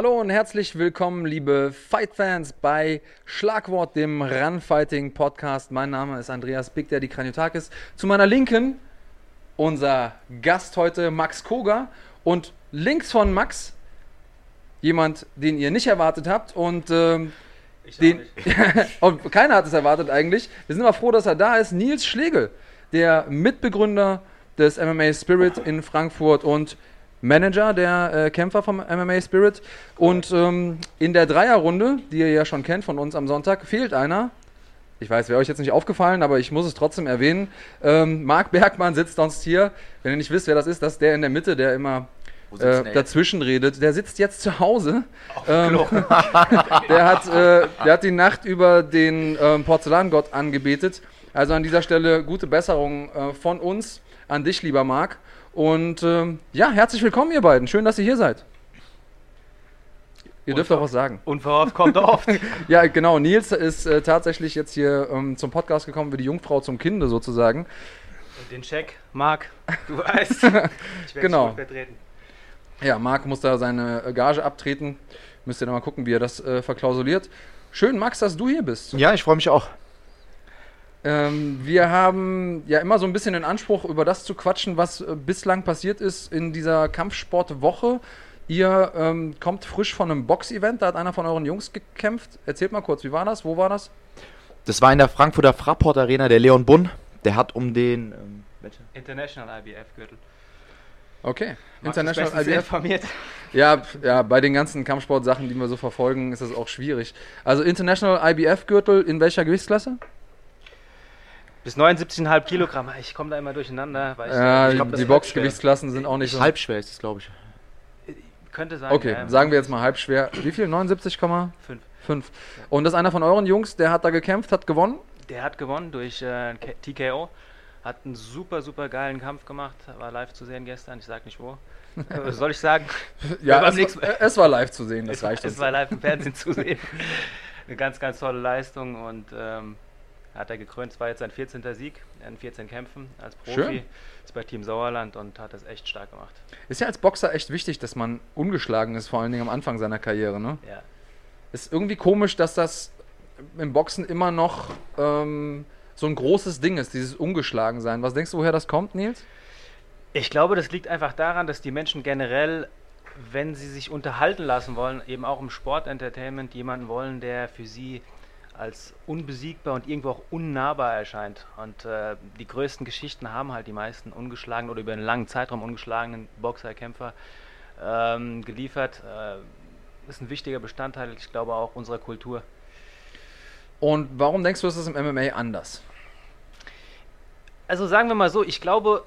Hallo und herzlich willkommen, liebe Fight-Fans, bei Schlagwort, dem Run-Fighting Podcast. Mein Name ist Andreas Big Daddy Kraniotakis. Zu meiner Linken unser Gast heute, Max Koga. Und links von Max jemand, den ihr nicht erwartet habt. Und ähm, den, und keiner hat es erwartet eigentlich. Wir sind aber froh, dass er da ist. Nils Schlegel, der Mitbegründer des MMA Spirit in Frankfurt und Manager der äh, Kämpfer vom MMA Spirit. Und ähm, in der Dreierrunde, die ihr ja schon kennt von uns am Sonntag, fehlt einer. Ich weiß, wäre euch jetzt nicht aufgefallen, aber ich muss es trotzdem erwähnen. Ähm, Marc Bergmann sitzt sonst hier. Wenn ihr nicht wisst, wer das ist, das ist der in der Mitte, der immer äh, dazwischen redet. Der sitzt jetzt zu Hause. Ähm, der, hat, äh, der hat die Nacht über den ähm, Porzellangott angebetet. Also an dieser Stelle gute Besserung äh, von uns an dich, lieber Marc. Und ähm, ja, herzlich willkommen, ihr beiden. Schön, dass ihr hier seid. Ihr dürft doch was sagen. Unverhofft kommt oft. ja, genau. Nils ist äh, tatsächlich jetzt hier ähm, zum Podcast gekommen wie die Jungfrau zum Kinde sozusagen. Den Check, Marc, du weißt. Ich werde genau. vertreten. Ja, Marc muss da seine äh, Gage abtreten. Müsst ihr noch mal gucken, wie er das äh, verklausuliert. Schön, Max, dass du hier bist. Ja, ich freue mich auch. Ähm, wir haben ja immer so ein bisschen den Anspruch, über das zu quatschen, was äh, bislang passiert ist in dieser Kampfsportwoche. Ihr ähm, kommt frisch von einem Box-Event, da hat einer von euren Jungs gekämpft. Erzählt mal kurz, wie war das? Wo war das? Das war in der Frankfurter Fraport Arena, der Leon Bunn. Der hat um den ähm, International IBF-Gürtel. Okay, Marc International IBF. informiert. Ja, ja, bei den ganzen Kampfsportsachen, die wir so verfolgen, ist das auch schwierig. Also International IBF-Gürtel in welcher Gewichtsklasse? Bis 79,5 Kilogramm. Ich komme da immer durcheinander. Weil ich, ja, ich glaub, die Boxgewichtsklassen sind auch nicht so. Halbschwer ist es, glaube ich. Könnte sein. Okay, ja, sagen wir jetzt mal halbschwer. Wie viel? 79,5. Und das ist einer von euren Jungs, der hat da gekämpft, hat gewonnen? Der hat gewonnen durch äh, TKO. Hat einen super, super geilen Kampf gemacht. War live zu sehen gestern. Ich sag nicht wo. Was soll ich sagen? ja, es, war, es war live zu sehen. Das es, reicht Es uns. war live im Fernsehen zu sehen. Eine ganz, ganz tolle Leistung und ähm, hat er gekrönt. Es war jetzt sein 14. Sieg in 14 Kämpfen als Profi. Schön. Ist bei Team Sauerland und hat das echt stark gemacht. Ist ja als Boxer echt wichtig, dass man ungeschlagen ist, vor allen Dingen am Anfang seiner Karriere, ne? Ja. Ist irgendwie komisch, dass das im Boxen immer noch ähm, so ein großes Ding ist, dieses ungeschlagen sein. Was denkst du, woher das kommt, Nils? Ich glaube, das liegt einfach daran, dass die Menschen generell, wenn sie sich unterhalten lassen wollen, eben auch im Sportentertainment jemanden wollen, der für sie als unbesiegbar und irgendwo auch unnahbar erscheint. Und äh, die größten Geschichten haben halt die meisten ungeschlagenen oder über einen langen Zeitraum ungeschlagenen Boxerkämpfer ähm, geliefert. Äh, ist ein wichtiger Bestandteil, ich glaube, auch unserer Kultur. Und warum denkst du, ist das im MMA anders? Also sagen wir mal so, ich glaube,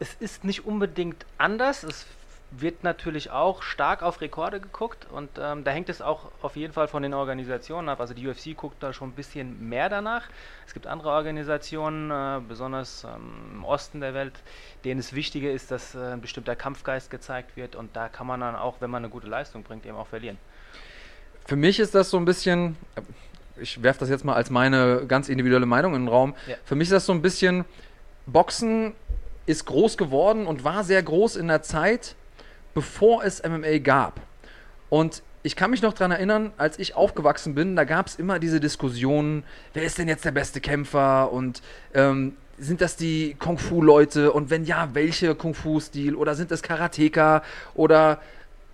es ist nicht unbedingt anders. Es wird natürlich auch stark auf Rekorde geguckt und ähm, da hängt es auch auf jeden Fall von den Organisationen ab. Also die UFC guckt da schon ein bisschen mehr danach. Es gibt andere Organisationen, äh, besonders ähm, im Osten der Welt, denen es wichtiger ist, dass äh, ein bestimmter Kampfgeist gezeigt wird und da kann man dann auch, wenn man eine gute Leistung bringt, eben auch verlieren. Für mich ist das so ein bisschen, ich werfe das jetzt mal als meine ganz individuelle Meinung in den Raum. Ja. Für mich ist das so ein bisschen, Boxen ist groß geworden und war sehr groß in der Zeit, bevor es MMA gab. Und ich kann mich noch daran erinnern, als ich aufgewachsen bin, da gab es immer diese Diskussionen, wer ist denn jetzt der beste Kämpfer? Und ähm, sind das die Kung-Fu-Leute? Und wenn ja, welche Kung-Fu-Stil? Oder sind es Karateka? Oder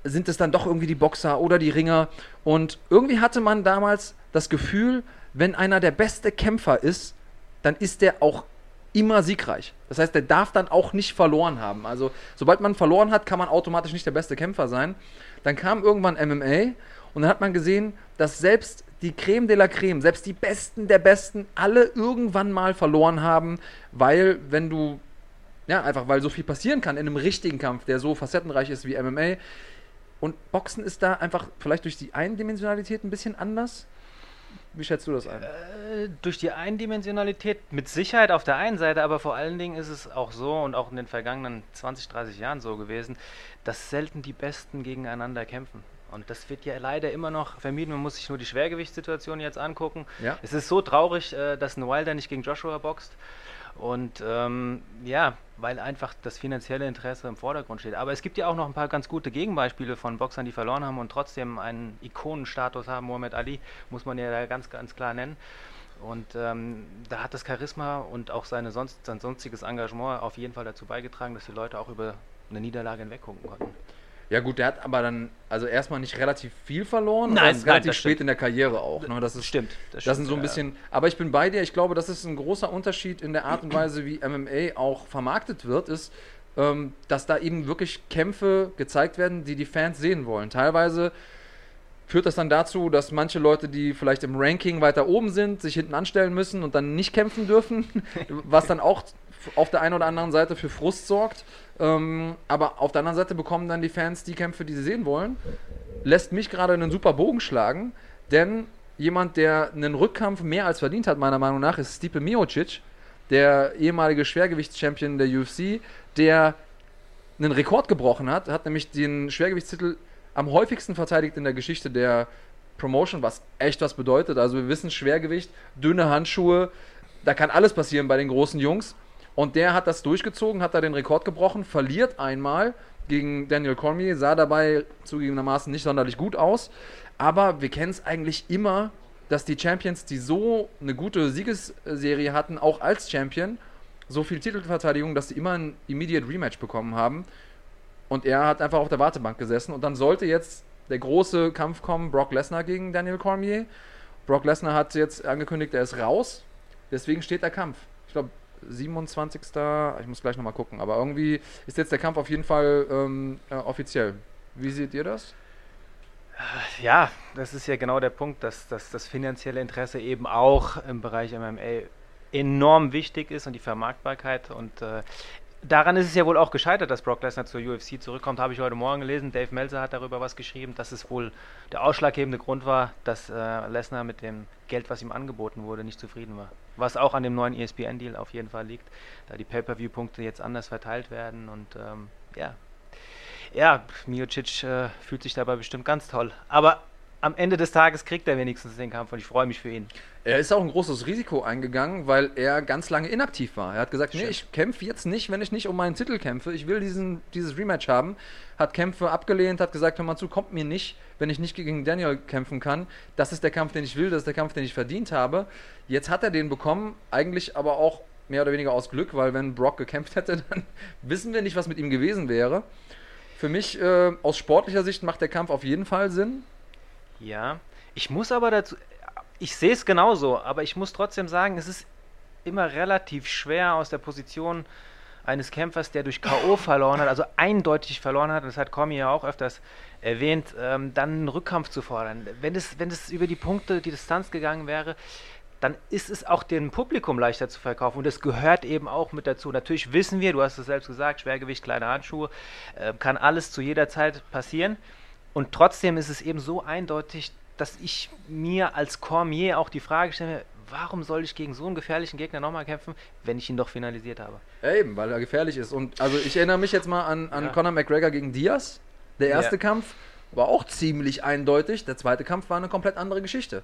sind es dann doch irgendwie die Boxer oder die Ringer? Und irgendwie hatte man damals das Gefühl, wenn einer der beste Kämpfer ist, dann ist der auch immer siegreich. Das heißt, der darf dann auch nicht verloren haben. Also, sobald man verloren hat, kann man automatisch nicht der beste Kämpfer sein. Dann kam irgendwann MMA und dann hat man gesehen, dass selbst die Creme de la Creme, selbst die Besten der Besten, alle irgendwann mal verloren haben, weil, wenn du, ja, einfach weil so viel passieren kann in einem richtigen Kampf, der so facettenreich ist wie MMA. Und Boxen ist da einfach vielleicht durch die Eindimensionalität ein bisschen anders. Wie schätzt du das ein? Äh, durch die Eindimensionalität mit Sicherheit auf der einen Seite, aber vor allen Dingen ist es auch so und auch in den vergangenen 20, 30 Jahren so gewesen, dass selten die Besten gegeneinander kämpfen. Und das wird ja leider immer noch vermieden. Man muss sich nur die Schwergewichtssituation jetzt angucken. Ja. Es ist so traurig, äh, dass ein Wilder nicht gegen Joshua boxt. Und ähm, ja, weil einfach das finanzielle Interesse im Vordergrund steht. Aber es gibt ja auch noch ein paar ganz gute Gegenbeispiele von Boxern, die verloren haben und trotzdem einen Ikonenstatus haben. Muhammad Ali muss man ja da ganz, ganz klar nennen. Und ähm, da hat das Charisma und auch seine sonst, sein sonstiges Engagement auf jeden Fall dazu beigetragen, dass die Leute auch über eine Niederlage hinweggucken konnten. Ja gut, der hat aber dann also erstmal nicht relativ viel verloren, nein, nein relativ spät stimmt. in der Karriere auch. Ne? Das ist, stimmt. Das, das sind so ein bisschen. Ja. Aber ich bin bei dir. Ich glaube, das ist ein großer Unterschied in der Art und Weise, wie MMA auch vermarktet wird, ist, ähm, dass da eben wirklich Kämpfe gezeigt werden, die die Fans sehen wollen. Teilweise führt das dann dazu, dass manche Leute, die vielleicht im Ranking weiter oben sind, sich hinten anstellen müssen und dann nicht kämpfen dürfen, was dann auch auf der einen oder anderen Seite für Frust sorgt. Ähm, aber auf der anderen Seite bekommen dann die Fans die Kämpfe, die sie sehen wollen. Lässt mich gerade einen super Bogen schlagen, denn jemand, der einen Rückkampf mehr als verdient hat, meiner Meinung nach, ist Stipe Miocic, der ehemalige Schwergewichtschampion der UFC, der einen Rekord gebrochen hat, hat nämlich den Schwergewichtstitel am häufigsten verteidigt in der Geschichte der Promotion, was echt was bedeutet. Also wir wissen, Schwergewicht, dünne Handschuhe, da kann alles passieren bei den großen Jungs. Und der hat das durchgezogen, hat da den Rekord gebrochen, verliert einmal gegen Daniel Cormier, sah dabei zugegebenermaßen nicht sonderlich gut aus. Aber wir kennen es eigentlich immer, dass die Champions, die so eine gute Siegesserie hatten, auch als Champion, so viel Titelverteidigung, dass sie immer ein Immediate Rematch bekommen haben. Und er hat einfach auf der Wartebank gesessen. Und dann sollte jetzt der große Kampf kommen, Brock Lesnar gegen Daniel Cormier. Brock Lesnar hat jetzt angekündigt, er ist raus. Deswegen steht der Kampf. Ich glaube, 27. Ich muss gleich nochmal gucken. Aber irgendwie ist jetzt der Kampf auf jeden Fall ähm, äh, offiziell. Wie seht ihr das? Ja, das ist ja genau der Punkt, dass, dass das finanzielle Interesse eben auch im Bereich MMA enorm wichtig ist und die Vermarktbarkeit. Und äh, daran ist es ja wohl auch gescheitert, dass Brock Lesnar zur UFC zurückkommt, habe ich heute Morgen gelesen. Dave Melzer hat darüber was geschrieben, dass es wohl der ausschlaggebende Grund war, dass äh, Lesnar mit dem Geld, was ihm angeboten wurde, nicht zufrieden war. Was auch an dem neuen ESPN-Deal auf jeden Fall liegt, da die Pay-Per-View-Punkte jetzt anders verteilt werden und ähm, ja. Ja, Miocic äh, fühlt sich dabei bestimmt ganz toll. Aber am Ende des Tages kriegt er wenigstens den Kampf und ich freue mich für ihn. Er ist auch ein großes Risiko eingegangen, weil er ganz lange inaktiv war. Er hat gesagt, Stimmt. nee, ich kämpfe jetzt nicht, wenn ich nicht um meinen Titel kämpfe. Ich will diesen, dieses Rematch haben. Hat Kämpfe abgelehnt, hat gesagt, hör mal zu, kommt mir nicht, wenn ich nicht gegen Daniel kämpfen kann. Das ist der Kampf, den ich will, das ist der Kampf, den ich verdient habe. Jetzt hat er den bekommen, eigentlich aber auch mehr oder weniger aus Glück, weil wenn Brock gekämpft hätte, dann wissen wir nicht, was mit ihm gewesen wäre. Für mich äh, aus sportlicher Sicht macht der Kampf auf jeden Fall Sinn. Ja, ich muss aber dazu, ich sehe es genauso, aber ich muss trotzdem sagen, es ist immer relativ schwer aus der Position eines Kämpfers, der durch K.O. verloren hat, also eindeutig verloren hat, das hat Komi ja auch öfters erwähnt, ähm, dann einen Rückkampf zu fordern. Wenn es, wenn es über die Punkte, die Distanz gegangen wäre, dann ist es auch dem Publikum leichter zu verkaufen und das gehört eben auch mit dazu. Natürlich wissen wir, du hast es selbst gesagt, Schwergewicht, kleine Handschuhe, äh, kann alles zu jeder Zeit passieren. Und trotzdem ist es eben so eindeutig, dass ich mir als Cormier auch die Frage stelle, warum soll ich gegen so einen gefährlichen Gegner nochmal kämpfen, wenn ich ihn doch finalisiert habe? Ja, eben, weil er gefährlich ist. Und also ich erinnere mich jetzt mal an, an ja. Conor McGregor gegen Diaz. Der erste ja. Kampf war auch ziemlich eindeutig. Der zweite Kampf war eine komplett andere Geschichte.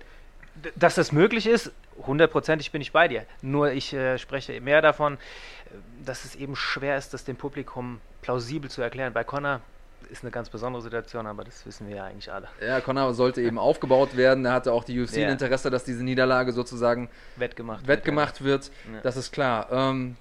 Dass das möglich ist, hundertprozentig bin ich bei dir. Nur ich äh, spreche mehr davon, äh, dass es eben schwer ist, das dem Publikum plausibel zu erklären. Bei Conor ist eine ganz besondere Situation, aber das wissen wir ja eigentlich alle. Ja, Connor sollte eben aufgebaut werden. Er hatte auch die UFC ja. ein Interesse, dass diese Niederlage sozusagen wettgemacht, wettgemacht wird. Ja. Das ist klar. Ähm,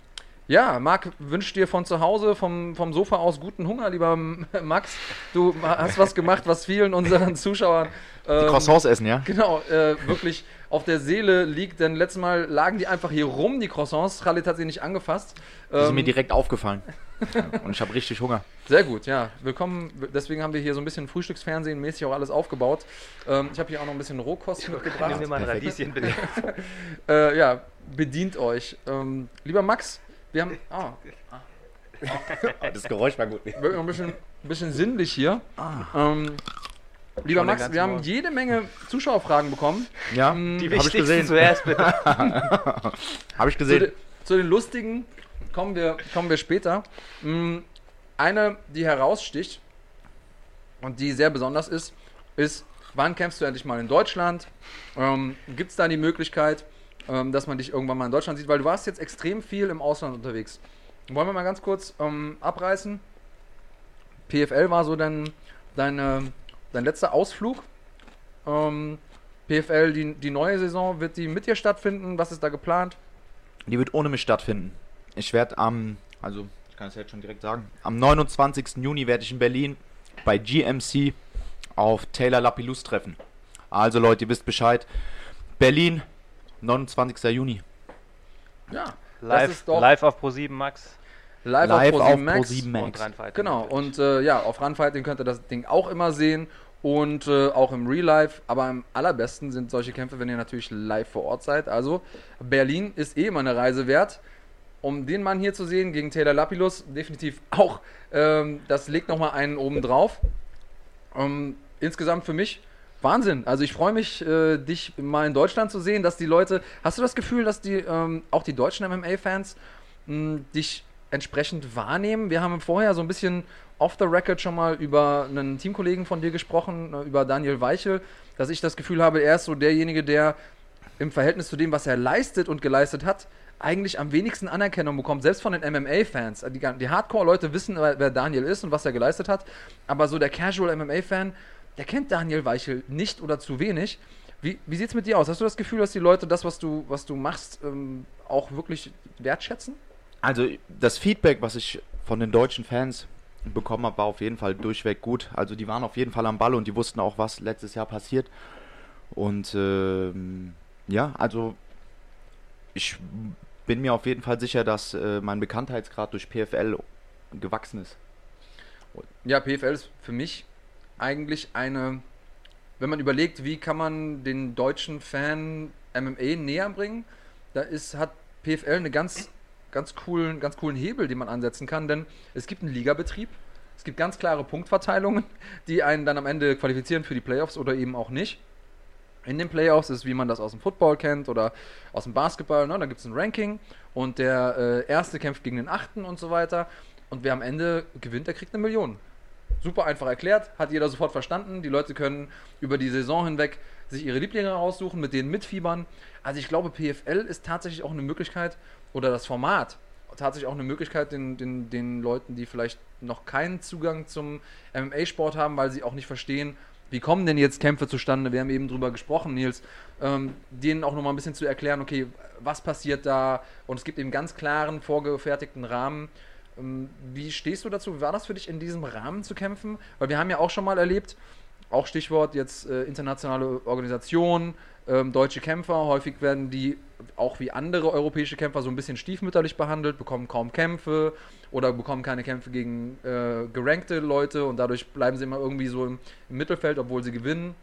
ja, Marc wünscht dir von zu Hause, vom, vom Sofa aus guten Hunger, lieber Max. Du hast was gemacht, was vielen unseren Zuschauern. Ähm, die Croissants essen, ja? Genau, äh, wirklich auf der Seele liegt, denn letztes Mal lagen die einfach hier rum, die Croissants. Khalid hat sie nicht angefasst. Die sind mir ähm, direkt aufgefallen. Und ich habe richtig Hunger. Sehr gut, ja. Willkommen. Deswegen haben wir hier so ein bisschen Frühstücksfernsehen mäßig auch alles aufgebaut. Ähm, ich habe hier auch noch ein bisschen Rohkost mitgebracht. Nimm mal ein Radieschen, bitte. äh, ja, bedient euch. Ähm, lieber Max, wir haben. Ah. das Geräusch war gut. Wird ein bisschen, bisschen sinnlich hier. Ah. Ähm, Lieber Max, wir haben jede Menge Zuschauerfragen bekommen. Ja, hm, die wichtigsten ich gesehen. zuerst bitte. Habe ich gesehen. Zu, de, zu, den lustigen kommen wir, kommen wir später. Hm, eine, die heraussticht und die sehr besonders ist, ist, wann kämpfst du endlich mal in Deutschland? Ähm, Gibt es da die Möglichkeit? ähm, dass man dich irgendwann mal in Deutschland sieht, weil du warst jetzt extrem viel im Ausland unterwegs. Wollen wir mal ganz kurz ähm, abreißen? PFL war so dein, deine, dein letzter Ausflug. Ähm, PFL, die, die neue Saison, wird die mit dir stattfinden? Was ist da geplant? Die wird ohne mich stattfinden. Ich werde am, also ich kann es jetzt schon direkt sagen, am 29. Juni werde ich in Berlin bei GMC auf Taylor Lapilus treffen. Also Leute, ihr wisst Bescheid. Berlin, 29. Juni. Ja, live, live auf Pro7 Max. Live, live auf Pro7 Max. Max. Und genau, und äh, ja, auf Runfighting könnt ihr das Ding auch immer sehen und äh, auch im Real Life. Aber am allerbesten sind solche Kämpfe, wenn ihr natürlich live vor Ort seid. Also Berlin ist eh immer eine Reise wert. Um den Mann hier zu sehen gegen Taylor Lapilus, definitiv auch. Ähm, das legt nochmal einen oben drauf. Ähm, insgesamt für mich Wahnsinn. Also ich freue mich, äh, dich mal in Deutschland zu sehen, dass die Leute. Hast du das Gefühl, dass die ähm, auch die deutschen MMA-Fans dich entsprechend wahrnehmen? Wir haben vorher so ein bisschen off the record schon mal über einen Teamkollegen von dir gesprochen, äh, über Daniel Weichel, dass ich das Gefühl habe, er ist so derjenige, der im Verhältnis zu dem, was er leistet und geleistet hat, eigentlich am wenigsten Anerkennung bekommt, selbst von den MMA-Fans. Die, die Hardcore-Leute wissen, wer Daniel ist und was er geleistet hat, aber so der Casual MMA-Fan, der kennt Daniel Weichel nicht oder zu wenig. Wie, wie sieht es mit dir aus? Hast du das Gefühl, dass die Leute das, was du, was du machst, ähm, auch wirklich wertschätzen? Also das Feedback, was ich von den deutschen Fans bekommen habe, war auf jeden Fall durchweg gut. Also die waren auf jeden Fall am Ball und die wussten auch, was letztes Jahr passiert. Und ähm, ja, also ich bin mir auf jeden Fall sicher, dass äh, mein Bekanntheitsgrad durch PFL gewachsen ist. Ja, PFL ist für mich eigentlich eine, wenn man überlegt, wie kann man den deutschen Fan MMA näher bringen, da ist, hat PFL eine ganz ganz coolen, ganz coolen Hebel, den man ansetzen kann, denn es gibt einen Ligabetrieb, es gibt ganz klare Punktverteilungen, die einen dann am Ende qualifizieren für die Playoffs oder eben auch nicht. In den Playoffs ist, wie man das aus dem Football kennt oder aus dem Basketball, ne? da gibt es ein Ranking und der äh, Erste kämpft gegen den Achten und so weiter. Und wer am Ende gewinnt, der kriegt eine Million. Super einfach erklärt, hat jeder sofort verstanden. Die Leute können über die Saison hinweg sich ihre Lieblinge raussuchen, mit denen mitfiebern. Also ich glaube, PFL ist tatsächlich auch eine Möglichkeit, oder das Format tatsächlich auch eine Möglichkeit, den, den, den Leuten, die vielleicht noch keinen Zugang zum MMA-Sport haben, weil sie auch nicht verstehen, wie kommen denn jetzt Kämpfe zustande? Wir haben eben drüber gesprochen, Nils. Ähm, denen auch nochmal ein bisschen zu erklären, okay, was passiert da? Und es gibt eben ganz klaren, vorgefertigten Rahmen. Ähm, wie stehst du dazu? Wie war das für dich, in diesem Rahmen zu kämpfen? Weil wir haben ja auch schon mal erlebt, auch Stichwort jetzt äh, internationale Organisation, ähm, deutsche Kämpfer. Häufig werden die auch wie andere europäische Kämpfer so ein bisschen stiefmütterlich behandelt, bekommen kaum Kämpfe oder bekommen keine Kämpfe gegen äh, gerankte Leute und dadurch bleiben sie immer irgendwie so im, im Mittelfeld, obwohl sie gewinnen.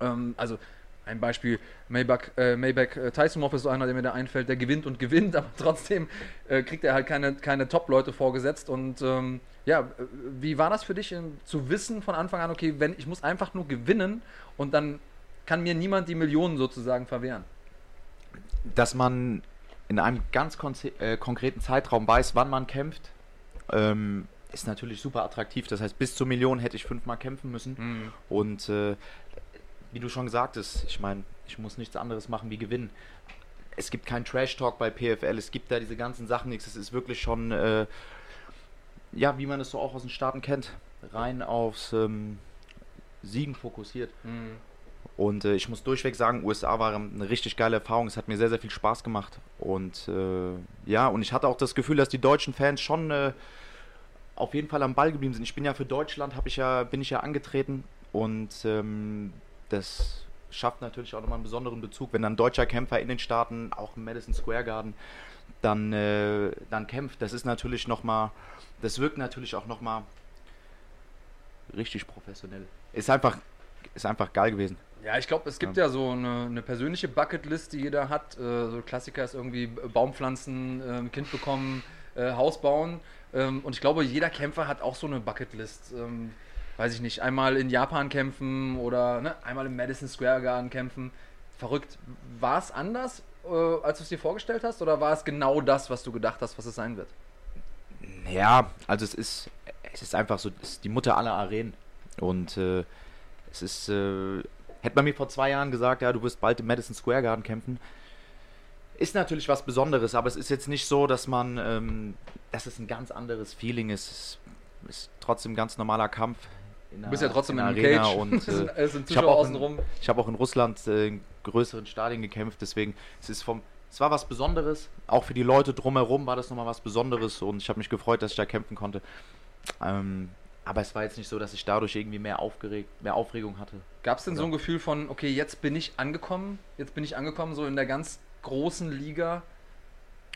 Ähm, also ein Beispiel, Maybach, äh, Maybach äh, Tysonov ist so einer, der mir da einfällt, der gewinnt und gewinnt, aber trotzdem äh, kriegt er halt keine, keine Top-Leute vorgesetzt. Und ähm, ja, äh, wie war das für dich ähm, zu wissen von Anfang an, okay, wenn ich muss einfach nur gewinnen und dann kann mir niemand die Millionen sozusagen verwehren. Dass man in einem ganz äh, konkreten Zeitraum weiß, wann man kämpft, ähm, ist natürlich super attraktiv. Das heißt, bis zur Million hätte ich fünfmal kämpfen müssen. Mhm. Und äh, wie du schon gesagt hast, ich meine, ich muss nichts anderes machen wie gewinnen. Es gibt keinen Trash-Talk bei PFL, es gibt da diese ganzen Sachen nichts. Es ist wirklich schon, äh, ja, wie man es so auch aus den Staaten kennt, rein aufs ähm, Siegen fokussiert. Mhm. Und äh, ich muss durchweg sagen, USA war eine richtig geile Erfahrung. Es hat mir sehr, sehr viel Spaß gemacht. Und äh, ja, und ich hatte auch das Gefühl, dass die deutschen Fans schon äh, auf jeden Fall am Ball geblieben sind. Ich bin ja für Deutschland, ich ja, bin ich ja angetreten und ähm, das schafft natürlich auch nochmal einen besonderen Bezug, wenn dann deutscher Kämpfer in den Staaten, auch im Madison Square Garden, dann, äh, dann kämpft. Das ist natürlich nochmal, das wirkt natürlich auch nochmal richtig professionell. Ist einfach, ist einfach geil gewesen. Ja, ich glaube, es gibt ja, ja so eine, eine, persönliche Bucketlist, die jeder hat. Äh, so Klassiker ist irgendwie Baumpflanzen, äh, Kind bekommen, äh, Haus bauen. Ähm, und ich glaube, jeder Kämpfer hat auch so eine Bucketlist. Ähm, weiß ich nicht, einmal in Japan kämpfen oder ne, einmal im Madison Square Garden kämpfen. Verrückt. War es anders, äh, als du es dir vorgestellt hast, oder war es genau das, was du gedacht hast, was es sein wird? Ja, also es ist, es ist einfach so, es ist die Mutter aller Arenen. Und äh, es ist äh, Hätte man mir vor zwei Jahren gesagt, ja, du wirst bald im Madison Square Garden kämpfen, ist natürlich was Besonderes, aber es ist jetzt nicht so, dass man, ähm, dass es ein ganz anderes Feeling ist. Es ist trotzdem ein ganz normaler Kampf. du bist ja trotzdem in, in Arena und äh, ich habe auch, in, ich hab auch in Russland äh, in größeren Stadien gekämpft, deswegen es ist vom es war was Besonderes. Auch für die Leute drumherum war das nochmal was Besonderes und ich habe mich gefreut, dass ich da kämpfen konnte. Ähm, aber es war jetzt nicht so, dass ich dadurch irgendwie mehr, aufgeregt, mehr Aufregung hatte. Gab es denn Oder? so ein Gefühl von, okay, jetzt bin ich angekommen, jetzt bin ich angekommen, so in der ganz großen Liga?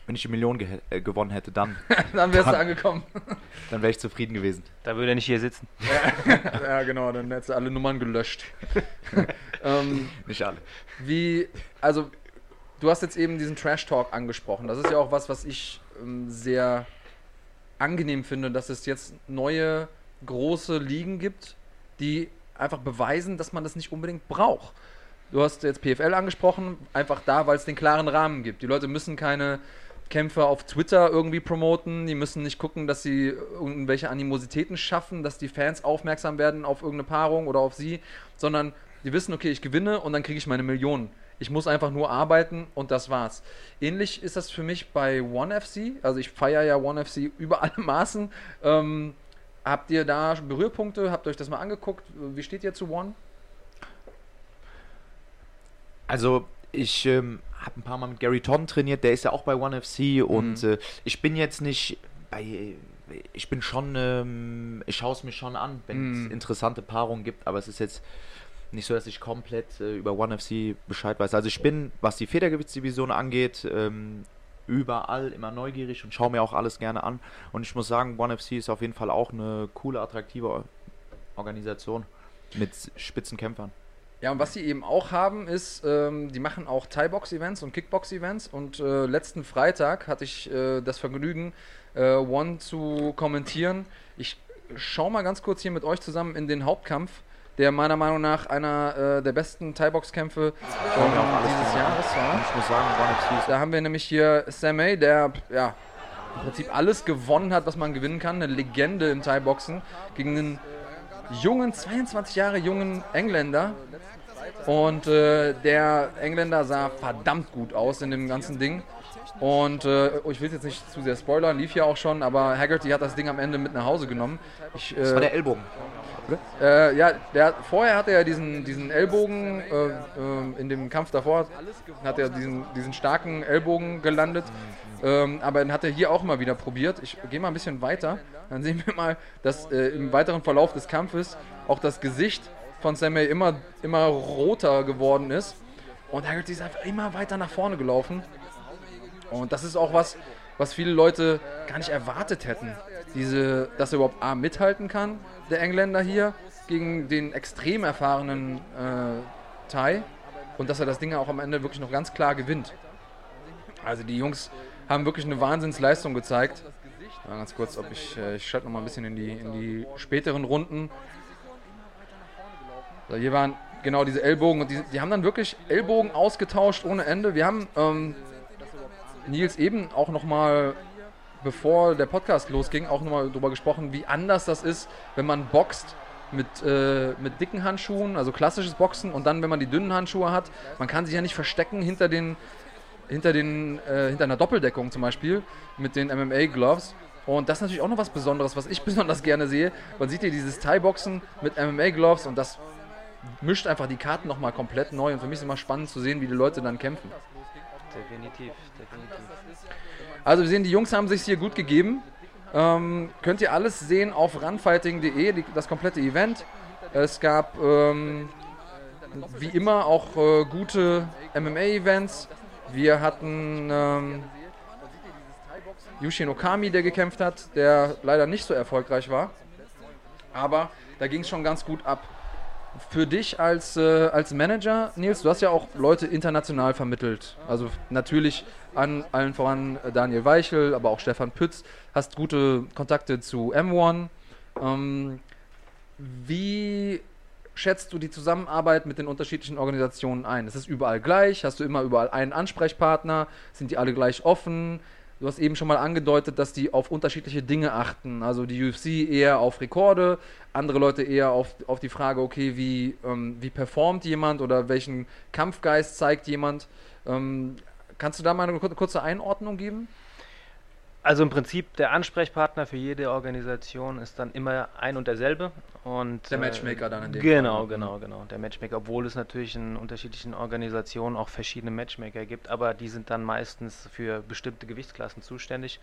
Wenn ich die Million ge äh, gewonnen hätte, dann. dann wärst du angekommen. dann wäre ich zufrieden gewesen. Da würde er nicht hier sitzen. ja, ja, genau, dann hättest du alle Nummern gelöscht. ähm, nicht alle. Wie, also, du hast jetzt eben diesen Trash Talk angesprochen. Das ist ja auch was, was ich ähm, sehr angenehm finde, dass es jetzt neue große Ligen gibt, die einfach beweisen, dass man das nicht unbedingt braucht. Du hast jetzt PFL angesprochen, einfach da, weil es den klaren Rahmen gibt. Die Leute müssen keine Kämpfe auf Twitter irgendwie promoten, die müssen nicht gucken, dass sie irgendwelche Animositäten schaffen, dass die Fans aufmerksam werden auf irgendeine Paarung oder auf sie, sondern die wissen, okay, ich gewinne und dann kriege ich meine Millionen. Ich muss einfach nur arbeiten und das war's. Ähnlich ist das für mich bei One FC. Also ich feiere ja One FC über alle Maßen. Ähm, Habt ihr da Berührpunkte? Habt ihr euch das mal angeguckt? Wie steht ihr zu One? Also, ich ähm, habe ein paar Mal mit Gary Ton trainiert, der ist ja auch bei One FC mhm. und äh, ich bin jetzt nicht bei. Ich bin schon, ähm, ich schaue es mir schon an, wenn mhm. es interessante Paarungen gibt, aber es ist jetzt nicht so, dass ich komplett äh, über One FC Bescheid weiß. Also ich bin, was die Federgewichtsdivision angeht, ähm, überall immer neugierig und schaue mir auch alles gerne an. Und ich muss sagen, One FC ist auf jeden Fall auch eine coole, attraktive Organisation mit Spitzenkämpfern. Ja, und was sie eben auch haben, ist, ähm, die machen auch Thai-Box-Events und Kickbox-Events. Und äh, letzten Freitag hatte ich äh, das Vergnügen, äh, One zu kommentieren. Ich schaue mal ganz kurz hier mit euch zusammen in den Hauptkampf der meiner Meinung nach einer äh, der besten Thai-Box-Kämpfe ähm, dieses Jahres war. Ich muss sagen, Da haben wir nämlich hier Samay, der ja, im Prinzip alles gewonnen hat, was man gewinnen kann. Eine Legende im Thai-Boxen gegen einen jungen, 22 Jahre jungen Engländer. Und äh, der Engländer sah verdammt gut aus in dem ganzen Ding. Und äh, ich will jetzt nicht zu sehr spoilern, lief ja auch schon, aber Haggerty hat das Ding am Ende mit nach Hause genommen. Ich, äh, das war der Ellbogen. Äh, ja, der, vorher hatte er diesen, diesen Ellbogen, äh, äh, in dem Kampf davor hat er diesen, diesen starken Ellbogen gelandet. Ähm, aber den hat er hier auch mal wieder probiert. Ich gehe mal ein bisschen weiter. Dann sehen wir mal, dass äh, im weiteren Verlauf des Kampfes auch das Gesicht von Samuel immer, immer roter geworden ist. Und Haggerty ist einfach immer weiter nach vorne gelaufen. Und das ist auch was, was viele Leute gar nicht erwartet hätten. Diese, dass er überhaupt A mithalten kann der Engländer hier gegen den extrem erfahrenen äh, Thai und dass er das Ding auch am Ende wirklich noch ganz klar gewinnt. Also die Jungs haben wirklich eine Wahnsinnsleistung gezeigt. Ja, ganz kurz, ob ich, äh, ich schalte noch mal ein bisschen in die, in die späteren Runden. So, hier waren genau diese Ellbogen und die, die haben dann wirklich Ellbogen ausgetauscht ohne Ende. Wir haben ähm, Nils eben auch noch mal bevor der Podcast losging, auch nochmal darüber gesprochen, wie anders das ist, wenn man boxt mit, äh, mit dicken Handschuhen, also klassisches Boxen, und dann, wenn man die dünnen Handschuhe hat, man kann sich ja nicht verstecken hinter den hinter den äh, hinter einer Doppeldeckung zum Beispiel mit den MMA Gloves. Und das ist natürlich auch noch was Besonderes, was ich besonders gerne sehe. Man sieht hier dieses Thai-Boxen mit MMA Gloves und das mischt einfach die Karten nochmal komplett neu. Und für mich ist es immer spannend zu sehen, wie die Leute dann kämpfen. Definitiv, definitiv. Also wir sehen, die Jungs haben sich hier gut gegeben. Ähm, könnt ihr alles sehen auf runfighting.de, das komplette Event. Es gab ähm, wie immer auch äh, gute MMA-Events. Wir hatten ähm, Yushin Okami, der gekämpft hat, der leider nicht so erfolgreich war. Aber da ging es schon ganz gut ab. Für dich als, äh, als Manager, Nils, du hast ja auch Leute international vermittelt. Also natürlich an allen voran Daniel Weichel, aber auch Stefan Pütz. Hast gute Kontakte zu M1. Ähm, wie schätzt du die Zusammenarbeit mit den unterschiedlichen Organisationen ein? Ist es überall gleich? Hast du immer überall einen Ansprechpartner? Sind die alle gleich offen? Du hast eben schon mal angedeutet, dass die auf unterschiedliche Dinge achten. Also die UFC eher auf Rekorde, andere Leute eher auf, auf die Frage, okay, wie, ähm, wie performt jemand oder welchen Kampfgeist zeigt jemand. Ähm, Kannst du da mal eine kurze Einordnung geben? Also im Prinzip der Ansprechpartner für jede Organisation ist dann immer ein und derselbe. Und, der Matchmaker äh, dann in dem Genau, Fall. genau, genau. Der Matchmaker, obwohl es natürlich in unterschiedlichen Organisationen auch verschiedene Matchmaker gibt, aber die sind dann meistens für bestimmte Gewichtsklassen zuständig.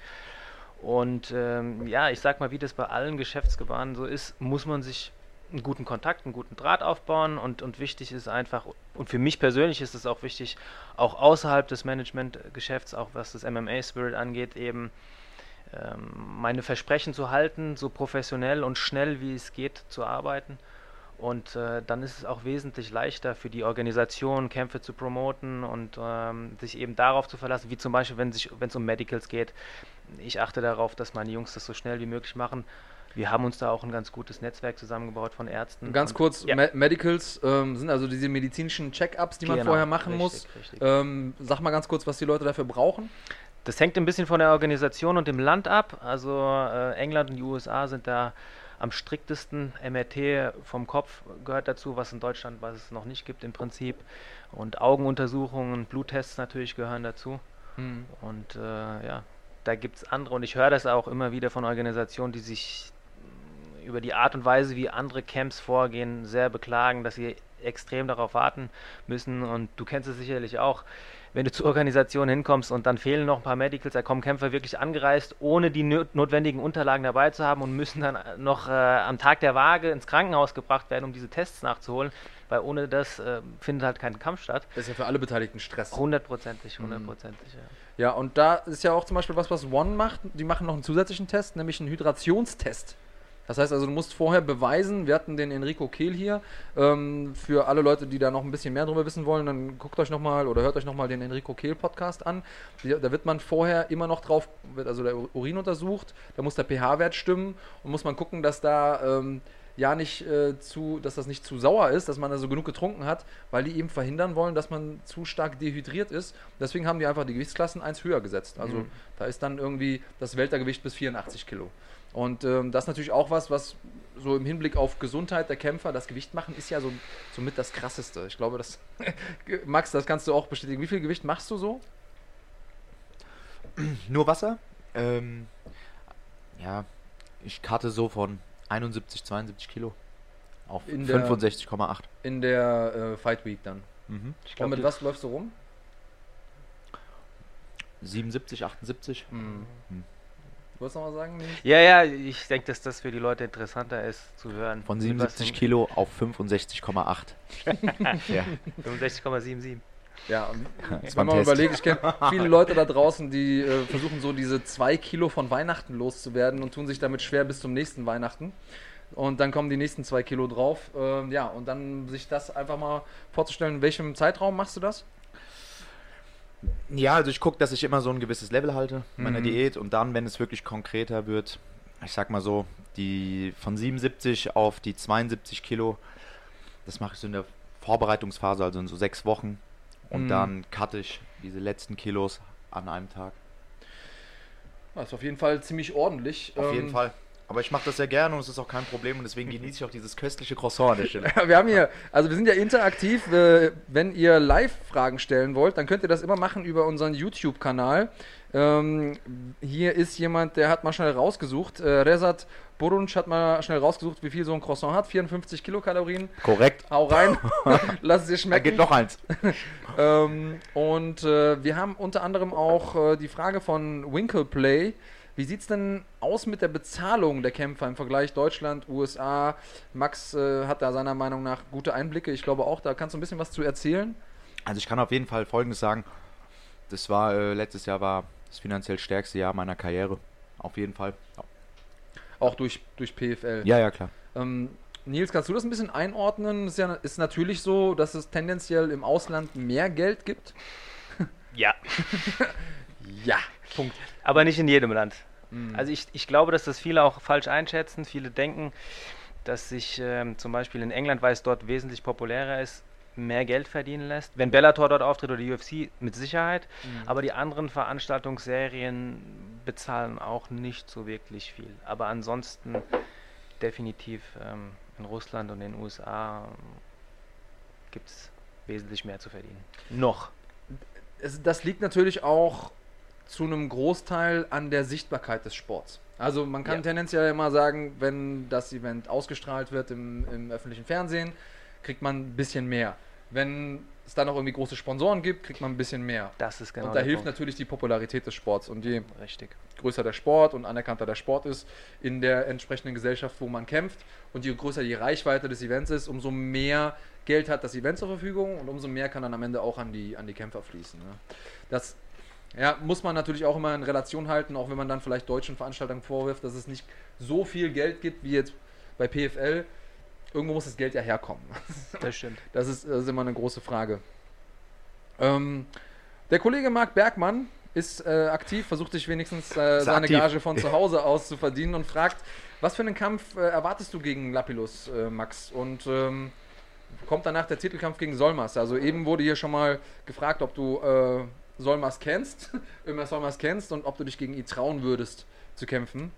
Und ähm, ja, ich sag mal, wie das bei allen Geschäftsgebaren so ist, muss man sich einen guten Kontakt, einen guten Draht aufbauen und, und wichtig ist einfach, und für mich persönlich ist es auch wichtig, auch außerhalb des Managementgeschäfts, auch was das MMA-Spirit angeht, eben ähm, meine Versprechen zu halten, so professionell und schnell wie es geht zu arbeiten. Und äh, dann ist es auch wesentlich leichter für die Organisation, Kämpfe zu promoten und ähm, sich eben darauf zu verlassen, wie zum Beispiel, wenn es um Medicals geht. Ich achte darauf, dass meine Jungs das so schnell wie möglich machen wir haben uns da auch ein ganz gutes Netzwerk zusammengebaut von Ärzten. Ganz kurz, ja. Me Medicals ähm, sind also diese medizinischen Check-ups, die genau, man vorher machen richtig, muss. Richtig. Ähm, sag mal ganz kurz, was die Leute dafür brauchen. Das hängt ein bisschen von der Organisation und dem Land ab. Also äh, England und die USA sind da am striktesten. MRT vom Kopf gehört dazu, was in Deutschland, was es noch nicht gibt im Prinzip. Und Augenuntersuchungen, Bluttests natürlich gehören dazu. Hm. Und äh, ja, da gibt es andere. Und ich höre das auch immer wieder von Organisationen, die sich über die Art und Weise, wie andere Camps vorgehen, sehr beklagen, dass sie extrem darauf warten müssen. Und du kennst es sicherlich auch, wenn du zur Organisation hinkommst und dann fehlen noch ein paar Medicals, da kommen Kämpfer wirklich angereist, ohne die notwendigen Unterlagen dabei zu haben und müssen dann noch äh, am Tag der Waage ins Krankenhaus gebracht werden, um diese Tests nachzuholen, weil ohne das äh, findet halt kein Kampf statt. Das ist ja für alle Beteiligten Stress. Hundertprozentig, mhm. hundertprozentig, mhm. ja. Ja, und da ist ja auch zum Beispiel was, was One macht. Die machen noch einen zusätzlichen Test, nämlich einen Hydrationstest. Das heißt also, du musst vorher beweisen, wir hatten den Enrico Kehl hier, ähm, für alle Leute, die da noch ein bisschen mehr drüber wissen wollen, dann guckt euch nochmal oder hört euch nochmal den Enrico Kehl Podcast an. Da wird man vorher immer noch drauf, wird also der Urin untersucht, da muss der pH-Wert stimmen und muss man gucken, dass da ähm, ja nicht äh, zu, dass das nicht zu sauer ist, dass man also genug getrunken hat, weil die eben verhindern wollen, dass man zu stark dehydriert ist. Deswegen haben die einfach die Gewichtsklassen eins höher gesetzt. Also mhm. da ist dann irgendwie das Weltergewicht bis 84 Kilo. Und ähm, das ist natürlich auch was, was so im Hinblick auf Gesundheit der Kämpfer, das Gewicht machen ist ja so somit das krasseste. Ich glaube, das Max, das kannst du auch bestätigen. Wie viel Gewicht machst du so? Nur Wasser? Ähm, ja, ich karte so von 71, 72 Kilo auf 65,8. In der äh, Fight Week dann. Mhm. Glaub, Und mit was läufst du rum? 77, 78. Mhm. Mhm. Du wolltest noch mal sagen? Ja, ja, ich denke, dass das für die Leute interessanter ist zu hören. Von 77 Kilo auf 65,8. ja. 65,77. Ja, und wenn man überlegt, ich kenne viele Leute da draußen, die äh, versuchen so diese zwei Kilo von Weihnachten loszuwerden und tun sich damit schwer bis zum nächsten Weihnachten. Und dann kommen die nächsten zwei Kilo drauf. Ähm, ja, und dann sich das einfach mal vorzustellen, in welchem Zeitraum machst du das? Ja, also ich gucke, dass ich immer so ein gewisses Level halte in meiner mhm. Diät und dann, wenn es wirklich konkreter wird, ich sag mal so, die von 77 auf die 72 Kilo, das mache ich so in der Vorbereitungsphase, also in so sechs Wochen. Und mhm. dann cutte ich diese letzten Kilos an einem Tag. Das ist auf jeden Fall ziemlich ordentlich. Auf ähm, jeden Fall. Aber ich mache das sehr gerne und es ist auch kein Problem und deswegen genieße ich auch dieses köstliche Croissant an der Stelle. wir haben hier, also wir sind ja interaktiv. Wenn ihr Live-Fragen stellen wollt, dann könnt ihr das immer machen über unseren YouTube-Kanal. Ähm, hier ist jemand, der hat mal schnell rausgesucht. Äh, Rezat Burunc hat mal schnell rausgesucht, wie viel so ein Croissant hat. 54 Kilokalorien. Korrekt. Hau rein. Lass es dir schmecken. Da geht noch eins. ähm, und äh, wir haben unter anderem auch äh, die Frage von Winkleplay. Wie sieht es denn aus mit der Bezahlung der Kämpfer im Vergleich Deutschland, USA? Max äh, hat da seiner Meinung nach gute Einblicke. Ich glaube auch, da kannst du ein bisschen was zu erzählen. Also ich kann auf jeden Fall Folgendes sagen. Das war, äh, letztes Jahr war das finanziell stärkste Jahr meiner Karriere. Auf jeden Fall. Ja. Auch durch, durch PFL. Ja, ja, klar. Ähm, Nils, kannst du das ein bisschen einordnen? Es ist, ja, ist natürlich so, dass es tendenziell im Ausland mehr Geld gibt. Ja. ja. Punkt. Aber nicht in jedem Land. Mhm. Also ich, ich glaube, dass das viele auch falsch einschätzen. Viele denken, dass sich ähm, zum Beispiel in England, weil es dort wesentlich populärer ist, mehr Geld verdienen lässt. Wenn Bellator dort auftritt oder die UFC, mit Sicherheit. Mhm. Aber die anderen Veranstaltungsserien bezahlen auch nicht so wirklich viel. Aber ansonsten definitiv ähm, in Russland und in den USA ähm, gibt es wesentlich mehr zu verdienen. Noch das liegt natürlich auch zu einem Großteil an der Sichtbarkeit des Sports. Also man kann ja. tendenziell immer sagen, wenn das Event ausgestrahlt wird im, im öffentlichen Fernsehen, kriegt man ein bisschen mehr. Wenn es dann auch irgendwie große Sponsoren gibt, kriegt man ein bisschen mehr. Das ist genau. Und da hilft Punkt. natürlich die Popularität des Sports. Und je Richtig. größer der Sport und anerkannter der Sport ist in der entsprechenden Gesellschaft, wo man kämpft, und je größer die Reichweite des Events ist, umso mehr Geld hat das Event zur Verfügung und umso mehr kann dann am Ende auch an die, an die Kämpfer fließen. Ne? Das ja, muss man natürlich auch immer in Relation halten, auch wenn man dann vielleicht deutschen Veranstaltern vorwirft, dass es nicht so viel Geld gibt wie jetzt bei PFL. Irgendwo muss das Geld ja herkommen. Das stimmt. Das ist, das ist immer eine große Frage. Ähm, der Kollege Marc Bergmann ist äh, aktiv, versucht sich wenigstens äh, seine aktiv. Gage von zu Hause aus zu verdienen und fragt, was für einen Kampf äh, erwartest du gegen Lapilus, äh, Max? Und ähm, kommt danach der Titelkampf gegen Solmas? Also eben wurde hier schon mal gefragt, ob du äh, Solmas kennst, immer Solmas kennst und ob du dich gegen ihn trauen würdest zu kämpfen.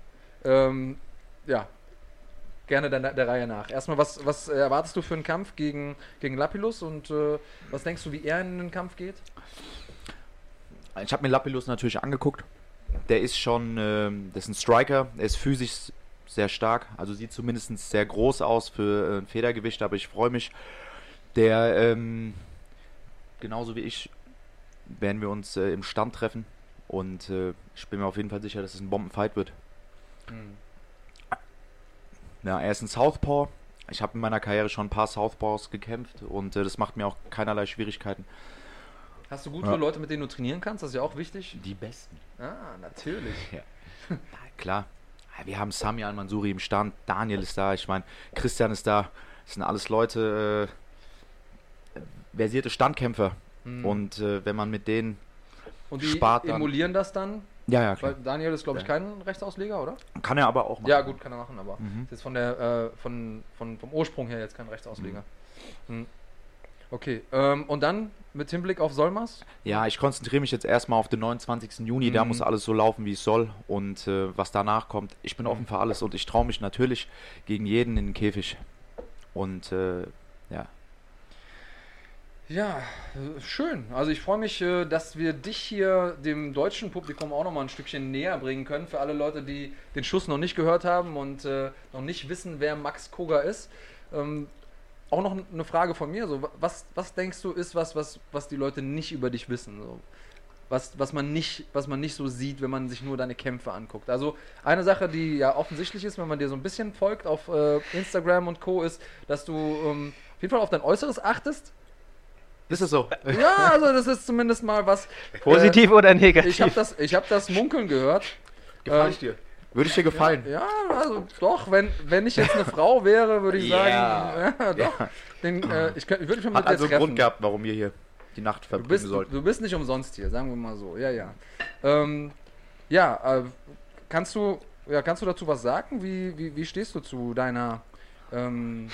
Ähm, ja, gerne der, der, Reihe nach. Erstmal, was, was erwartest du für einen Kampf gegen, gegen Lapilus und äh, was denkst du, wie er in den Kampf geht? Ich habe mir Lapilus natürlich angeguckt. Der ist schon, äh, das ist ein Striker, er ist physisch sehr stark, also sieht zumindest sehr groß aus für äh, ein Federgewicht, aber ich freue mich. Der, ähm, genauso wie ich, werden wir uns äh, im Stand treffen. Und äh, ich bin mir auf jeden Fall sicher, dass es ein Bombenfight wird. Mhm. Ja, er ist ein Southpaw. Ich habe in meiner Karriere schon ein paar Southpaws gekämpft und äh, das macht mir auch keinerlei Schwierigkeiten. Hast du gute ja. Leute, mit denen du trainieren kannst? Das ist ja auch wichtig. Die besten. Ah, natürlich. Ja. Na, klar. Wir haben Sami Al-Mansuri im Stand, Daniel ist da, ich meine, Christian ist da. Das sind alles Leute, äh, versierte Standkämpfer. Mhm. Und äh, wenn man mit denen und die spart dann, emulieren das dann? Ja, ja, klar. Weil Daniel ist, glaube ich, kein Rechtsausleger, oder? Kann er aber auch machen. Ja, gut, kann er machen, aber mhm. ist von der, äh, von, von, vom Ursprung her jetzt kein Rechtsausleger. Mhm. mhm. Okay, ähm, und dann mit Hinblick auf Solmas? Ja, ich konzentriere mich jetzt erstmal auf den 29. Juni, mhm. da muss alles so laufen, wie es soll und äh, was danach kommt. Ich bin offen für alles und ich traue mich natürlich gegen jeden in den Käfig. Und äh, ja, ja, schön. Also ich freue mich, äh, dass wir dich hier dem deutschen Publikum auch noch mal ein Stückchen näher bringen können. Für alle Leute, die den Schuss noch nicht gehört haben und äh, noch nicht wissen, wer Max Koga ist. Ähm, auch noch eine Frage von mir. Was, was denkst du ist was, was, was die Leute nicht über dich wissen? Was, was, man nicht, was man nicht so sieht, wenn man sich nur deine Kämpfe anguckt. Also eine Sache, die ja offensichtlich ist, wenn man dir so ein bisschen folgt auf äh, Instagram und Co., ist, dass du ähm, auf jeden Fall auf dein Äußeres achtest ist es so? Ja, also das ist zumindest mal was. Positiv äh, oder negativ? Ich habe das, hab das Munkeln gehört. Gefällt ähm, ich dir? Würde ich dir gefallen? Ja, ja, also doch, wenn, wenn ich jetzt eine Frau wäre, würde ich sagen, yeah. ja, doch. Den, äh, ich, könnt, ich würde mich mit Hat also einen Grund gehabt, warum wir hier die Nacht verbringen du bist, sollten. Du bist nicht umsonst hier, sagen wir mal so. Ja, ja. Ähm, ja, äh, kannst du, ja, kannst du dazu was sagen? Wie, wie, wie stehst du zu deiner ähm,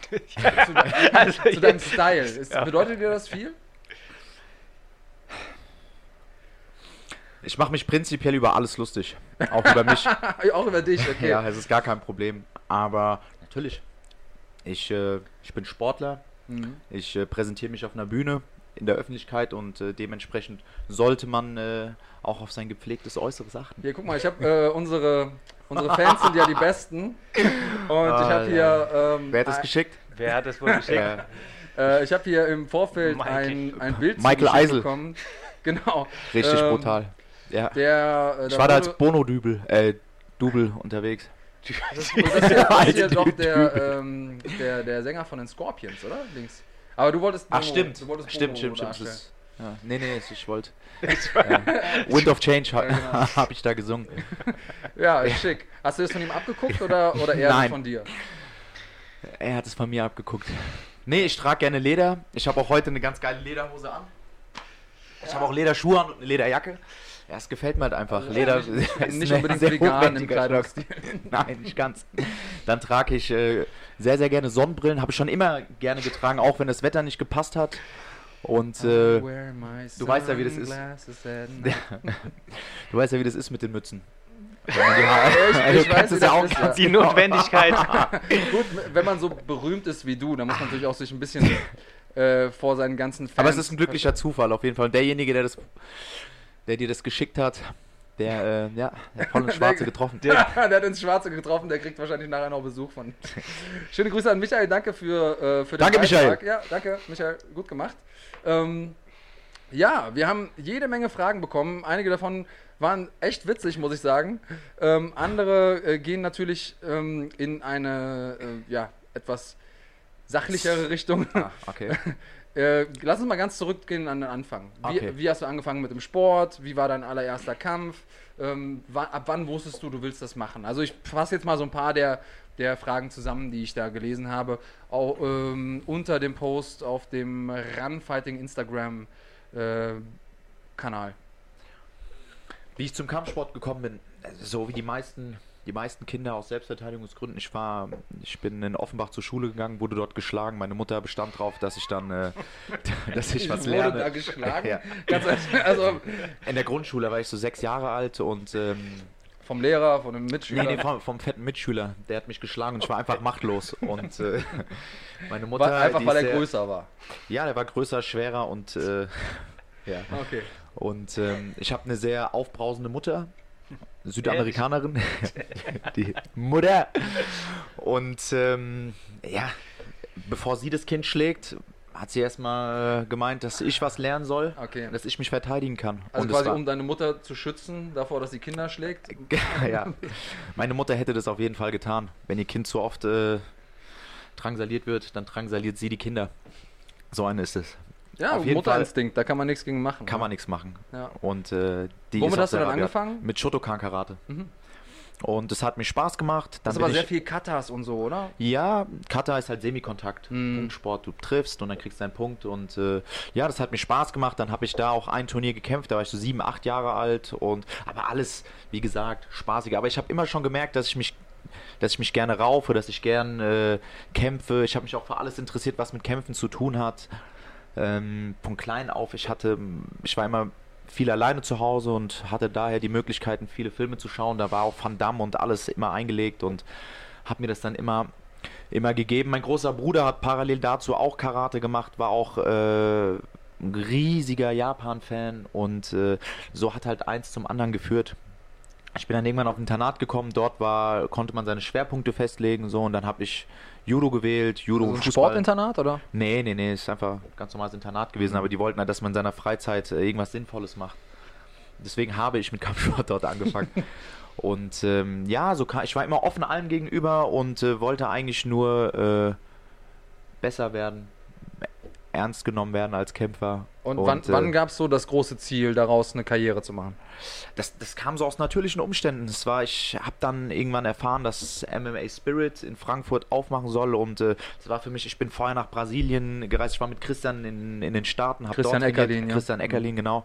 zu, de also zu deinem Style. Ist, ja. Bedeutet dir das viel? Ich mache mich prinzipiell über alles lustig. Auch über mich. auch über dich, okay. Ja, es ist gar kein Problem. Aber natürlich, ich, äh, ich bin Sportler. Mhm. Ich äh, präsentiere mich auf einer Bühne in der Öffentlichkeit und äh, dementsprechend sollte man äh, auch auf sein gepflegtes Äußeres achten. Hier, guck mal, ich habe äh, unsere, unsere Fans sind ja die besten. Und oh, ich habe hier. Ähm, Wer hat das geschickt? Wer hat das wohl geschickt? äh, ich habe hier im Vorfeld ein, ein Bild Michael Eisel. bekommen. Genau. Richtig ähm, brutal. Ja. Der, äh, ich war da als Bono-Double äh, Double unterwegs. Das, ist, das, ist, ja, das ist ja doch der, ähm, der, der Sänger von den Scorpions, oder? Links. Aber du wolltest Ach, stimmt. Du wolltest stimmt, stimmt, stimmt. Ist, ja. Nee, nee, ich wollte. ja. Wind of Change ha genau. habe ich da gesungen. Ja, schick. Hast du das von ihm abgeguckt oder, oder eher Nein. von dir? Er hat es von mir abgeguckt. Nee, ich trage gerne Leder. Ich habe auch heute eine ganz geile Lederhose an. Ich habe auch Lederschuhe an und eine Lederjacke. Ja, es gefällt mir halt einfach. Also Leder ist nicht unbedingt vegan im Kleidungsstil. Nein, nicht ganz. Dann trage ich äh, sehr, sehr gerne Sonnenbrillen. Habe ich schon immer gerne getragen, auch wenn das Wetter nicht gepasst hat. Und äh, du weißt ja, wie das ist. du weißt ja, wie das ist mit den Mützen. Die ich, ich weiß, ja auch ist, die Notwendigkeit. Gut, wenn man so berühmt ist wie du, dann muss man natürlich auch sich ein bisschen äh, vor seinen ganzen Fans. Aber es ist ein glücklicher Zufall auf jeden Fall. Und derjenige, der, das, der dir das geschickt hat, der, äh, ja, der hat voll ins Schwarze getroffen. Der, der, hat ins Schwarze getroffen, der kriegt wahrscheinlich nachher noch Besuch von. Schöne Grüße an Michael, danke für, äh, für den Danke, Beitrag. Michael. Ja, danke, Michael, gut gemacht. Ähm, ja, wir haben jede Menge Fragen bekommen. Einige davon waren echt witzig, muss ich sagen. Ähm, andere äh, gehen natürlich ähm, in eine äh, ja, etwas sachlichere Richtung. Ah, okay. Äh, lass uns mal ganz zurückgehen an den Anfang. Wie, Okay. wie hast du angefangen mit dem Sport? Wie war dein allererster Kampf? Ähm, ab wann wusstest du, du willst das machen? Also ich fasse jetzt mal so ein paar der, der Fragen zusammen, die ich da gelesen habe. Auch, ähm, unter dem Post auf dem Runfighting Instagram äh, Kanal. Wie ich zum Kampfsport gekommen bin, also so wie die meisten, die meisten Kinder aus Selbstverteidigungsgründen. Ich war, ich bin in Offenbach zur Schule gegangen, wurde dort geschlagen. Meine Mutter bestand darauf, dass ich dann, äh, dass ich was wurde lerne. da geschlagen? Ja. Also In der Grundschule war ich so sechs Jahre alt und ähm, vom Lehrer, von einem Mitschüler. nee, nee, vom, vom fetten Mitschüler, der hat mich geschlagen und ich war einfach machtlos. Und äh, meine Mutter, War- einfach weil er sehr- größer war. Ja, der war größer, schwerer und äh, ja. Okay. Und ähm, ich habe eine sehr aufbrausende Mutter, Südamerikanerin, die Mutter. Und ähm, ja, bevor sie das Kind schlägt, hat sie erstmal äh, gemeint, dass ich was lernen soll, Okay. dass ich mich verteidigen kann. Also Und quasi um deine Mutter zu schützen, davor, dass sie Kinder schlägt. ja, meine Mutter hätte das auf jeden Fall getan. Wenn ihr Kind zu oft äh, drangsaliert wird, dann drangsaliert sie die Kinder. So eine ist es. Ja, Auf jeden Mutterinstinkt, da kann man nichts gegen machen. Kann man nichts machen. Ja. Und äh, die Womit hast du dann angefangen? Mit Shotokan Karate. Mhm. Und es hat mir Spaß gemacht. Dann Das ist aber sehr viel Katas und so, oder? Ja, Kata ist halt Semikontakt. Mhm. Punktsport, du triffst und dann kriegst du einen Punkt. Und äh, ja, das hat mir Spaß gemacht. Dann habe ich da auch ein Turnier gekämpft. Da war ich so sieben, acht Jahre alt. Und aber alles, wie gesagt, spaßig. Aber ich habe immer schon gemerkt, dass ich mich dass ich mich gerne raufe, dass ich gern äh, kämpfe. Ich habe mich auch für alles interessiert, was mit Kämpfen zu tun hat. Ähm, von klein auf, ich hatte, ich war immer viel alleine zu Hause und hatte daher die Möglichkeiten, viele Filme zu schauen. Da war auch Van Damme und alles immer eingelegt und habe mir das dann immer, immer gegeben. Mein großer Bruder hat parallel dazu auch Karate gemacht, war auch äh, ein riesiger Japan-Fan und äh, so hat halt eins zum anderen geführt. Ich bin dann irgendwann auf ein Internat gekommen, dort war, konnte man seine Schwerpunkte festlegen, so und dann habe ich Judo gewählt, Judo, Also ein Fußball. Sportinternat, oder? Nee, nee, nee, ist einfach ein ganz normales Internat gewesen, aber die wollten halt, dass man in seiner Freizeit äh, irgendwas Sinnvolles macht. Deswegen habe ich mit Kampfsport dort angefangen. und ähm, ja, so kam, ich war immer offen allem gegenüber und äh, wollte eigentlich nur äh, besser werden, ernst genommen werden als Kämpfer. Und, wann, äh, wann gab es so das große Ziel, daraus eine Karriere zu machen? das, das kam so aus natürlichen Umständen. Es war, ich habe dann irgendwann erfahren, dass MMA Spirit in Frankfurt aufmachen soll und äh, es war für mich, ich bin vorher nach Brasilien gereist, ich war mit Christian in, in den Staaten, hab Christian. Eckerlin, ja. Christian Eckerlin, genau.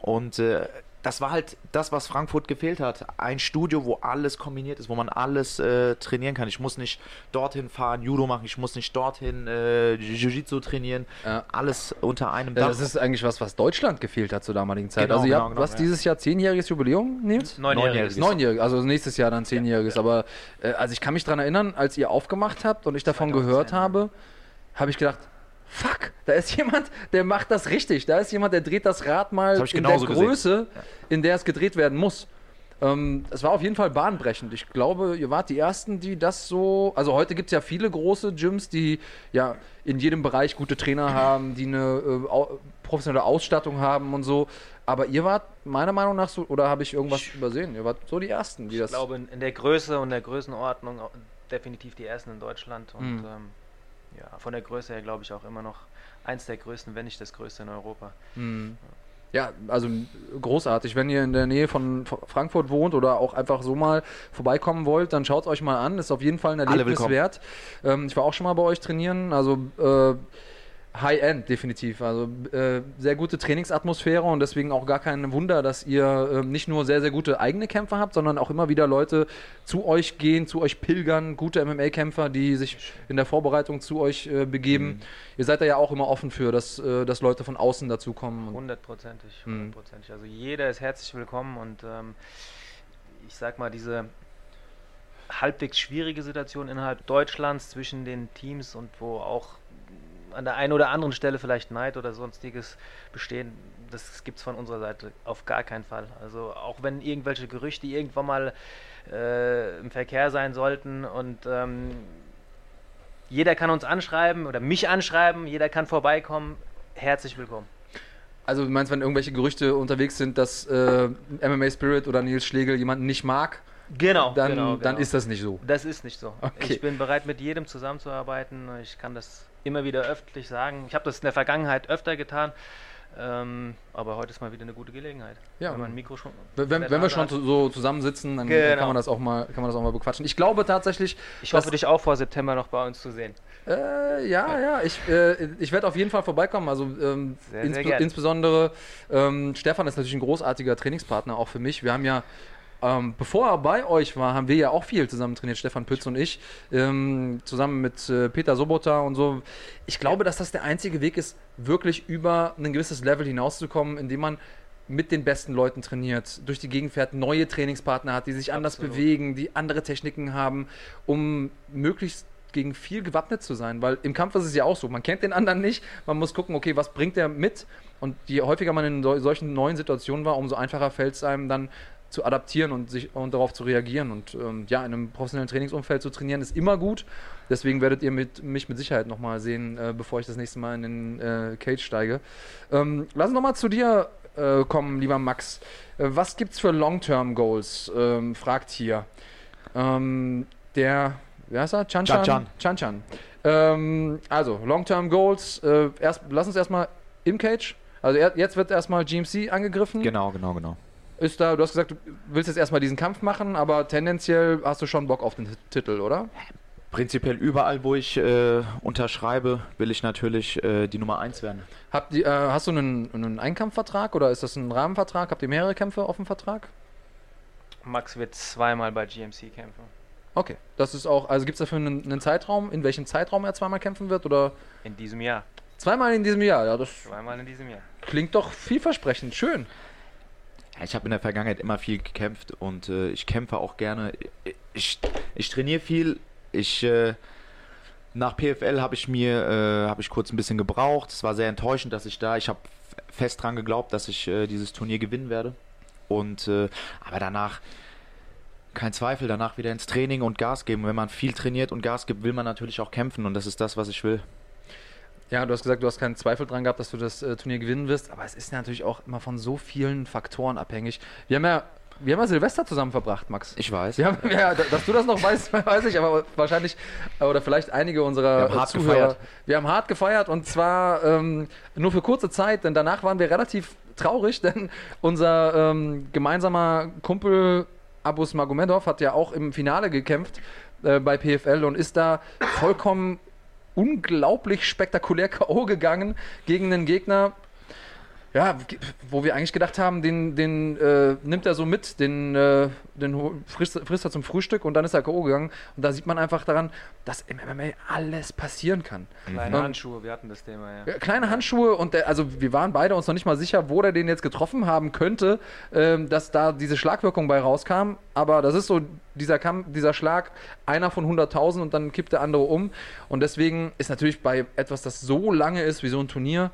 Und äh, das war halt das, was Frankfurt gefehlt hat. Ein Studio, wo alles kombiniert ist, wo man alles äh, trainieren kann. Ich muss nicht dorthin fahren, Judo machen, ich muss nicht dorthin äh, Jiu-Jitsu trainieren. Ja. Alles unter einem Ja, Dach. das ist eigentlich was, was Deutschland gefehlt hat zur damaligen Zeit. Genau, also, ihr genau, habt genau, was ja. dieses Jahr zehnjähriges Jubiläum, Nils? Neunjähriges. Neunjähriges, also nächstes Jahr dann zehnjähriges. Aber äh, also ich kann mich daran erinnern, als ihr aufgemacht habt und ich davon 2010, gehört ja. habe, habe ich gedacht, fuck, da ist jemand, der macht das richtig. Da ist jemand, der dreht das Rad mal Das ich in der genauso gesehen. Größe, in der es gedreht werden muss. Ähm, es war auf jeden Fall bahnbrechend. Ich glaube, ihr wart die Ersten, die das so. Also heute gibt es ja viele große Gyms, die ja in jedem Bereich gute Trainer haben, die eine äh, au professionelle Ausstattung haben und so. Aber ihr wart meiner Meinung nach so, oder habe ich irgendwas Ich- übersehen? Ihr wart so die Ersten, die Ich das. glaube, in, der Größe und der Größenordnung au- definitiv die ersten in Deutschland. Und Mhm. ähm, ja, von der Größe her glaube ich auch immer noch eins der größten, wenn nicht das größte in Europa. Hm. Ja, also großartig. Wenn ihr in der Nähe von Frankfurt wohnt oder auch einfach so mal vorbeikommen wollt, dann schaut es euch mal an. Ist auf jeden Fall ein Erlebnis wert. Ähm, ich war auch schon mal bei euch trainieren. Also äh, High-End definitiv. Also äh, sehr gute Trainingsatmosphäre und deswegen auch gar kein Wunder, dass ihr äh, nicht nur sehr, sehr gute eigene Kämpfer habt, sondern auch immer wieder Leute zu euch gehen, zu euch pilgern, gute MMA-Kämpfer, die sich in der Vorbereitung zu euch äh, begeben. Mhm. Ihr seid da ja auch immer offen für, dass, äh, dass Leute von außen dazukommen. Und Hundertprozentig, Mhm. hundertprozentig. Also jeder ist herzlich willkommen und ähm, ich sag mal, diese halbwegs schwierige Situation innerhalb Deutschlands zwischen den Teams und wo auch an der einen oder anderen Stelle vielleicht Neid oder sonstiges bestehen, das gibt es von unserer Seite auf gar keinen Fall. Also auch wenn irgendwelche Gerüchte irgendwann mal äh, im Verkehr sein sollten und ähm, jeder kann uns anschreiben oder mich anschreiben, jeder kann vorbeikommen, herzlich willkommen. Also du meinst, wenn irgendwelche Gerüchte unterwegs sind, dass äh, MMA Spirit oder Nils Schlegel jemanden nicht mag, Genau, dann, genau, dann genau. ist das nicht so. Das ist nicht so. Okay. Ich bin bereit, mit jedem zusammenzuarbeiten. Ich kann das immer wieder öffentlich sagen. Ich habe das in der Vergangenheit öfter getan. Ähm, aber heute ist mal wieder eine gute Gelegenheit. Ja. Wenn man ein Mikro schon. Wenn, wenn, wenn wir schon so zusammensitzen, dann Genau. kann man das auch mal, kann man das auch mal bequatschen. Ich glaube tatsächlich, Ich hoffe, dich auch vor September noch bei uns zu sehen. Äh, ja, ja, ich, äh, ich werde auf jeden Fall vorbeikommen. Also ähm, Sehr, sehr insbe gern. insbesondere ähm, Stefan ist natürlich ein großartiger Trainingspartner auch für mich. Wir haben ja, ähm, bevor er bei euch war, haben wir ja auch viel zusammen trainiert, Stefan Pütz und ich, ähm, zusammen mit äh, Peter Sobota und so. Ich glaube, dass das der einzige Weg ist, wirklich über ein gewisses Level hinauszukommen, indem man mit den besten Leuten trainiert, durch die Gegend fährt, neue Trainingspartner hat, die sich anders Absolut. bewegen, die andere Techniken haben, um möglichst gegen viel gewappnet zu sein, weil im Kampf ist es ja auch so, man kennt den anderen nicht, man muss gucken, okay, was bringt der mit und je häufiger man in sol- solchen neuen Situationen war, umso einfacher fällt es einem dann zu adaptieren und sich und darauf zu reagieren und ähm, ja, in einem professionellen Trainingsumfeld zu trainieren ist immer gut, deswegen werdet ihr mit, mich mit Sicherheit nochmal sehen, äh, bevor ich das nächste Mal in den äh, Cage steige. Ähm, lass uns nochmal zu dir äh, kommen, lieber Max. Äh, was gibt's für Long-Term-Goals? Ähm, fragt hier. Ähm, der, wie heißt er? Chan Chan? Chan Chan Chan. Ähm, also, Long-Term Goals. Äh, erst, lass uns erstmal im Cage. Also, er, jetzt wird erstmal GMC angegriffen. Genau, genau, genau. Ist da, du hast gesagt, du willst jetzt erstmal diesen Kampf machen, aber tendenziell hast du schon Bock auf den T- Titel, oder? Prinzipiell überall, wo ich äh, unterschreibe, will ich natürlich äh, die Nummer 1 werden. Habt ihr, äh, hast du einen, einen Einkampfvertrag oder ist das ein Rahmenvertrag? Habt ihr mehrere Kämpfe auf dem Vertrag? Max wird zweimal bei GMC kämpfen. Okay. Das ist auch, also gibt es dafür einen, einen Zeitraum, in welchem Zeitraum er zweimal kämpfen wird? Oder In diesem Jahr. zweimal in diesem Jahr? Ja, das Zweimal in diesem Jahr. klingt doch vielversprechend. Schön. Ich habe in der Vergangenheit immer viel gekämpft und äh, ich kämpfe auch gerne. Ich, ich trainiere viel. Ich äh, nach PFL habe ich mir äh, habe ich kurz ein bisschen gebraucht. Es war sehr enttäuschend, dass ich da. Ich habe fest dran geglaubt, dass ich äh, dieses Turnier gewinnen werde. Und äh, aber danach kein Zweifel, danach wieder ins Training und Gas geben. Wenn man viel trainiert und Gas gibt, will man natürlich auch kämpfen und das ist das, was ich will. Ja, du hast gesagt, du hast keinen Zweifel dran gehabt, dass du das äh, Turnier gewinnen wirst, aber es ist natürlich auch immer von so vielen Faktoren abhängig. Wir haben ja, wir haben ja Silvester zusammen verbracht, Max. Ich weiß. Haben, ja, da- dass du das noch weißt, weiß ich, aber wahrscheinlich, äh, oder vielleicht einige unserer Wir haben äh, hart Zuhörer. gefeiert. Wir haben hart gefeiert und zwar ähm, nur für kurze Zeit, denn danach waren wir relativ traurig, denn unser ähm, gemeinsamer Kumpel Abus Magomedov hat ja auch im Finale gekämpft äh, bei PFL und ist da vollkommen unglaublich spektakulär K.O. gegangen gegen einen Gegner, ja, wo wir eigentlich gedacht haben, den, den äh, nimmt er so mit, den, äh, den frisst, frisst er zum Frühstück und dann ist er K.O. gegangen. Und da sieht man einfach daran, dass im MMA alles passieren kann. Kleine Ähm, Handschuhe, wir hatten das Thema, ja. Ja, Kleine Handschuhe und der, also wir waren beide uns noch nicht mal sicher, wo der den jetzt getroffen haben könnte, ähm, dass da diese Schlagwirkung bei rauskam. Aber das ist so dieser Kampf, dieser Schlag, einer von 100.000 und dann kippt der andere um. Und deswegen ist natürlich bei etwas, das so lange ist wie so ein Turnier,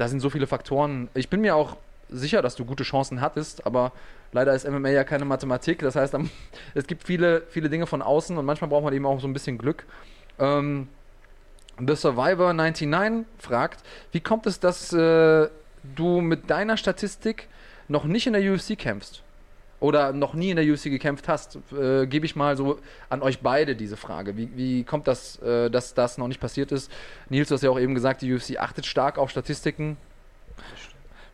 da sind so viele Faktoren. Ich bin mir auch sicher, dass du gute Chancen hattest, aber leider ist MMA ja keine Mathematik. Das heißt, es gibt viele, viele Dinge von außen und manchmal braucht man eben auch so ein bisschen Glück. Ähm, The Survivor 99 fragt, wie kommt es, dass äh, du mit deiner Statistik noch nicht in der UFC kämpfst? Oder noch nie in der UFC gekämpft hast? Äh, Gebe ich mal so an euch beide diese Frage. Wie, wie kommt das, äh, dass das noch nicht passiert ist? Nils, du hast ja auch eben gesagt, die UFC achtet stark auf Statistiken.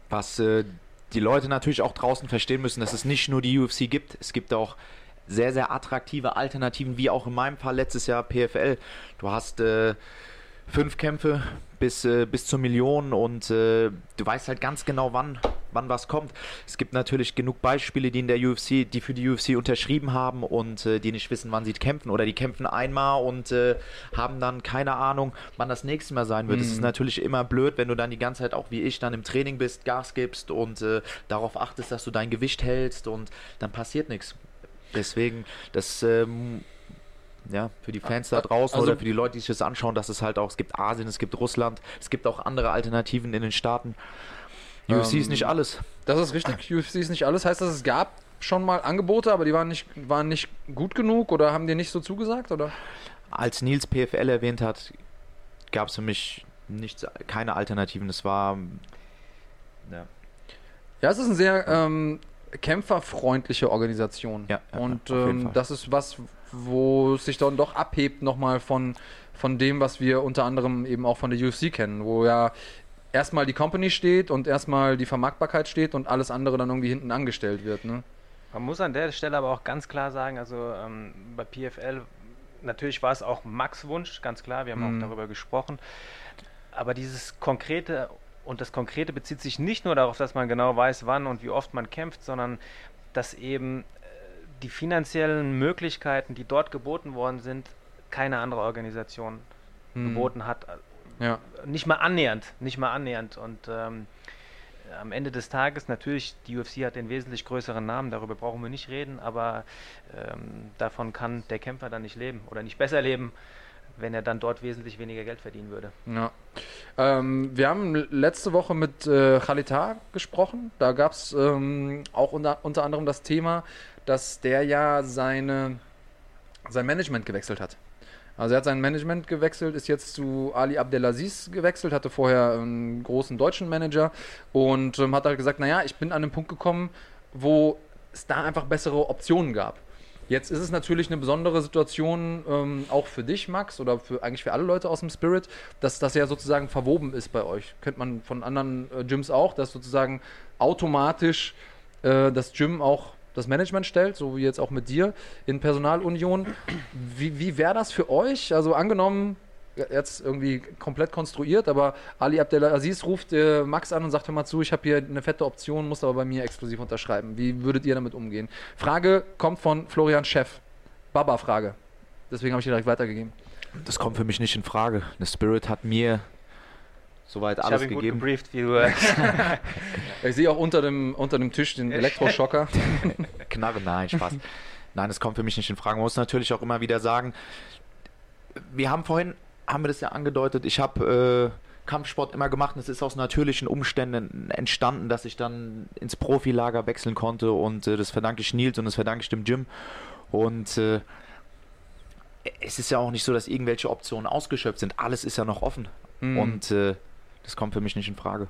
Was äh, die Leute natürlich auch draußen verstehen müssen, dass es nicht nur die UFC gibt. Es gibt auch sehr, sehr attraktive Alternativen, wie auch in meinem Fall letztes Jahr PFL. Du hast äh, fünf Kämpfe bis, äh, bis zur Million und äh, du weißt halt ganz genau, wann, wann was kommt. Es gibt natürlich genug Beispiele, die in der UFC, die für die UFC unterschrieben haben und äh, die nicht wissen, wann sie kämpfen oder die kämpfen einmal und äh, haben dann keine Ahnung, wann das nächste Mal sein wird. Es ist Mhm. natürlich immer blöd, wenn du dann die ganze Zeit auch wie ich dann im Training bist, Gas gibst und äh, darauf achtest, dass du dein Gewicht hältst und dann passiert nichts. Deswegen, das ähm, ja, für die Fans da draußen also, oder für die Leute, die sich das anschauen, dass es halt auch, es gibt Asien, es gibt Russland, es gibt auch andere Alternativen in den Staaten. UFC ähm, ist nicht alles. Das ist richtig, UFC ist nicht alles. Heißt das, es gab schon mal Angebote, aber die waren nicht, waren nicht gut genug oder haben dir nicht so zugesagt? Oder? Als Nils PFL erwähnt hat, gab es für mich nichts, keine Alternativen. Es war. Ja. ja, es ist eine sehr ähm, kämpferfreundliche Organisation. Ja, ja und ähm, das ist was, wo es sich dann doch abhebt nochmal von, von dem, was wir unter anderem eben auch von der UFC kennen, wo ja erstmal die Company steht und erstmal die Vermarktbarkeit steht und alles andere dann irgendwie hinten angestellt wird. Ne? Man muss an der Stelle aber auch ganz klar sagen, also ähm, bei PFL, natürlich war es auch Max Wunsch, ganz klar, wir haben mhm. auch darüber gesprochen, aber dieses konkrete und das Konkrete bezieht sich nicht nur darauf, dass man genau weiß, wann und wie oft man kämpft, sondern dass eben äh, die finanziellen Möglichkeiten, die dort geboten worden sind, keine andere Organisation hm. geboten hat. Ja. Nicht mal annähernd, nicht mal annähernd. Und ähm, am Ende des Tages natürlich, die UFC hat den wesentlich größeren Namen, darüber brauchen wir nicht reden, aber ähm, davon kann der Kämpfer dann nicht leben oder nicht besser leben, wenn er dann dort wesentlich weniger Geld verdienen würde. Ja. Ähm, wir haben letzte Woche mit äh, Khalita gesprochen. Da gab es ähm, auch unter, unter anderem das Thema, dass der ja seine, sein Management gewechselt hat. Also er hat sein Management gewechselt, ist jetzt zu Ali Abdelaziz gewechselt, hatte vorher einen großen deutschen Manager und ähm, hat halt gesagt, naja, ich bin an den Punkt gekommen, wo es da einfach bessere Optionen gab. Jetzt ist es natürlich eine besondere Situation, ähm, auch für dich, Max, oder für eigentlich für alle Leute aus dem Spirit, dass das ja sozusagen verwoben ist bei euch. Kennt man von anderen äh, Gyms auch, dass sozusagen automatisch äh, das Gym auch das Management stellt, so wie jetzt auch mit dir in Personalunion. Wie, wie wäre das für euch? Also angenommen, jetzt irgendwie komplett konstruiert, aber Ali Abdelaziz ruft äh, Max an und sagt, hör mal zu, ich habe hier eine fette Option, muss aber bei mir exklusiv unterschreiben. Wie würdet ihr damit umgehen? Frage kommt von Florian Chef. Baba-Frage. Deswegen habe ich direkt weitergegeben. Das kommt für mich nicht in Frage. The Spirit hat mir soweit alles ich gegeben. Gut gebrieft, wie du ich sehe auch unter dem, unter dem Tisch den Elektroschocker. Knarre, nein, Spaß. Nein, das kommt für mich nicht in Frage. Man muss natürlich auch immer wieder sagen, wir haben vorhin, haben wir das ja angedeutet, ich habe äh, Kampfsport immer gemacht und es ist aus natürlichen Umständen entstanden, dass ich dann ins Profilager wechseln konnte und äh, das verdanke ich Nils und das verdanke ich dem Gym. Und äh, es ist ja auch nicht so, dass irgendwelche Optionen ausgeschöpft sind. Alles ist ja noch offen. Mhm. Und äh, das kommt für mich nicht in Frage.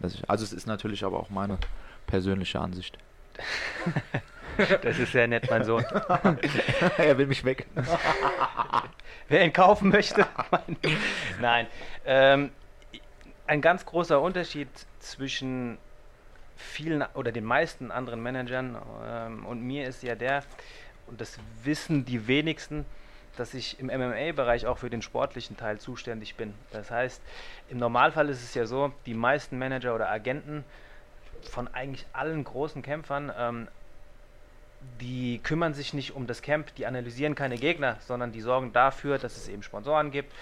Ich, also es ist natürlich aber auch meine persönliche Ansicht. das ist sehr nett, mein Sohn. er will mich weg. Wer ihn kaufen möchte. Nein. Ähm, ein ganz großer Unterschied zwischen vielen oder den meisten anderen Managern ähm, und mir ist ja der, und das wissen die wenigsten, dass ich im MMA-Bereich auch für den sportlichen Teil zuständig bin. Das heißt, im Normalfall ist es ja so, die meisten Manager oder Agenten von eigentlich allen großen Kämpfern, ähm, die kümmern sich nicht um das Camp, die analysieren keine Gegner, sondern die sorgen dafür, dass es eben Sponsoren gibt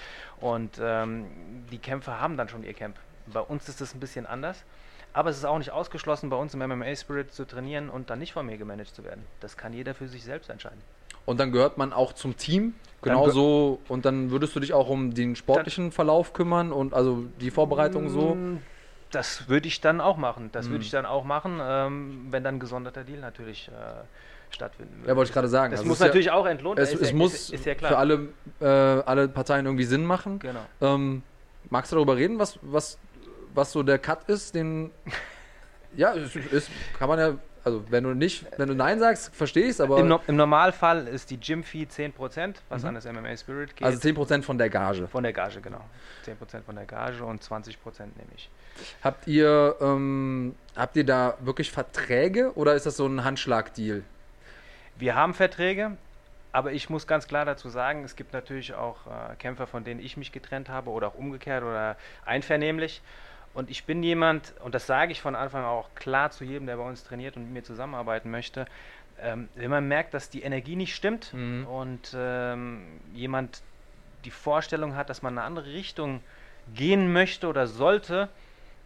und ähm, die Kämpfer haben dann schon ihr Camp. Bei uns ist das ein bisschen anders. Aber es ist auch nicht ausgeschlossen, bei uns im MMA Spirit zu trainieren und dann nicht von mir gemanagt zu werden. Das kann jeder für sich selbst entscheiden. Und dann gehört man auch zum Team. Genauso. Und dann würdest du dich auch um den sportlichen Verlauf kümmern und also die Vorbereitung so. Mm, das würde ich dann auch machen. Das würde mm. ich dann auch machen, ähm, wenn dann ein gesonderter Deal natürlich äh, stattfinden würde. Ja, wollte ich gerade sagen. Das also muss natürlich ja, auch entlohnt werden. Es, es ja, muss ist, ist ja für alle, äh, alle Parteien irgendwie Sinn machen. Genau. Ähm, magst du darüber reden, was, was, was so der Cut ist, den. ja, ist, kann man ja also wenn du nicht, wenn du Nein sagst, verstehe ich es, aber. Im, no Im, Normalfall ist die Gym-Fee 10%, was mhm. an das MMA Spirit geht. Also 10% von der Gage. Von der Gage, genau. 10% von der Gage und 20% nehme ich. Habt ihr, ähm, habt ihr da wirklich Verträge oder ist das so ein Handschlag-Deal? Wir haben Verträge, aber ich muss ganz klar dazu sagen, es gibt natürlich auch äh, Kämpfer, von denen ich mich getrennt habe oder auch umgekehrt oder einvernehmlich. Und ich bin jemand, und das sage ich von Anfang an auch klar zu jedem, der bei uns trainiert und mit mir zusammenarbeiten möchte, ähm, wenn man merkt, dass die Energie nicht stimmt mhm. und ähm, jemand die Vorstellung hat, dass man in eine andere Richtung gehen möchte oder sollte,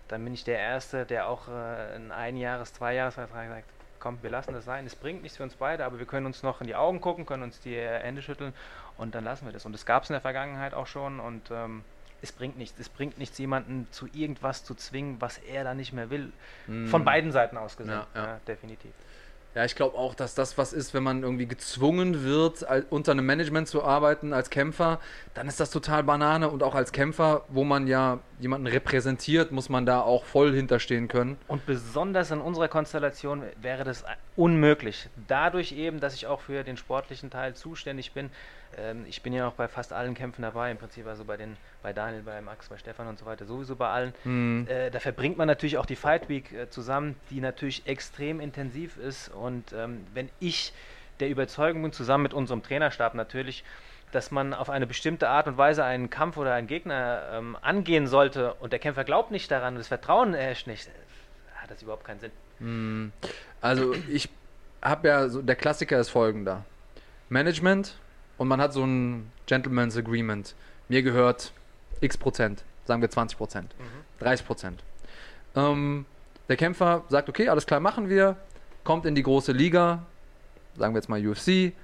dann bin ich der Erste, der auch äh, einen Einjahres-, Zweijahresvertrag sagt, komm, wir lassen das sein, es bringt nichts für uns beide, aber wir können uns noch in die Augen gucken, können uns die Hände schütteln und dann lassen wir das. Und das gab es in der Vergangenheit auch schon und ähm, es bringt nichts. Es bringt nichts, jemanden zu irgendwas zu zwingen, was er da nicht mehr will. Mm. Von beiden Seiten aus gesehen. Ja, ja. ja definitiv. Ja, ich glaube auch, dass das was ist, wenn man irgendwie gezwungen wird, unter einem Management zu arbeiten als Kämpfer, dann ist das total Banane und auch als Kämpfer, wo man ja jemanden repräsentiert, muss man da auch voll hinterstehen können. Und besonders in unserer Konstellation wäre das unmöglich. Dadurch eben, dass ich auch für den sportlichen Teil zuständig bin, ähm, ich bin ja auch bei fast allen Kämpfen dabei, im Prinzip also bei den, bei Daniel, bei Max, bei Stefan und so weiter, sowieso bei allen. Mhm. Äh, da verbringt man natürlich auch die Fight Week äh, zusammen, die natürlich extrem intensiv ist. Und ähm, wenn ich der Überzeugung bin, zusammen mit unserem Trainerstab natürlich, dass man auf eine bestimmte Art und Weise einen Kampf oder einen Gegner ähm, angehen sollte und der Kämpfer glaubt nicht daran und das Vertrauen herrscht nicht, hat das überhaupt keinen Sinn. Mhm. Also ich habe ja so, der Klassiker ist folgender. Management und man hat so ein Gentleman's Agreement. Mir gehört x Prozent, sagen wir 20 Prozent, mhm. 30 Prozent. Ähm, der Kämpfer sagt, okay, alles klar, machen wir, kommt in die große Liga, sagen wir jetzt mal UFC,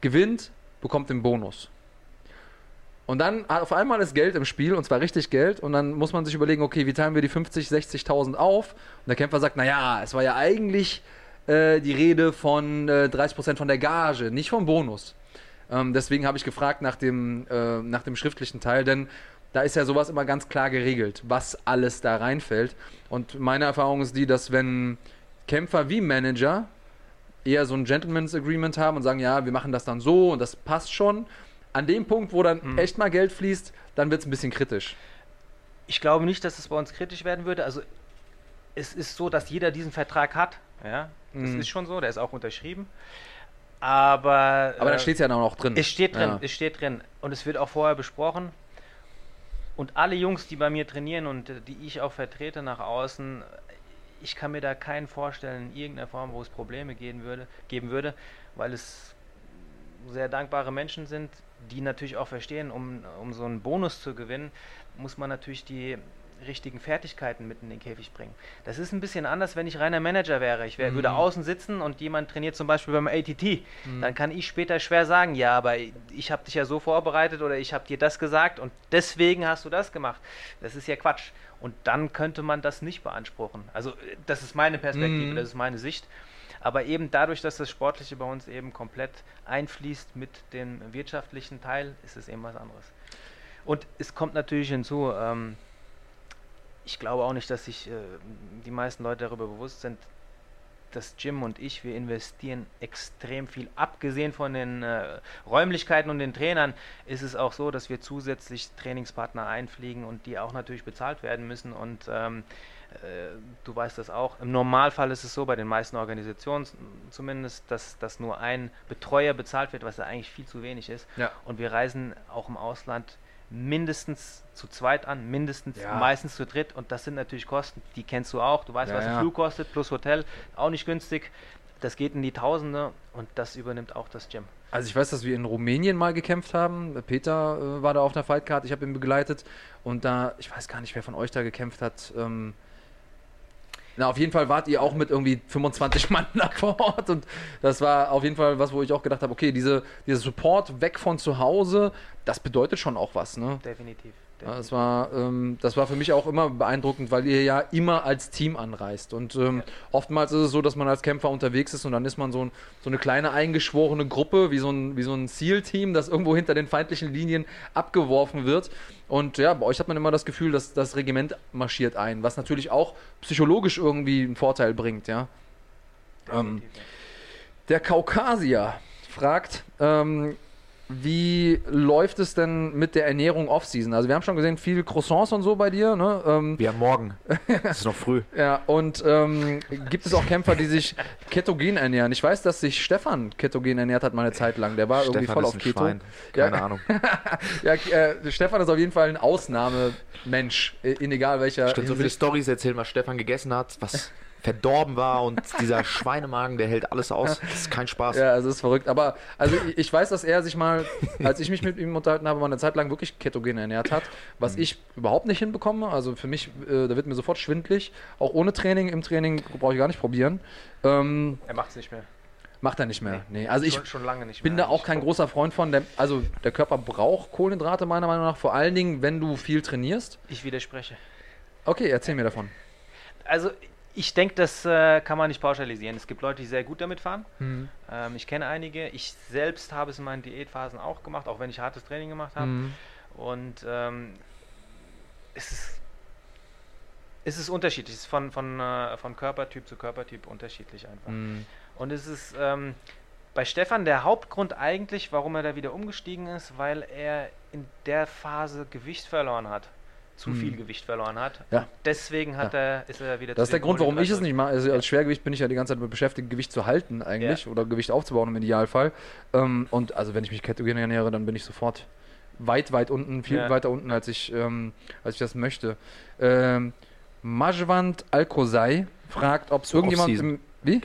gewinnt, bekommt den Bonus. Und dann auf einmal ist Geld im Spiel, und zwar richtig Geld, und dann muss man sich überlegen, okay, wie teilen wir die 50, 60.000 auf? Und der Kämpfer sagt, naja, es war ja eigentlich äh, die Rede von äh, 30% von der Gage, nicht vom Bonus. Ähm, deswegen habe ich gefragt nach dem, äh, nach dem schriftlichen Teil, denn da ist ja sowas immer ganz klar geregelt, was alles da reinfällt. Und meine Erfahrung ist die, dass wenn Kämpfer wie Manager eher so ein Gentleman's Agreement haben und sagen, ja, wir machen das dann so und das passt schon, an dem Punkt, wo dann mhm. echt mal Geld fließt, dann wird es ein bisschen kritisch. Ich glaube nicht, dass es bei uns kritisch werden würde. Also es ist so, dass jeder diesen Vertrag hat. Ja, das mhm. ist schon so, der ist auch unterschrieben. Aber. Aber da äh, steht es ja noch drin. Es steht drin, ja. es steht drin. Und es wird auch vorher besprochen. Und alle Jungs, die bei mir trainieren und die ich auch vertrete nach außen, ich kann mir da keinen vorstellen in irgendeiner Form, wo es Probleme geben würde, geben würde, weil es sehr dankbare Menschen sind, die natürlich auch verstehen, um, um so einen Bonus zu gewinnen, muss man natürlich die richtigen Fertigkeiten mit in den Käfig bringen. Das ist ein bisschen anders, wenn ich reiner Manager wäre. Ich wär, mhm. würde außen sitzen und jemand trainiert zum Beispiel beim ATT. Mhm. Dann kann ich später schwer sagen, ja, aber ich habe dich ja so vorbereitet oder ich habe dir das gesagt und deswegen hast du das gemacht. Das ist ja Quatsch. Und dann könnte man das nicht beanspruchen. Also das ist meine Perspektive, mhm. das ist meine Sicht. Aber eben dadurch, dass das Sportliche bei uns eben komplett einfließt mit dem wirtschaftlichen Teil, ist es eben was anderes. Und es kommt natürlich hinzu, ähm, ich glaube auch nicht, dass sich äh, die meisten Leute darüber bewusst sind, dass Jim und ich, wir investieren extrem viel. Abgesehen von den äh, Räumlichkeiten und den Trainern ist es auch so, dass wir zusätzlich Trainingspartner einfliegen und die auch natürlich bezahlt werden müssen. Und ähm, äh, du weißt das auch. Im Normalfall ist es so, bei den meisten Organisationen zumindest, dass, dass nur ein Betreuer bezahlt wird, was ja eigentlich viel zu wenig ist. Ja. Und wir reisen auch im Ausland mindestens zu zweit an, mindestens ja. meistens zu dritt und das sind natürlich Kosten, die kennst du auch. Du weißt, ja, was ein Flug kostet plus Hotel, auch nicht günstig. Das geht in die Tausende und das übernimmt auch das Gym. Also ich weiß, dass wir in Rumänien mal gekämpft haben. Peter äh, war da auf einer Fightcard, ich habe ihn begleitet und da, ich weiß gar nicht, wer von euch da gekämpft hat. Ähm, na, auf jeden Fall wart ihr auch mit irgendwie 25 Mann da vor Ort und das war auf jeden Fall was, wo ich auch gedacht habe, okay, diese, dieser Support weg von zu Hause, das bedeutet schon auch was, ne? Definitiv. Das, war, ähm, das war für mich auch immer beeindruckend, weil ihr ja immer als Team anreist. Und ähm, ja. oftmals ist es so, dass man als Kämpfer unterwegs ist und dann ist man so, ein, so eine kleine eingeschworene Gruppe, wie so ein, wie so ein Zielteam, das irgendwo hinter den feindlichen Linien abgeworfen wird. Und ja, bei euch hat man immer das Gefühl, dass das Regiment marschiert ein, was natürlich auch psychologisch irgendwie einen Vorteil bringt, ja. Ähm, der Kaukasier fragt, ähm, wie läuft es denn mit der Ernährung Off-Season? Also wir haben schon gesehen, viel Croissants und so bei dir. Ne? Ähm, wir haben morgen. es ist noch früh. Ja, und ähm, gibt es auch Kämpfer, die sich ketogen ernähren? Ich weiß, dass sich Stefan ketogen ernährt hat mal eine Zeit lang. Der war Stefan irgendwie voll auf Keto. Schwein. Keine ja. Ahnung. ja, äh, Stefan ist auf jeden Fall ein Ausnahmemensch, in egal welcher. Stimmt, so viele Stories erzählen, was Stefan gegessen hat, was verdorben war und dieser Schweinemagen, der hält alles aus. Das ist kein Spaß. Ja, also es ist verrückt. Aber also ich, ich weiß, dass er sich mal, als ich mich mit ihm unterhalten habe, mal eine Zeit lang wirklich ketogen ernährt hat, was Mhm. ich überhaupt nicht hinbekomme. Also für mich, äh, da wird mir sofort schwindlig. Auch ohne Training, im Training brauche ich gar nicht probieren. Ähm, Er macht es nicht mehr. macht er nicht mehr. Nee. Also ich schon, schon lange nicht bin mehr. da auch kein großer Freund von. Der, also der Körper braucht Kohlenhydrate meiner Meinung nach, vor allen Dingen, wenn du viel trainierst. Ich widerspreche. Okay, erzähl mir davon. Also ich denke, das äh, kann man nicht pauschalisieren. Es gibt Leute, die sehr gut damit fahren. Mhm. Ähm, ich kenne einige. Ich selbst habe es in meinen Diätphasen auch gemacht, auch wenn ich hartes Training gemacht habe. Mhm. Und ähm, es ist es ist unterschiedlich, es ist von, von, äh, von Körpertyp zu Körpertyp unterschiedlich einfach. Mhm. Und es ist ähm, bei Stefan der Hauptgrund eigentlich, warum er da wieder umgestiegen ist, weil er in der Phase Gewicht verloren hat. Zu Mhm. viel Gewicht verloren hat. Ja. Deswegen hat er, ist er wieder Das ist der Grund, warum ich es nicht mache. Also als Schwergewicht bin ich ja die ganze Zeit damit beschäftigt, Gewicht zu halten eigentlich oder Gewicht aufzubauen im Idealfall. Ähm, und also wenn ich mich ketogen ernähre, dann bin ich sofort weit, weit unten, viel Ja. weiter unten, als ich, ähm, als ich das möchte. Ähm, Majwand Alkozai fragt, ob es irgendjemand im... Wie?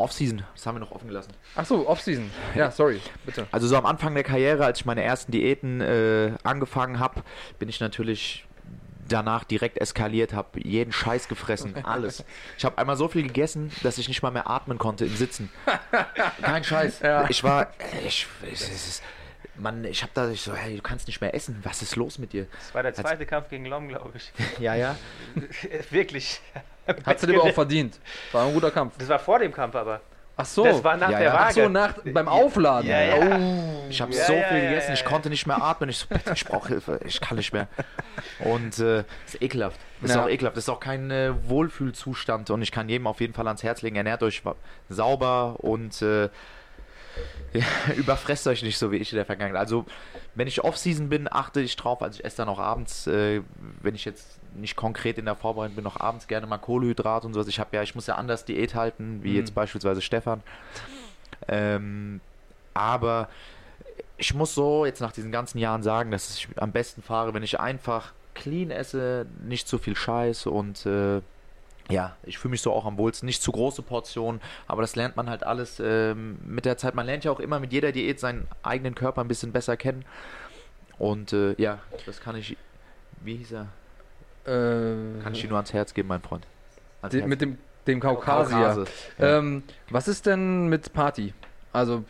Off-Season, das haben wir noch offen gelassen. Ach so, Off-Season. Ja, sorry, bitte. Also so am Anfang der Karriere, als ich meine ersten Diäten äh, angefangen habe, bin ich natürlich danach direkt eskaliert, habe jeden Scheiß gefressen, alles. Ich habe einmal so viel gegessen, dass ich nicht mal mehr atmen konnte im Sitzen. Kein Scheiß. Ja. Ich war, ich, es ist, Mann, ich habe da ich so, hey, du kannst nicht mehr essen. Was ist los mit dir? Das war der zweite Kampf gegen Lom, glaube ich. Ja, ja. Wirklich. Hat aber auch verdient. War ein guter Kampf. Das war vor dem Kampf aber. Ach so. Das war nach Ja, der ja. Waage. Ach so, nach, beim Aufladen. Ja, ja. Oh. Ich habe Ja, so viel ja, gegessen, ja, ich konnte nicht mehr atmen. Ich so, bitte, ich brauche Hilfe, ich kann nicht mehr. Und äh, ist ekelhaft. Das Ja. ist auch ekelhaft. Das ist auch kein äh, Wohlfühlzustand. Und ich kann jedem auf jeden Fall ans Herz legen, ernährt euch sauber und äh, ja, überfresst euch nicht so wie ich in der Vergangenheit. Also, wenn ich Off-Season bin, achte ich drauf. Also, ich esse dann auch abends, äh, wenn ich jetzt nicht konkret in der Vorbereitung bin, noch abends gerne mal Kohlenhydrat und sowas. Ich habe ja, ich muss ja anders Diät halten, wie Mhm. jetzt beispielsweise Stefan. Ähm, aber ich muss so jetzt nach diesen ganzen Jahren sagen, dass ich am besten fahre, wenn ich einfach clean esse, nicht zu viel Scheiß und äh, ja, ich fühle mich so auch am wohlsten. Nicht zu große Portionen, aber das lernt man halt alles ähm, mit der Zeit. Man lernt ja auch immer mit jeder Diät seinen eigenen Körper ein bisschen besser kennen. Und äh, ja, das kann ich, wie hieß er? Äh, Kann ich dir nur ans Herz geben, mein Freund. Ans Herz. mit dem, dem Kaukasier. Ja. Ähm, was ist denn mit Party? Also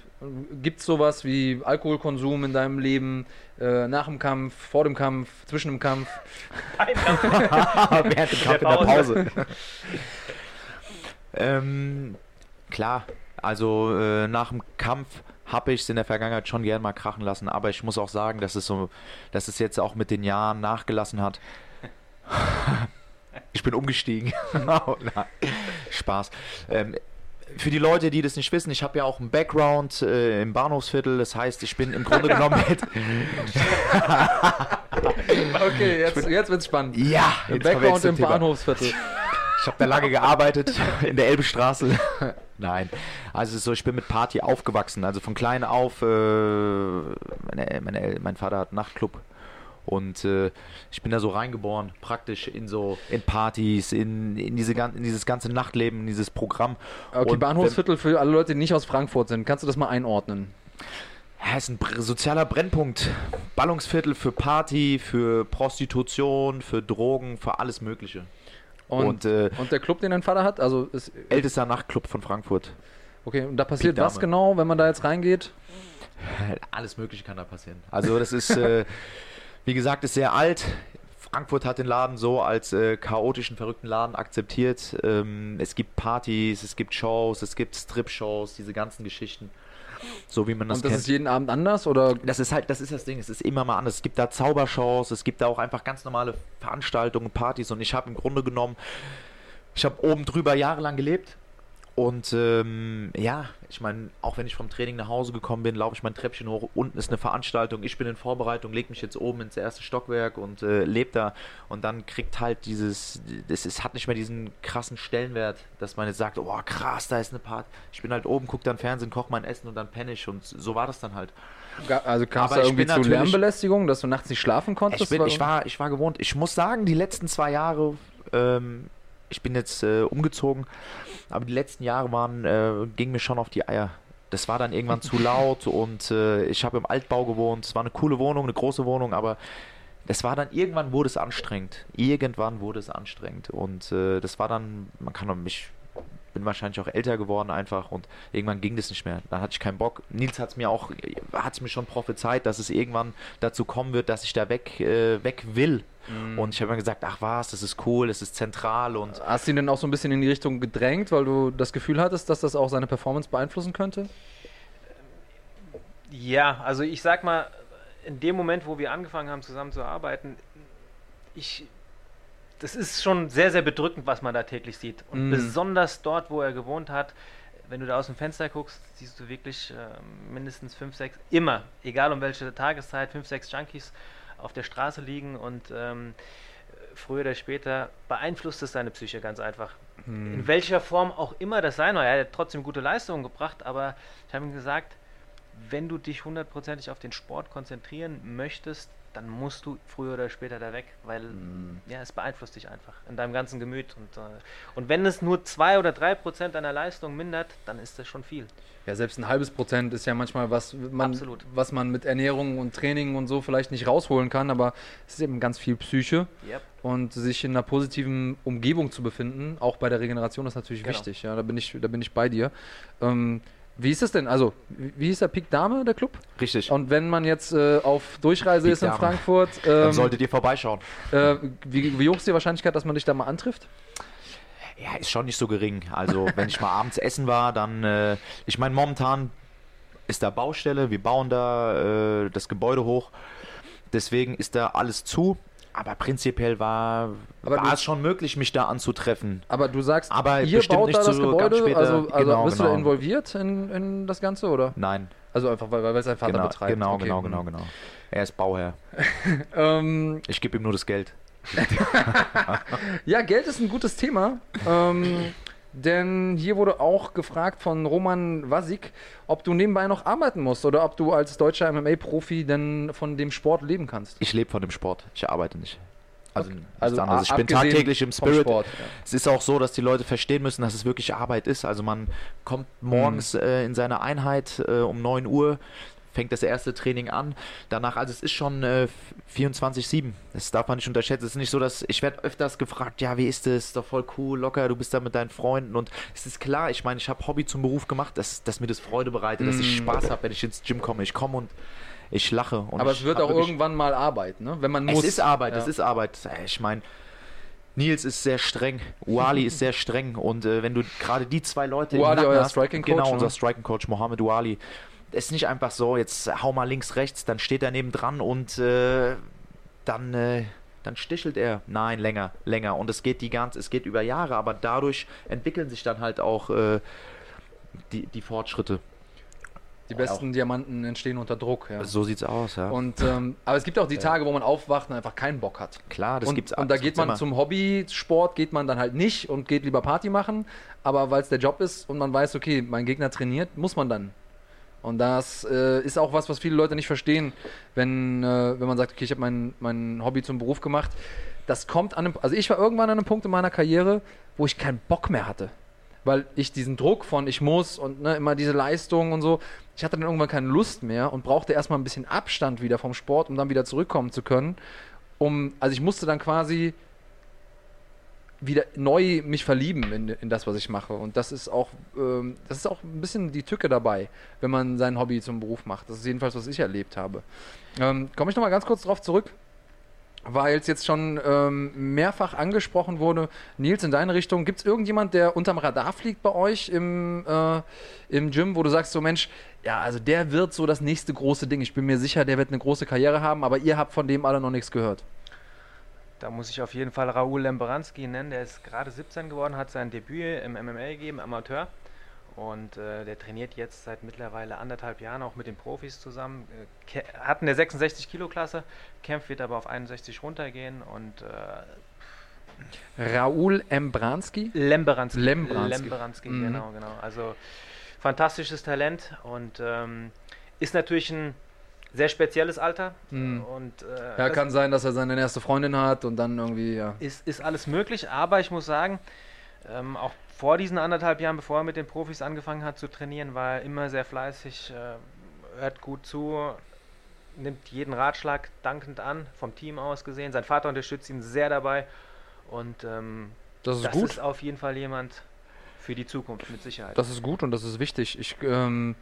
gibt es sowas wie Alkoholkonsum in deinem Leben, äh, nach dem Kampf, vor dem Kampf, zwischen dem Kampf? Während dem Kampf in der Pause. Pause. ähm, klar, also äh, nach dem Kampf habe ich es in der Vergangenheit schon gern mal krachen lassen, aber ich muss auch sagen, dass es so, dass es jetzt auch mit den Jahren nachgelassen hat. ich bin umgestiegen. Oh. Spaß. Ähm, für die Leute, die das nicht wissen, ich habe ja auch einen Background äh, im Bahnhofsviertel. Das heißt, ich bin im Grunde genommen mit. Okay, jetzt, jetzt wird's spannend. ja, jetzt Background im Thema. Bahnhofsviertel. Ich habe da lange gearbeitet in der Elbestraße. Nein, also so, ich bin mit Party aufgewachsen. Also von klein auf, äh, meine, meine, mein Vater hat einen Nachtclub und äh, ich bin da so reingeboren, praktisch in so in Partys, in, in, diese, in dieses ganze Nachtleben, in dieses Programm. Okay, Und Bahnhofsviertel für alle Leute, die nicht aus Frankfurt sind. Kannst du das mal einordnen? Ja, ist ein sozialer Brennpunkt. Ballungsviertel für Party, für Prostitution, für Drogen, für alles Mögliche. Und, Und, äh, und der Club, den dein Vater hat, also ist, ältester Nachtclub von Frankfurt. okay, und da passiert was genau, wenn man da jetzt reingeht? Alles Mögliche kann da passieren. Also das ist, äh, wie gesagt, ist sehr alt. Frankfurt hat den Laden so als äh, chaotischen, verrückten Laden akzeptiert. Ähm, es gibt Partys, es gibt Shows, es gibt Strip-Shows, diese ganzen Geschichten. So wie man das und das kennt. ist jeden Abend anders oder Das ist halt, das ist das Ding, es ist immer mal anders. Es gibt da Zaubershows, es gibt da auch einfach ganz normale Veranstaltungen, Partys und ich habe im Grunde genommen, ich habe oben drüber jahrelang gelebt und ähm, ja, ich meine, auch wenn ich vom Training nach Hause gekommen bin, laufe ich mein Treppchen hoch, unten ist eine Veranstaltung, ich bin in Vorbereitung, leg mich jetzt oben ins erste Stockwerk und äh, lebe da und dann kriegt halt dieses, das ist, hat nicht mehr diesen krassen Stellenwert, dass man jetzt sagt, oh krass, da ist eine Party. Ich bin halt oben, gucke dann Fernsehen, koche mein Essen und dann penne ich und so war das dann halt. Also kam es da irgendwie zu Lärmbelästigung, dass du nachts nicht schlafen konntest? Ich, bin, ich, war, ich war gewohnt. Ich muss sagen, die letzten zwei Jahre, ähm, ich bin jetzt äh, umgezogen, aber die letzten Jahre waren, äh, gingen mir schon auf die Eier. Das war dann irgendwann zu laut und äh, ich habe im Altbau gewohnt. Es war eine coole Wohnung, eine große Wohnung, aber es war dann irgendwann wurde es anstrengend. Irgendwann wurde es anstrengend und äh, das war dann, man kann mich bin wahrscheinlich auch älter geworden einfach und irgendwann ging das nicht mehr. Dann hatte ich keinen Bock. Nils hat es mir auch, hat es mir schon prophezeit, dass es irgendwann dazu kommen wird, dass ich da weg, äh, weg will. Mhm. Und ich habe mir gesagt, ach was, das ist cool, das ist zentral und. Hast du ihn denn auch so ein bisschen in die Richtung gedrängt, weil du das Gefühl hattest, dass das auch seine Performance beeinflussen könnte? Ja, also ich sag mal, in dem Moment, wo wir angefangen haben, zusammen zu arbeiten, ich, das ist schon sehr, sehr bedrückend, was man da täglich sieht. Und mm. besonders dort, wo er gewohnt hat, wenn du da aus dem Fenster guckst, siehst du wirklich äh, mindestens fünf, sechs, immer, egal um welche Tageszeit, fünf, sechs Junkies auf der Straße liegen und ähm, früher oder später beeinflusst es seine Psyche ganz einfach. Mm. In welcher Form auch immer das sein soll. Er hat trotzdem gute Leistungen gebracht, aber ich habe ihm gesagt, wenn du dich hundertprozentig auf den Sport konzentrieren möchtest, dann musst du früher oder später da weg, weil mm. ja, es beeinflusst dich einfach in deinem ganzen Gemüt. Und, äh, und wenn es nur zwei oder drei Prozent deiner Leistung mindert, dann ist das schon viel. Ja, selbst ein halbes Prozent ist ja manchmal was, man, was man mit Ernährung und Training und so vielleicht nicht rausholen kann, aber es ist eben ganz viel Psyche. Yep. Und sich in einer positiven Umgebung zu befinden, auch bei der Regeneration, ist natürlich genau. wichtig. Ja, da bin ich, da bin ich bei dir. Ähm, wie ist es denn? Also, wie hieß der Pik Dame, der Club? Richtig. Und wenn man jetzt äh, auf Durchreise Peak ist in Frankfurt. Ähm, Dann solltet ihr vorbeischauen. Äh, wie, wie hoch ist die Wahrscheinlichkeit, dass man dich da mal antrifft? Ja, ist schon nicht so gering. Also, wenn ich mal abends essen war, dann. Äh, ich meine, momentan ist da Baustelle. Wir bauen da äh, das Gebäude hoch. Deswegen ist da alles zu. Aber prinzipiell war, war es schon möglich, mich da anzutreffen. Aber du sagst, aber ihr baut da das so Gebäude, später, also, also genau, bist genau. du da genau. involviert in, in das Ganze, oder? Nein. Also einfach, weil, weil es sein Vater genau, betreibt. Genau, okay. genau, genau, genau. Er ist Bauherr. ähm, ich gebe ihm nur das Geld. ja, Geld ist ein gutes Thema. Ähm, denn hier wurde auch gefragt von Roman Wasik, ob du nebenbei noch arbeiten musst oder ob du als deutscher MMA-Profi denn von dem Sport leben kannst. Ich lebe von dem Sport. Ich arbeite nicht. Also, okay. also, also ich bin tagtäglich im Spirit. Sport, ja. Es ist auch so, dass die Leute verstehen müssen, dass es wirklich Arbeit ist. Also man kommt morgens mhm. äh, in seine Einheit äh, um 9 Uhr, fängt das erste Training an. Danach, also es ist schon äh, 24-7. Das darf man nicht unterschätzen. Es ist nicht so, dass ich werde öfters gefragt, ja, wie ist das? Ist doch voll cool, locker, du bist da mit deinen Freunden. Und es ist klar, ich meine, ich habe Hobby zum Beruf gemacht, dass, dass mir das Freude bereitet, mm. dass ich mm. Spaß habe, wenn ich ins Gym komme. Ich komme und ich lache. Und Aber es wird auch irgendwann mal Arbeit, ne? Wenn man muss. Es ist Arbeit, ja. es ist Arbeit. Ich meine, Nils ist sehr streng, Wali ist sehr streng und äh, wenn du gerade die zwei Leute Wali, euer Striking Coach, genau ne? unser Striking Coach Mohammed Wali, es ist nicht einfach so, jetzt hau mal links, rechts, dann steht er neben dran und äh, dann, äh, dann stichelt er. Nein, länger, länger. Und es geht die ganz, es geht über Jahre, aber dadurch entwickeln sich dann halt auch äh, die, die Fortschritte. Die besten auch. Diamanten entstehen unter Druck, ja. So sieht's aus, ja. Und, ähm, aber es gibt auch die Tage, wo man aufwacht und einfach keinen Bock hat. Klar, das und, gibt's Und da geht man immer. zum Hobbysport, geht man dann halt nicht und geht lieber Party machen. Aber weil es der Job ist und man weiß, okay, mein Gegner trainiert, muss man dann. Und das äh, ist auch was, was viele Leute nicht verstehen, wenn, äh, wenn man sagt, okay, ich habe mein, mein Hobby zum Beruf gemacht. Das kommt an einem, also ich war irgendwann an einem Punkt in meiner Karriere, wo ich keinen Bock mehr hatte. Weil ich diesen Druck von ich muss und ne, immer diese Leistung und so, ich hatte dann irgendwann keine Lust mehr und brauchte erstmal ein bisschen Abstand wieder vom Sport, um dann wieder zurückkommen zu können. Um, also ich musste dann quasi wieder neu mich verlieben in, in das, was ich mache. Und das ist auch, ähm, das ist auch ein bisschen die Tücke dabei, wenn man sein Hobby zum Beruf macht. Das ist jedenfalls, was ich erlebt habe. Ähm, Komme ich nochmal ganz kurz darauf zurück, weil es jetzt schon ähm, mehrfach angesprochen wurde. Nils, in deine Richtung, gibt es irgendjemand, der unterm Radar fliegt bei euch im, äh, im Gym, wo du sagst, so Mensch, ja, also der wird so das nächste große Ding. Ich bin mir sicher, der wird eine große Karriere haben, aber ihr habt von dem alle noch nichts gehört. Da muss ich auf jeden Fall Raoul Lemberanski nennen. Der ist gerade 17 geworden, hat sein Debüt im MMA gegeben, Amateur. Und äh, der trainiert jetzt seit mittlerweile anderthalb Jahren auch mit den Profis zusammen. Äh, hat eine 66-Kilo-Klasse, kämpft, wird aber auf 61 runtergehen und äh, Raoul Embranski? Lemberanski. Lemberanski, Lemberanski mhm. genau, genau. Also fantastisches Talent und ähm, ist natürlich ein sehr spezielles Alter. Hm. Und, äh, Ja, kann sein, dass er seine erste Freundin hat und dann irgendwie, ja. ist, ist alles möglich, aber ich muss sagen, ähm, auch vor diesen anderthalb Jahren, bevor er mit den Profis angefangen hat zu trainieren, war er immer sehr fleißig, äh, hört gut zu, nimmt jeden Ratschlag dankend an, vom Team aus gesehen. Sein Vater unterstützt ihn sehr dabei und ähm, Das ist das ist auf jeden Fall jemand für die Zukunft mit Sicherheit. Das ist gut und das ist wichtig. Ich ähm,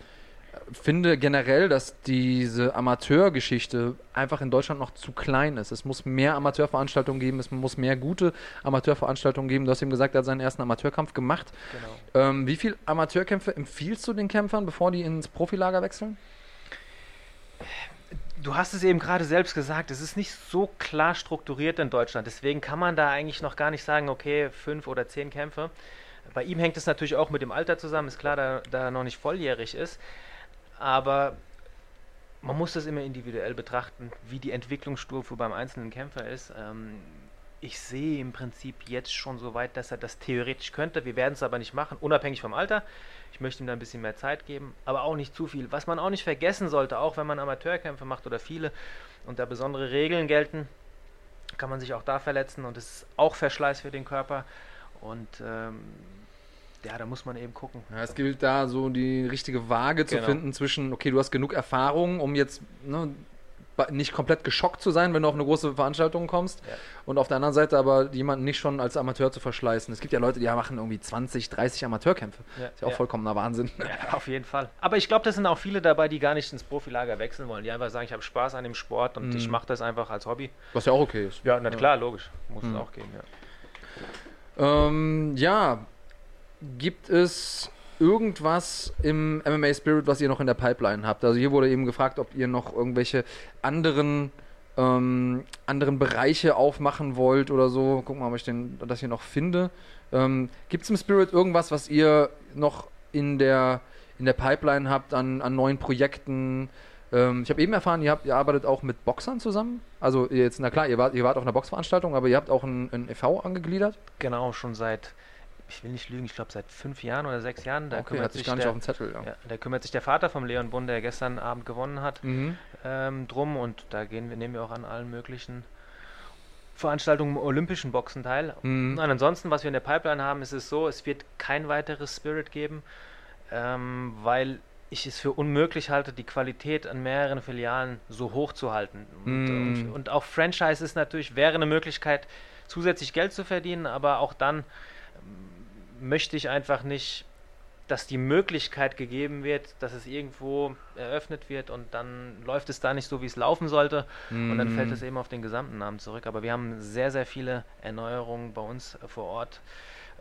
finde generell, dass diese Amateurgeschichte einfach in Deutschland noch zu klein ist. Es muss mehr Amateurveranstaltungen geben, es muss mehr gute Amateurveranstaltungen geben. Du hast ihm gesagt, er hat seinen ersten Amateurkampf gemacht. genau. Ähm, wie viele Amateurkämpfe empfiehlst du den Kämpfern, bevor die ins Profilager wechseln? Du hast es eben gerade selbst gesagt, es ist nicht so klar strukturiert in Deutschland. Deswegen kann man da eigentlich noch gar nicht sagen, okay, fünf oder zehn Kämpfe. Bei ihm hängt es natürlich auch mit dem Alter zusammen, ist klar, da, da er noch nicht volljährig ist. Aber man muss das immer individuell betrachten, wie die Entwicklungsstufe beim einzelnen Kämpfer ist. Ähm, ich sehe im Prinzip jetzt schon so weit, dass er das theoretisch könnte. Wir werden es aber nicht machen, unabhängig vom Alter. Ich möchte ihm da ein bisschen mehr Zeit geben, aber auch nicht zu viel. Was man auch nicht vergessen sollte, auch wenn man Amateurkämpfe macht oder viele und da besondere Regeln gelten, kann man sich auch da verletzen und es ist auch Verschleiß für den Körper. Und ähm, ja, da muss man eben gucken. Ja, es gilt da so die richtige Waage zu Genau. finden zwischen, okay, du hast genug Erfahrung, um jetzt ne, nicht komplett geschockt zu sein, wenn du auf eine große Veranstaltung kommst. Ja. Und auf der anderen Seite aber jemanden nicht schon als Amateur zu verschleißen. Es gibt ja Leute, die machen irgendwie 20, 30 Amateurkämpfe. Ja, Ist ja auch ja. vollkommener Wahnsinn. Ja, auf jeden Fall. Aber ich glaube, das sind auch viele dabei, die gar nicht ins Profilager wechseln wollen, die einfach sagen, ich habe Spaß an dem Sport und Mhm. ich mache das einfach als Hobby. Was ja auch okay ist. Ja, na klar, logisch. Muss Mhm. es auch geben, ja. Ähm, ja, gibt es irgendwas im MMA Spirit, was ihr noch in der Pipeline habt? Also hier wurde eben gefragt, ob ihr noch irgendwelche anderen ähm, anderen Bereiche aufmachen wollt oder so. Guck mal, ob ich den, das hier noch finde. Ähm, gibt es im Spirit irgendwas, was ihr noch in der, in der Pipeline habt an, an neuen Projekten? Ähm, ich habe eben erfahren, ihr, habt, ihr arbeitet auch mit Boxern zusammen. Also jetzt, na klar, ihr wart, ihr wart auf einer Boxveranstaltung, aber ihr habt auch ein, ein e.V. angegliedert. Genau, schon seit, ich will nicht lügen, ich glaube seit fünf Jahren oder sechs Jahren. Da okay, kümmert sich gar nicht der, auf dem Zettel. Ja. ja, da kümmert sich der Vater vom Leon Bund, der gestern Abend gewonnen hat, Mhm. ähm, drum. Und da gehen wir, nehmen wir auch an allen möglichen Veranstaltungen im olympischen Boxen teil. Mhm. Und ansonsten, was wir in der Pipeline haben, ist es so, es wird kein weiteres Spirit geben, ähm, weil ich es für unmöglich halte, die Qualität an mehreren Filialen so hoch zu halten. Und, Mm. und, und auch Franchise ist natürlich, wäre eine Möglichkeit, zusätzlich Geld zu verdienen, aber auch dann ähm, möchte ich einfach nicht, dass die Möglichkeit gegeben wird, dass es irgendwo eröffnet wird und dann läuft es da nicht so, wie es laufen sollte. Und dann fällt Mhm. es eben auf den gesamten Namen zurück. Aber wir haben sehr, sehr viele Erneuerungen bei uns vor Ort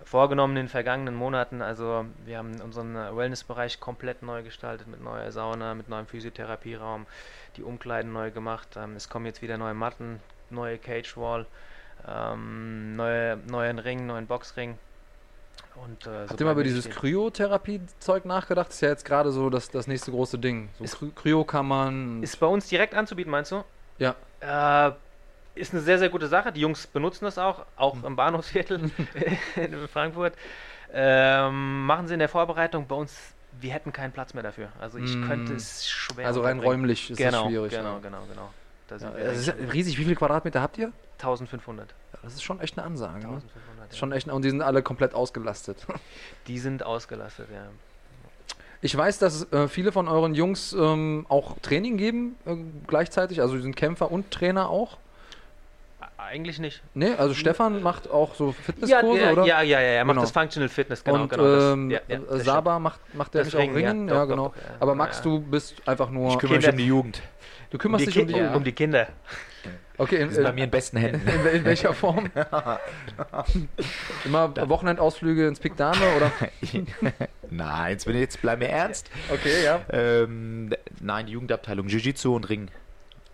vorgenommen in den vergangenen Monaten. Also wir haben unseren Wellnessbereich komplett neu gestaltet mit neuer Sauna, mit neuem Physiotherapieraum, die Umkleiden neu gemacht. Ähm, es kommen jetzt wieder neue Matten, neue Cage Wall, ähm, neue, neuen Ring, neuen Boxring. Und, äh, Habt ihr mal über dieses. Kryotherapie-Zeug nachgedacht? Das ist ja jetzt gerade so das, das nächste große Ding. So Ist- Kry Kryokammern. Ist bei uns direkt anzubieten, meinst du? ja. Äh, ist eine sehr, sehr gute Sache. Die Jungs benutzen das auch, auch Hm. im Bahnhofsviertel in Frankfurt. Ähm, machen sie in der Vorbereitung bei uns, wir hätten keinen Platz mehr dafür. Also ich Mm. könnte es schwer Also rein räumlich ist genau, das schwierig. Genau, ja. genau, genau. Da Ja, das ist ja eigentlich riesig. Wie viele Quadratmeter habt ihr? 1500. Ja, das ist schon echt eine Ansage. Ne? 1500 Das ja. schon echt, und die sind alle komplett ausgelastet. Die sind ausgelastet, ja. Ich weiß, dass äh, viele von euren Jungs ähm, auch Training geben äh, gleichzeitig. Also die sind Kämpfer und Trainer auch. Eigentlich nicht. Ne, also Stefan macht auch so Ja, Fitnesskurse, ja, oder? ja, ja, ja, er macht Genau. das Functional Fitness, genau, und genau. das- ähm, ja, ja. Saba macht, macht der nicht auch Ringen, ja, doch, Ja, doch, genau. doch, ja. Aber Max, ja. du bist einfach nur. Ich kümmere mich um die Jugend. du kümmerst die dich um die um die Kinder. Okay, in, Das ist bei äh, mir in besten Händen. in, in welcher Form? Immer Wochenendausflüge ins Pikdame oder? Nein, jetzt, bin ich, jetzt bleib mir ernst. Okay, ja. Ähm, nein, die Jugendabteilung, Jiu-Jitsu und Ring.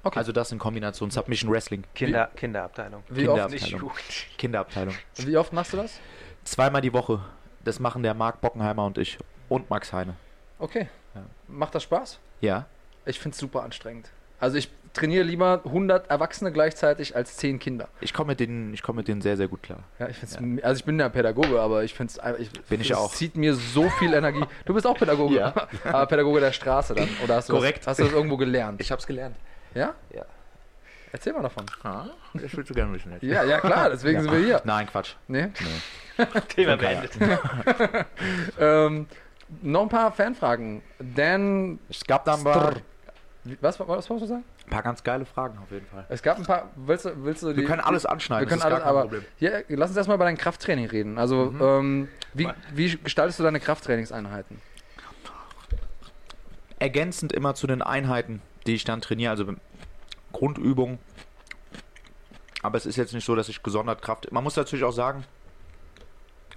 Okay. Also das in Kombination, Submission Wrestling. Kinder, Kinderabteilung. Wie oft, Kinderabteilung. Nicht Jugend. Kinderabteilung. wie oft machst du das? Zweimal die Woche. Das machen der Marc Bockenheimer und ich. Und Max Heine. Okay. Ja. Macht das Spaß? Ja. Ich finde es super anstrengend. Also ich trainiere lieber 100 Erwachsene gleichzeitig als 10 Kinder. Ich komme mit, denen, komm mit denen sehr, sehr gut klar. Ja, ich find's, Also ich bin ja Pädagoge, aber ich finde es... Bin ich auch. zieht mir so viel Energie. Du bist auch Pädagoge, Ja. aber Pädagoge der Straße dann. Oder hast du Korrekt. Das, hast du das irgendwo gelernt? Ich habe es gelernt. ja? Ja. Erzähl mal davon. Ah, ich würde so gerne wissen. Ja, ja klar, deswegen sind wir hier. Nein, Quatsch. Nee? Thema beendet. Ähm, noch ein paar Fanfragen. Dan... Es gab da ein paar, Was, was, was wolltest du sagen? Paar ganz geile Fragen auf jeden Fall. Es gab ein paar... Willst du, willst du die... Wir können alles anschneiden, Wir können alles, aber Problem. hier, lass uns erstmal über dein Krafttraining reden. Also, Mhm. ähm, wie, wie gestaltest du deine Krafttrainingseinheiten? Ergänzend immer zu den Einheiten, die ich dann trainiere, also Grundübungen. Aber es ist jetzt nicht so, dass ich gesondert Kraft. Man muss natürlich auch sagen,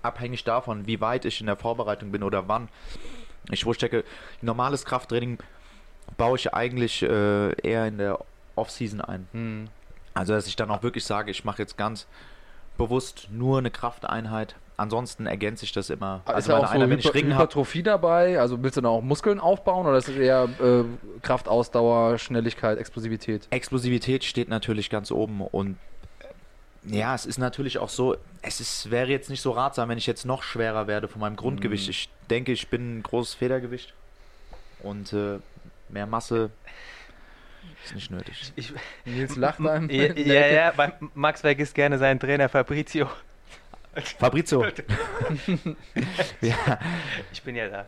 abhängig davon, wie weit ich in der Vorbereitung bin oder wann ich wo stecke. Normales Krafttraining baue ich eigentlich äh, eher in der Off-Season ein. Hm. Also, dass ich dann auch wirklich sage, ich mache jetzt ganz bewusst nur eine Krafteinheit. Ansonsten ergänze ich das immer. ist Also ja meine auch so Einheit, wenn ich Hyper Ringen habe, Hypertrophie dabei? Also willst du da auch Muskeln aufbauen oder ist es eher äh, Kraft, Ausdauer, Schnelligkeit, Explosivität? Explosivität steht natürlich ganz oben und äh, ja, es ist natürlich auch so, es ist, wäre jetzt nicht so ratsam, wenn ich jetzt noch schwerer werde von meinem Grundgewicht. Mhm. Ich denke, ich bin ein großes Federgewicht und äh, mehr Masse ist nicht nötig. Ich, Nils lacht beim. ja, ja, ja, bei Max vergisst gerne seinen Trainer Fabrizio. Fabrizio. ja, Ich bin ja da.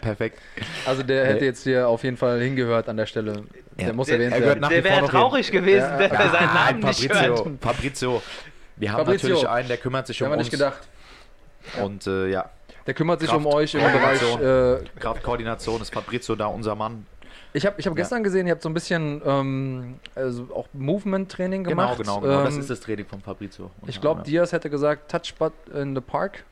perfekt. Also der hätte jetzt hier auf jeden Fall hingehört an der Stelle. Der Ja. muss Der- erwähnt er gehört werden. nach Der vor wäre traurig gewesen, Ja. wenn er seinen Namen Nein, nicht hört. Fabrizio, Fabrizio. Wir haben Fabrizio. natürlich einen, der kümmert sich um haben wir uns. nicht gedacht. Und äh, ja, Der kümmert sich Kraft- um euch im Bereich. Äh, Kraftkoordination ist Fabrizio da unser Mann. ich habe ich hab Ja. gestern gesehen, ihr habt so ein bisschen ähm, also auch Movement-Training gemacht. Genau, genau, genau. das Ähm, ist das Training von Fabrizio. Ich glaube, ja. Diaz hätte gesagt, Touch But in the Park.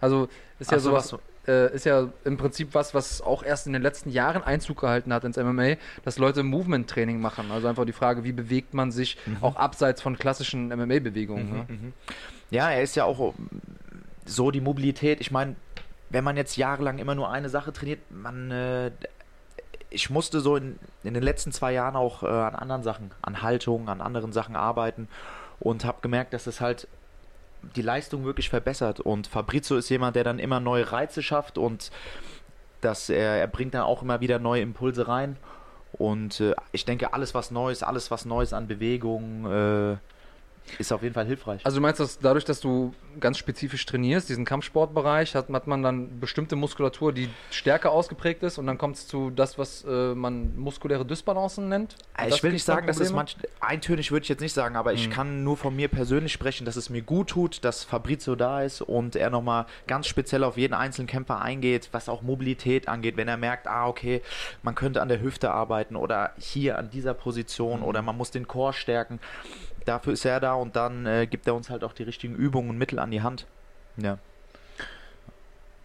Also ist ja Ach so, sowas, was- äh, ist ja im Prinzip was, was auch erst in den letzten Jahren Einzug gehalten hat ins MMA, dass Leute Movement-Training machen. Also einfach die Frage, wie bewegt man sich auch abseits von klassischen MMA-Bewegungen. Ne? Mhm. Ja, er ist ja auch so die Mobilität. Ich meine, wenn man jetzt jahrelang immer nur eine Sache trainiert, man. Äh, ich musste so in, in den letzten zwei Jahren auch äh, an anderen Sachen, an Haltung, an anderen Sachen arbeiten und habe gemerkt, dass es halt die Leistung wirklich verbessert. Und Fabrizio ist jemand, der dann immer neue Reize schafft und dass er, er bringt dann auch immer wieder neue Impulse rein. Und äh, ich denke, alles was Neues, alles was Neues an Bewegung äh, ist auf jeden Fall hilfreich. Also du meinst, dass dadurch, dass du ganz spezifisch trainierst, diesen Kampfsportbereich, hat, hat man dann bestimmte Muskulatur, die stärker ausgeprägt ist und dann kommt es zu das, was äh, man muskuläre Dysbalancen nennt? Und Ich das will nicht sagen, dass es manch eintönig würde ich jetzt nicht sagen, aber ich Mhm. kann nur von mir persönlich sprechen, dass es mir gut tut, dass Fabrizio da ist und er nochmal ganz speziell auf jeden einzelnen Kämpfer eingeht, was auch Mobilität angeht, wenn er merkt, ah, okay, man könnte an der Hüfte arbeiten oder hier an dieser Position Mhm. oder man muss den Chor stärken. Dafür ist er da und dann äh, gibt er uns halt auch die richtigen Übungen und Mittel an die Hand. Ja.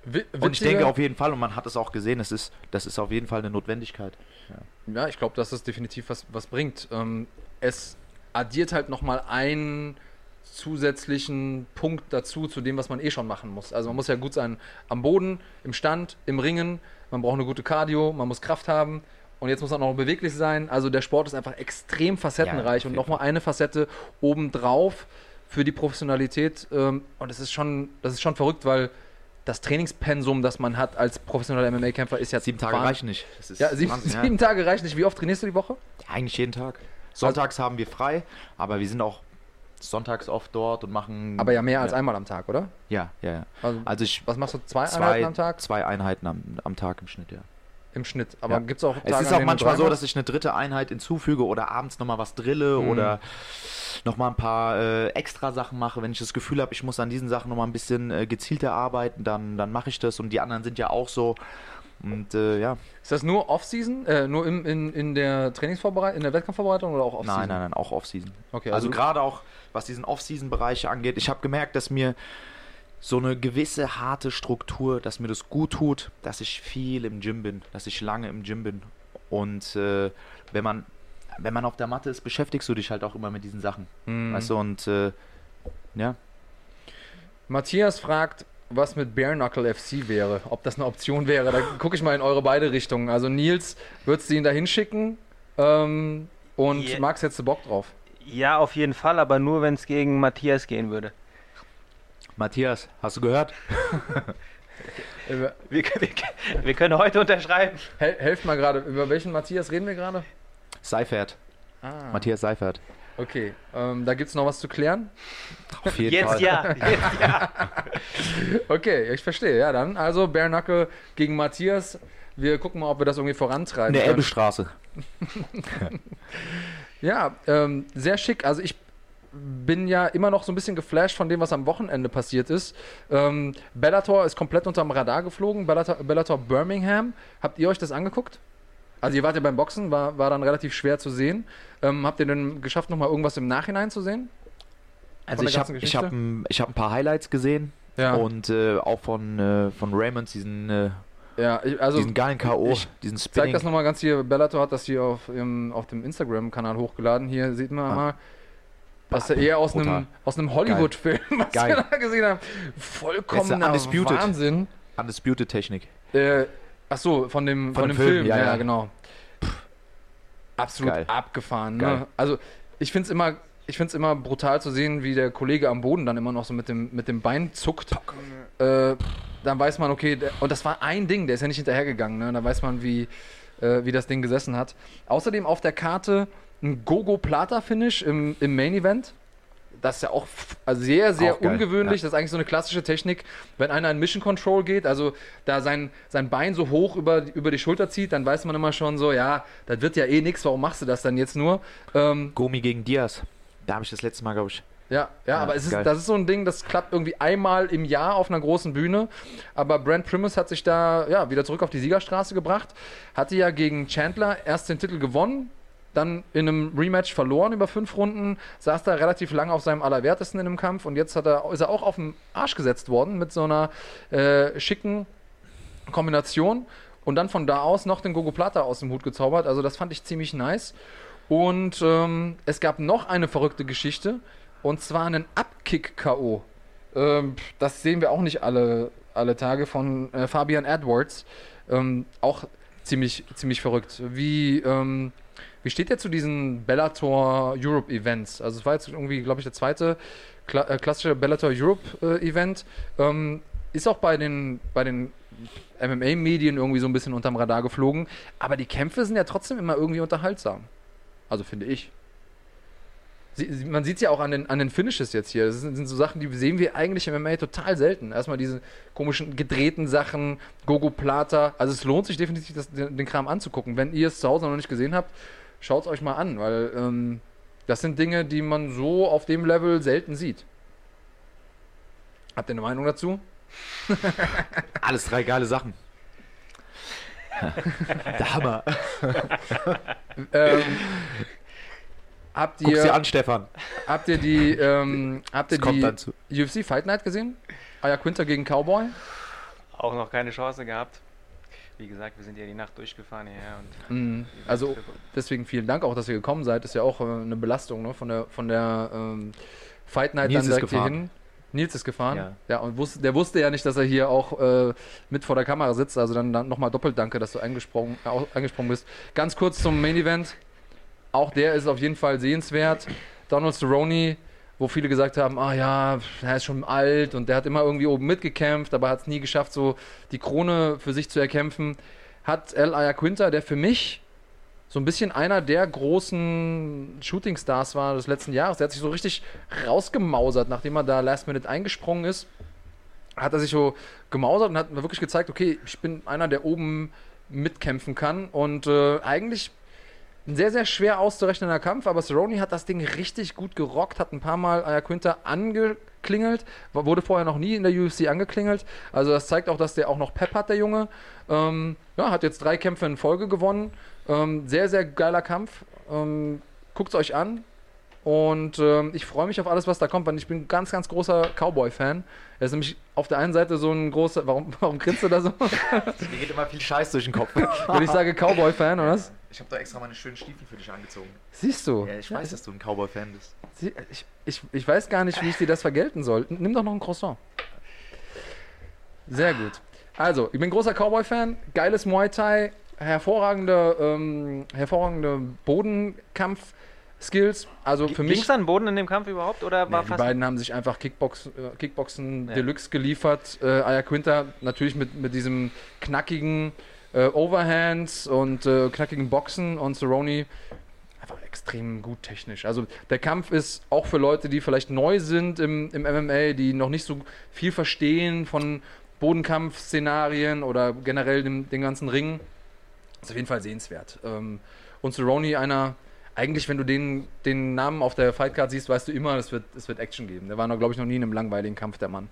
Wi- Und ich denke auf jeden Fall, und man hat es auch gesehen, es ist, das ist auf jeden Fall eine Notwendigkeit. Ja, ich glaube, dass das definitiv was, was bringt. Ähm, es addiert halt nochmal einen zusätzlichen Punkt dazu, zu dem, was man eh schon machen muss. Also man muss ja gut sein am Boden, im Stand, im Ringen, man braucht eine gute Cardio, man muss Kraft haben und jetzt muss man auch noch beweglich sein. Also der Sport ist einfach extrem facettenreich Ja, und nochmal eine Facette obendrauf für die Professionalität. Ähm, und das ist schon, das ist schon verrückt, weil das Trainingspensum, das man hat als professioneller MMA-Kämpfer, ist ja Sieben Tage wahn- reichen nicht. Ja, sieben, Wahnsinn, ja. sieben Tage reichen nicht. Wie oft trainierst du die Woche? Eigentlich jeden Tag. Sonntags haben wir frei, aber wir sind auch sonntags oft dort und machen. Aber ja mehr als einmal am Tag, oder? Ja, ja, ja. Also, Also ich was machst du? Zwei, zwei, Einheiten am Tag? zwei Einheiten am, am Tag im Schnitt, ja. Im Schnitt. Aber Ja. gibt es auch Tage, es ist auch manchmal so, dass ich eine dritte Einheit hinzufüge oder abends nochmal was drille Mhm. oder nochmal ein paar äh, extra Sachen mache. Wenn ich das Gefühl habe, ich muss an diesen Sachen nochmal ein bisschen äh, gezielter arbeiten, dann, dann mache ich das. Und die anderen sind ja auch so. Und äh, ja? Ist das nur Off-Season? Äh, nur im, in, in der Trainingsvorbereitung, in der Wettkampfvorbereitung oder auch Off-Season? nein, nein, nein, auch Off-Season. Okay, Also, also, gerade auch, was diesen Off-Season-Bereich angeht, ich habe gemerkt, dass mir so eine gewisse harte Struktur, dass mir das gut tut, dass ich viel im Gym bin, dass ich lange im Gym bin. Und äh, wenn man wenn man auf der Matte ist, beschäftigst du dich halt auch immer mit diesen Sachen. Hm. Weißt du, und äh, ja. Matthias fragt, was mit Bare Knuckle FC wäre, ob das eine Option wäre. Da gucke ich mal in eure beide Richtungen. Also Nils, würdest du ihn da hinschicken? Ähm, und yeah. Max, hättest du Bock drauf? Ja, auf jeden Fall, aber nur, wenn es gegen Matthias gehen würde. Matthias, hast du gehört? wir, wir, wir, können heute unterschreiben. Hel helft mal gerade, über welchen Matthias reden wir gerade? Seifert. Ah. Matthias Seifert. Okay, ähm, da gibt es noch was zu klären? Auf jeden jetzt Fall. Ja, jetzt ja. okay, ich verstehe. Ja, dann also Bare Knuckle gegen Matthias. Wir gucken mal, ob wir das irgendwie vorantreiben. In der Elbestraße. ja, ähm, sehr schick. Also ich bin ja immer noch so ein bisschen geflasht von dem, was am Wochenende passiert ist. Ähm, Bellator ist komplett unterm Radar geflogen. Bellator, Bellator Birmingham. Habt ihr euch das angeguckt? Also ihr wart ja beim Boxen, war, war dann relativ schwer zu sehen. Ähm, habt ihr denn geschafft, nochmal irgendwas im Nachhinein zu sehen? Also ich habe hab ein, hab ein paar Highlights gesehen ja. und äh, auch von, äh, von Raymond diesen, äh, ja, ich, also diesen geilen K.O., diesen Spinning. Zeig das nochmal ganz hier, Bellator hat das hier auf, im, auf dem Instagram-Kanal hochgeladen. Hier sieht man ah. mal, was er eher aus einem, aus einem Hollywood-Film, was Geil. wir da gesehen haben. Vollkommener Wahnsinn. Undisputed Technik. Äh, Ach so, von dem, von, von dem Film, Film. Ja, ja, ja, genau. absolut Geil. abgefahren. Ne? Also ich finde es immer, ich finde immer brutal zu sehen, wie der Kollege am Boden dann immer noch so mit dem, mit dem Bein zuckt. Äh, dann weiß man, okay, der, und das war ein Ding, der ist ja nicht hinterhergegangen. Ne? Da weiß man, wie, äh, wie das Ding gesessen hat. Außerdem auf der Karte ein Gogo Plata Finish im, im Main Event das ist ja auch sehr, sehr auch ungewöhnlich. Ja. Das ist eigentlich so eine klassische Technik, wenn einer in Mission Control geht, also da sein, sein Bein so hoch über, über die Schulter zieht, dann weiß man immer schon so, ja, das wird ja eh nichts, warum machst du das dann jetzt nur? Ähm, Gomi gegen Diaz. Da habe ich das letzte Mal, glaube ich. Ja, ja, ja, aber es ist, das ist so ein Ding, das klappt irgendwie einmal im Jahr auf einer großen Bühne. Aber Brent Primus hat sich da ja, wieder zurück auf die Siegerstraße gebracht. Hatte ja gegen Chandler erst den Titel gewonnen, dann in einem Rematch verloren über fünf Runden, saß da relativ lange auf seinem Allerwertesten in dem Kampf und jetzt hat er, ist er auch auf den Arsch gesetzt worden mit so einer äh, schicken Kombination und dann von da aus noch den Gogo Plata aus dem Hut gezaubert. Also das fand ich ziemlich nice. Und ähm, es gab noch eine verrückte Geschichte und zwar einen Abkick-K.O. Ähm, das sehen wir auch nicht alle, alle Tage von äh, Fabian Edwards. Ähm, auch ziemlich, ziemlich verrückt. Wie, ähm, wie steht ihr zu diesen Bellator Europe Events? Also es war jetzt irgendwie, glaube ich, der zweite Kla äh, klassische Bellator Europe äh, Event. Ähm, ist auch bei den, bei den MMA-Medien irgendwie so ein bisschen unterm Radar geflogen. Aber die Kämpfe sind ja trotzdem immer irgendwie unterhaltsam. Also finde ich. Sie, man sieht es ja auch an den, an den Finishes jetzt hier. Das sind, sind, so Sachen, die sehen wir eigentlich im MMA total selten. Erstmal diese komischen gedrehten Sachen, Gogo Plata. Also es lohnt sich definitiv, das, den, den Kram anzugucken. Wenn ihr es zu Hause noch nicht gesehen habt, schaut es euch mal an, weil ähm, das sind Dinge, die man so auf dem Level selten sieht. Habt ihr eine Meinung dazu? Alles drei geile Sachen. Der Hammer. ähm, habt ihr, Guck's dir an, Stefan. Habt ihr die, ähm, habt ihr die UFC Fight Night gesehen? Aya Quinter gegen Cowboy? Auch noch keine Chance gehabt wie gesagt, wir sind ja die Nacht durchgefahren hierher. Und mm, also deswegen vielen Dank auch, dass ihr gekommen seid. Das ist ja auch äh, eine Belastung ne? von der, von der ähm, Fight Night Nils dann direkt hierhin. Nils ist gefahren. Ja, ja und wusste, der wusste ja nicht, dass er hier auch äh, mit vor der Kamera sitzt. Also dann, dann nochmal doppelt danke, dass du eingesprungen, äh, eingesprungen bist. Ganz kurz zum Main Event. Auch der ist auf jeden Fall sehenswert. Donald Cerrone wo viele gesagt haben, ah ja, er ist schon alt und der hat immer irgendwie oben mitgekämpft, aber hat es nie geschafft, so die Krone für sich zu erkämpfen, hat El Ayaquinta, der für mich so ein bisschen einer der großen Shooting-Stars war des letzten Jahres. Der hat sich so richtig rausgemausert, nachdem er da Last Minute eingesprungen ist. Hat er sich so gemausert und hat wirklich gezeigt, okay, ich bin einer, der oben mitkämpfen kann. Und äh, eigentlich ein sehr, sehr schwer auszurechnender Kampf, aber Cerrone hat das Ding richtig gut gerockt, hat ein paar Mal Ayaquinta angeklingelt, wurde vorher noch nie in der UFC angeklingelt. Also das zeigt auch, dass der auch noch Pep hat, der Junge. Ähm, ja, hat jetzt drei Kämpfe in Folge gewonnen. Ähm, sehr, sehr geiler Kampf. Ähm, Guckt es euch an. Und ähm, ich freue mich auf alles, was da kommt, weil ich bin ein ganz, ganz großer Cowboy-Fan. Er ist nämlich auf der einen Seite so ein großer. Warum, warum grinst du da so? Mir geht immer viel Scheiß durch den Kopf. Wenn ich sage Cowboy-Fan, oder was? Ich habe da extra meine schönen Stiefel für dich angezogen. Siehst du? Ja, ich weiß, dass du ein Cowboy-Fan bist. Ich, ich, ich weiß gar nicht, wie ich dir das vergelten soll. Nimm doch noch ein Croissant. Sehr gut. Also, ich bin großer Cowboy-Fan. Geiles Muay Thai. hervorragende, ähm, hervorragende Bodenkampf. Skills, also für mich. Ging es an Boden in dem Kampf überhaupt oder war nee, Die beiden haben sich einfach Kickbox, äh, Kickboxen ja. Deluxe geliefert. Äh, Aya Quinter natürlich mit, mit diesem knackigen äh, Overhands und äh, knackigen Boxen und Cerrone einfach extrem gut technisch. Also der Kampf ist auch für Leute, die vielleicht neu sind im, im MMA, die noch nicht so viel verstehen von Bodenkampf-Szenarien oder generell den, den ganzen Ring. Ist auf jeden Fall sehenswert. Ähm, und Cerrone, einer, eigentlich, wenn du den, den Namen auf der Fightcard siehst, weißt du immer, es wird, es wird Action geben. Der war noch, glaube ich, noch nie in einem langweiligen Kampf, der Mann.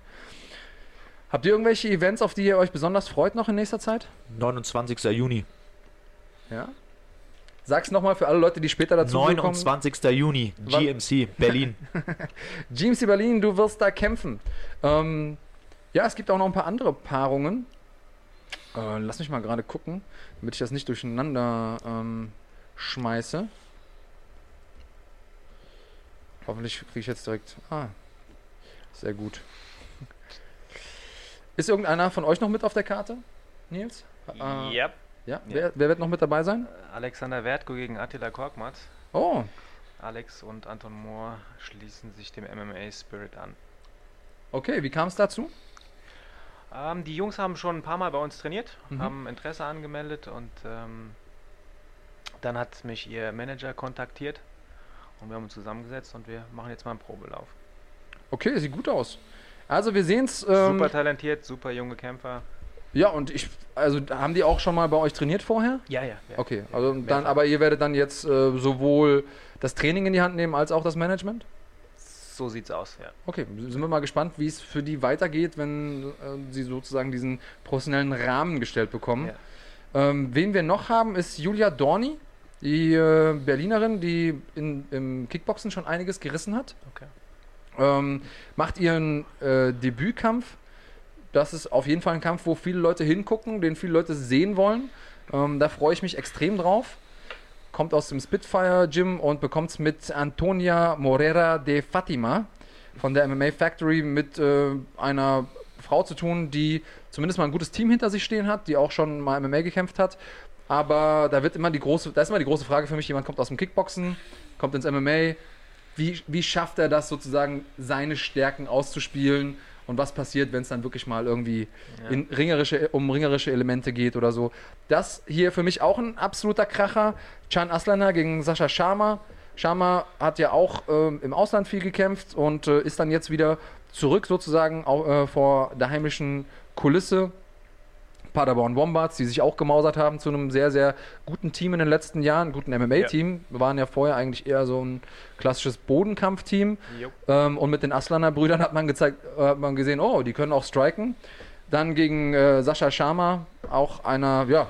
Habt ihr irgendwelche Events, auf die ihr euch besonders freut noch in nächster Zeit? 29. Juni. Ja. Sag's nochmal für alle Leute, die später dazu 29. Kommen. Juni, GMC, Berlin. GMC Berlin, du wirst da kämpfen. Ähm, ja, es gibt auch noch ein paar andere Paarungen. Äh, lass mich mal gerade gucken, damit ich das nicht durcheinander ähm, schmeiße. Hoffentlich kriege ich jetzt direkt. Ah, sehr gut. Ist irgendeiner von euch noch mit auf der Karte, Nils? Äh, yep. Ja, wer, wer, wird noch mit dabei sein? Alexander Wertko gegen Attila Korkmaz. Oh. Alex und Anton Mohr schließen sich dem MMA Spirit an. Okay, wie kam es dazu? Ähm, die Jungs haben schon ein paar Mal bei uns trainiert, mhm. haben Interesse angemeldet und ähm, dann hat mich ihr Manager kontaktiert und wir haben uns zusammengesetzt und wir machen jetzt mal einen Probelauf. Okay, sieht gut aus. Also wir sehen es. Ähm, super talentiert, super junge Kämpfer. Ja, und ich, also haben die auch schon mal bei euch trainiert vorher? Ja, ja. ja okay, also ja, dann, aber ihr werdet dann jetzt äh, sowohl das Training in die Hand nehmen als auch das Management? So sieht's aus, ja. Okay, sind wir mal gespannt, wie es für die weitergeht, wenn äh, sie sozusagen diesen professionellen Rahmen gestellt bekommen. Ja. Ähm, wen wir noch haben, ist Julia Dorni, die äh, Berlinerin, die in, im Kickboxen schon einiges gerissen hat. Okay. Ähm, macht ihren äh, Debütkampf. Das ist auf jeden Fall ein Kampf, wo viele Leute hingucken, den viele Leute sehen wollen. Ähm, da freue ich mich extrem drauf kommt aus dem Spitfire Gym und bekommt es mit Antonia Morera de Fatima von der MMA Factory mit äh, einer Frau zu tun, die zumindest mal ein gutes Team hinter sich stehen hat, die auch schon mal MMA gekämpft hat. Aber da wird immer die große, da ist immer die große Frage für mich, jemand kommt aus dem Kickboxen, kommt ins MMA, wie, wie schafft er das sozusagen, seine Stärken auszuspielen? und was passiert, wenn es dann wirklich mal irgendwie ja. in ringerische, um ringerische Elemente geht oder so. Das hier für mich auch ein absoluter Kracher. Chan Aslana gegen Sascha Sharma. Sharma hat ja auch ähm, im Ausland viel gekämpft und äh, ist dann jetzt wieder zurück sozusagen auch, äh, vor der heimischen Kulisse Paderborn Wombats, die sich auch gemausert haben zu einem sehr, sehr guten Team in den letzten Jahren, guten MMA-Team. Ja. Wir waren ja vorher eigentlich eher so ein klassisches Bodenkampfteam. Ähm, und mit den Aslaner Brüdern hat man gezeigt, äh, hat man gesehen, oh, die können auch striken. Dann gegen äh, Sascha Sharma, auch einer, ja,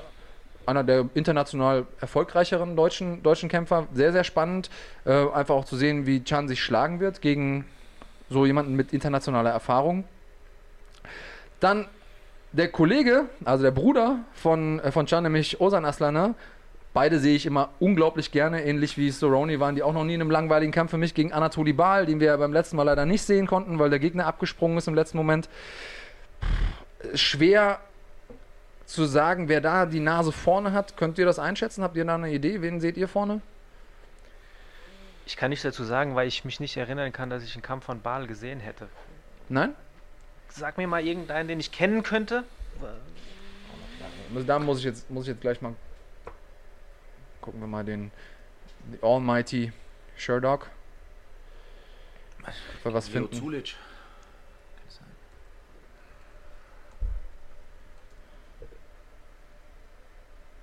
einer der international erfolgreicheren deutschen, deutschen Kämpfer. Sehr, sehr spannend. Äh, einfach auch zu sehen, wie Chan sich schlagen wird gegen so jemanden mit internationaler Erfahrung. Dann der Kollege, also der Bruder von, äh, von Can, nämlich Ozan Aslana, beide sehe ich immer unglaublich gerne, ähnlich wie Soroni waren die auch noch nie in einem langweiligen Kampf für mich gegen Anatoli Bal, den wir ja beim letzten Mal leider nicht sehen konnten, weil der Gegner abgesprungen ist im letzten Moment. Schwer zu sagen, wer da die Nase vorne hat. Könnt ihr das einschätzen? Habt ihr da eine Idee? Wen seht ihr vorne? Ich kann nichts dazu sagen, weil ich mich nicht erinnern kann, dass ich einen Kampf von Baal gesehen hätte. Nein? Sag mir mal irgendeinen, den ich kennen könnte. Da muss ich jetzt, muss ich jetzt gleich mal gucken wir mal den The Almighty Sherdog. Ob wir was Leo finden. Zulic.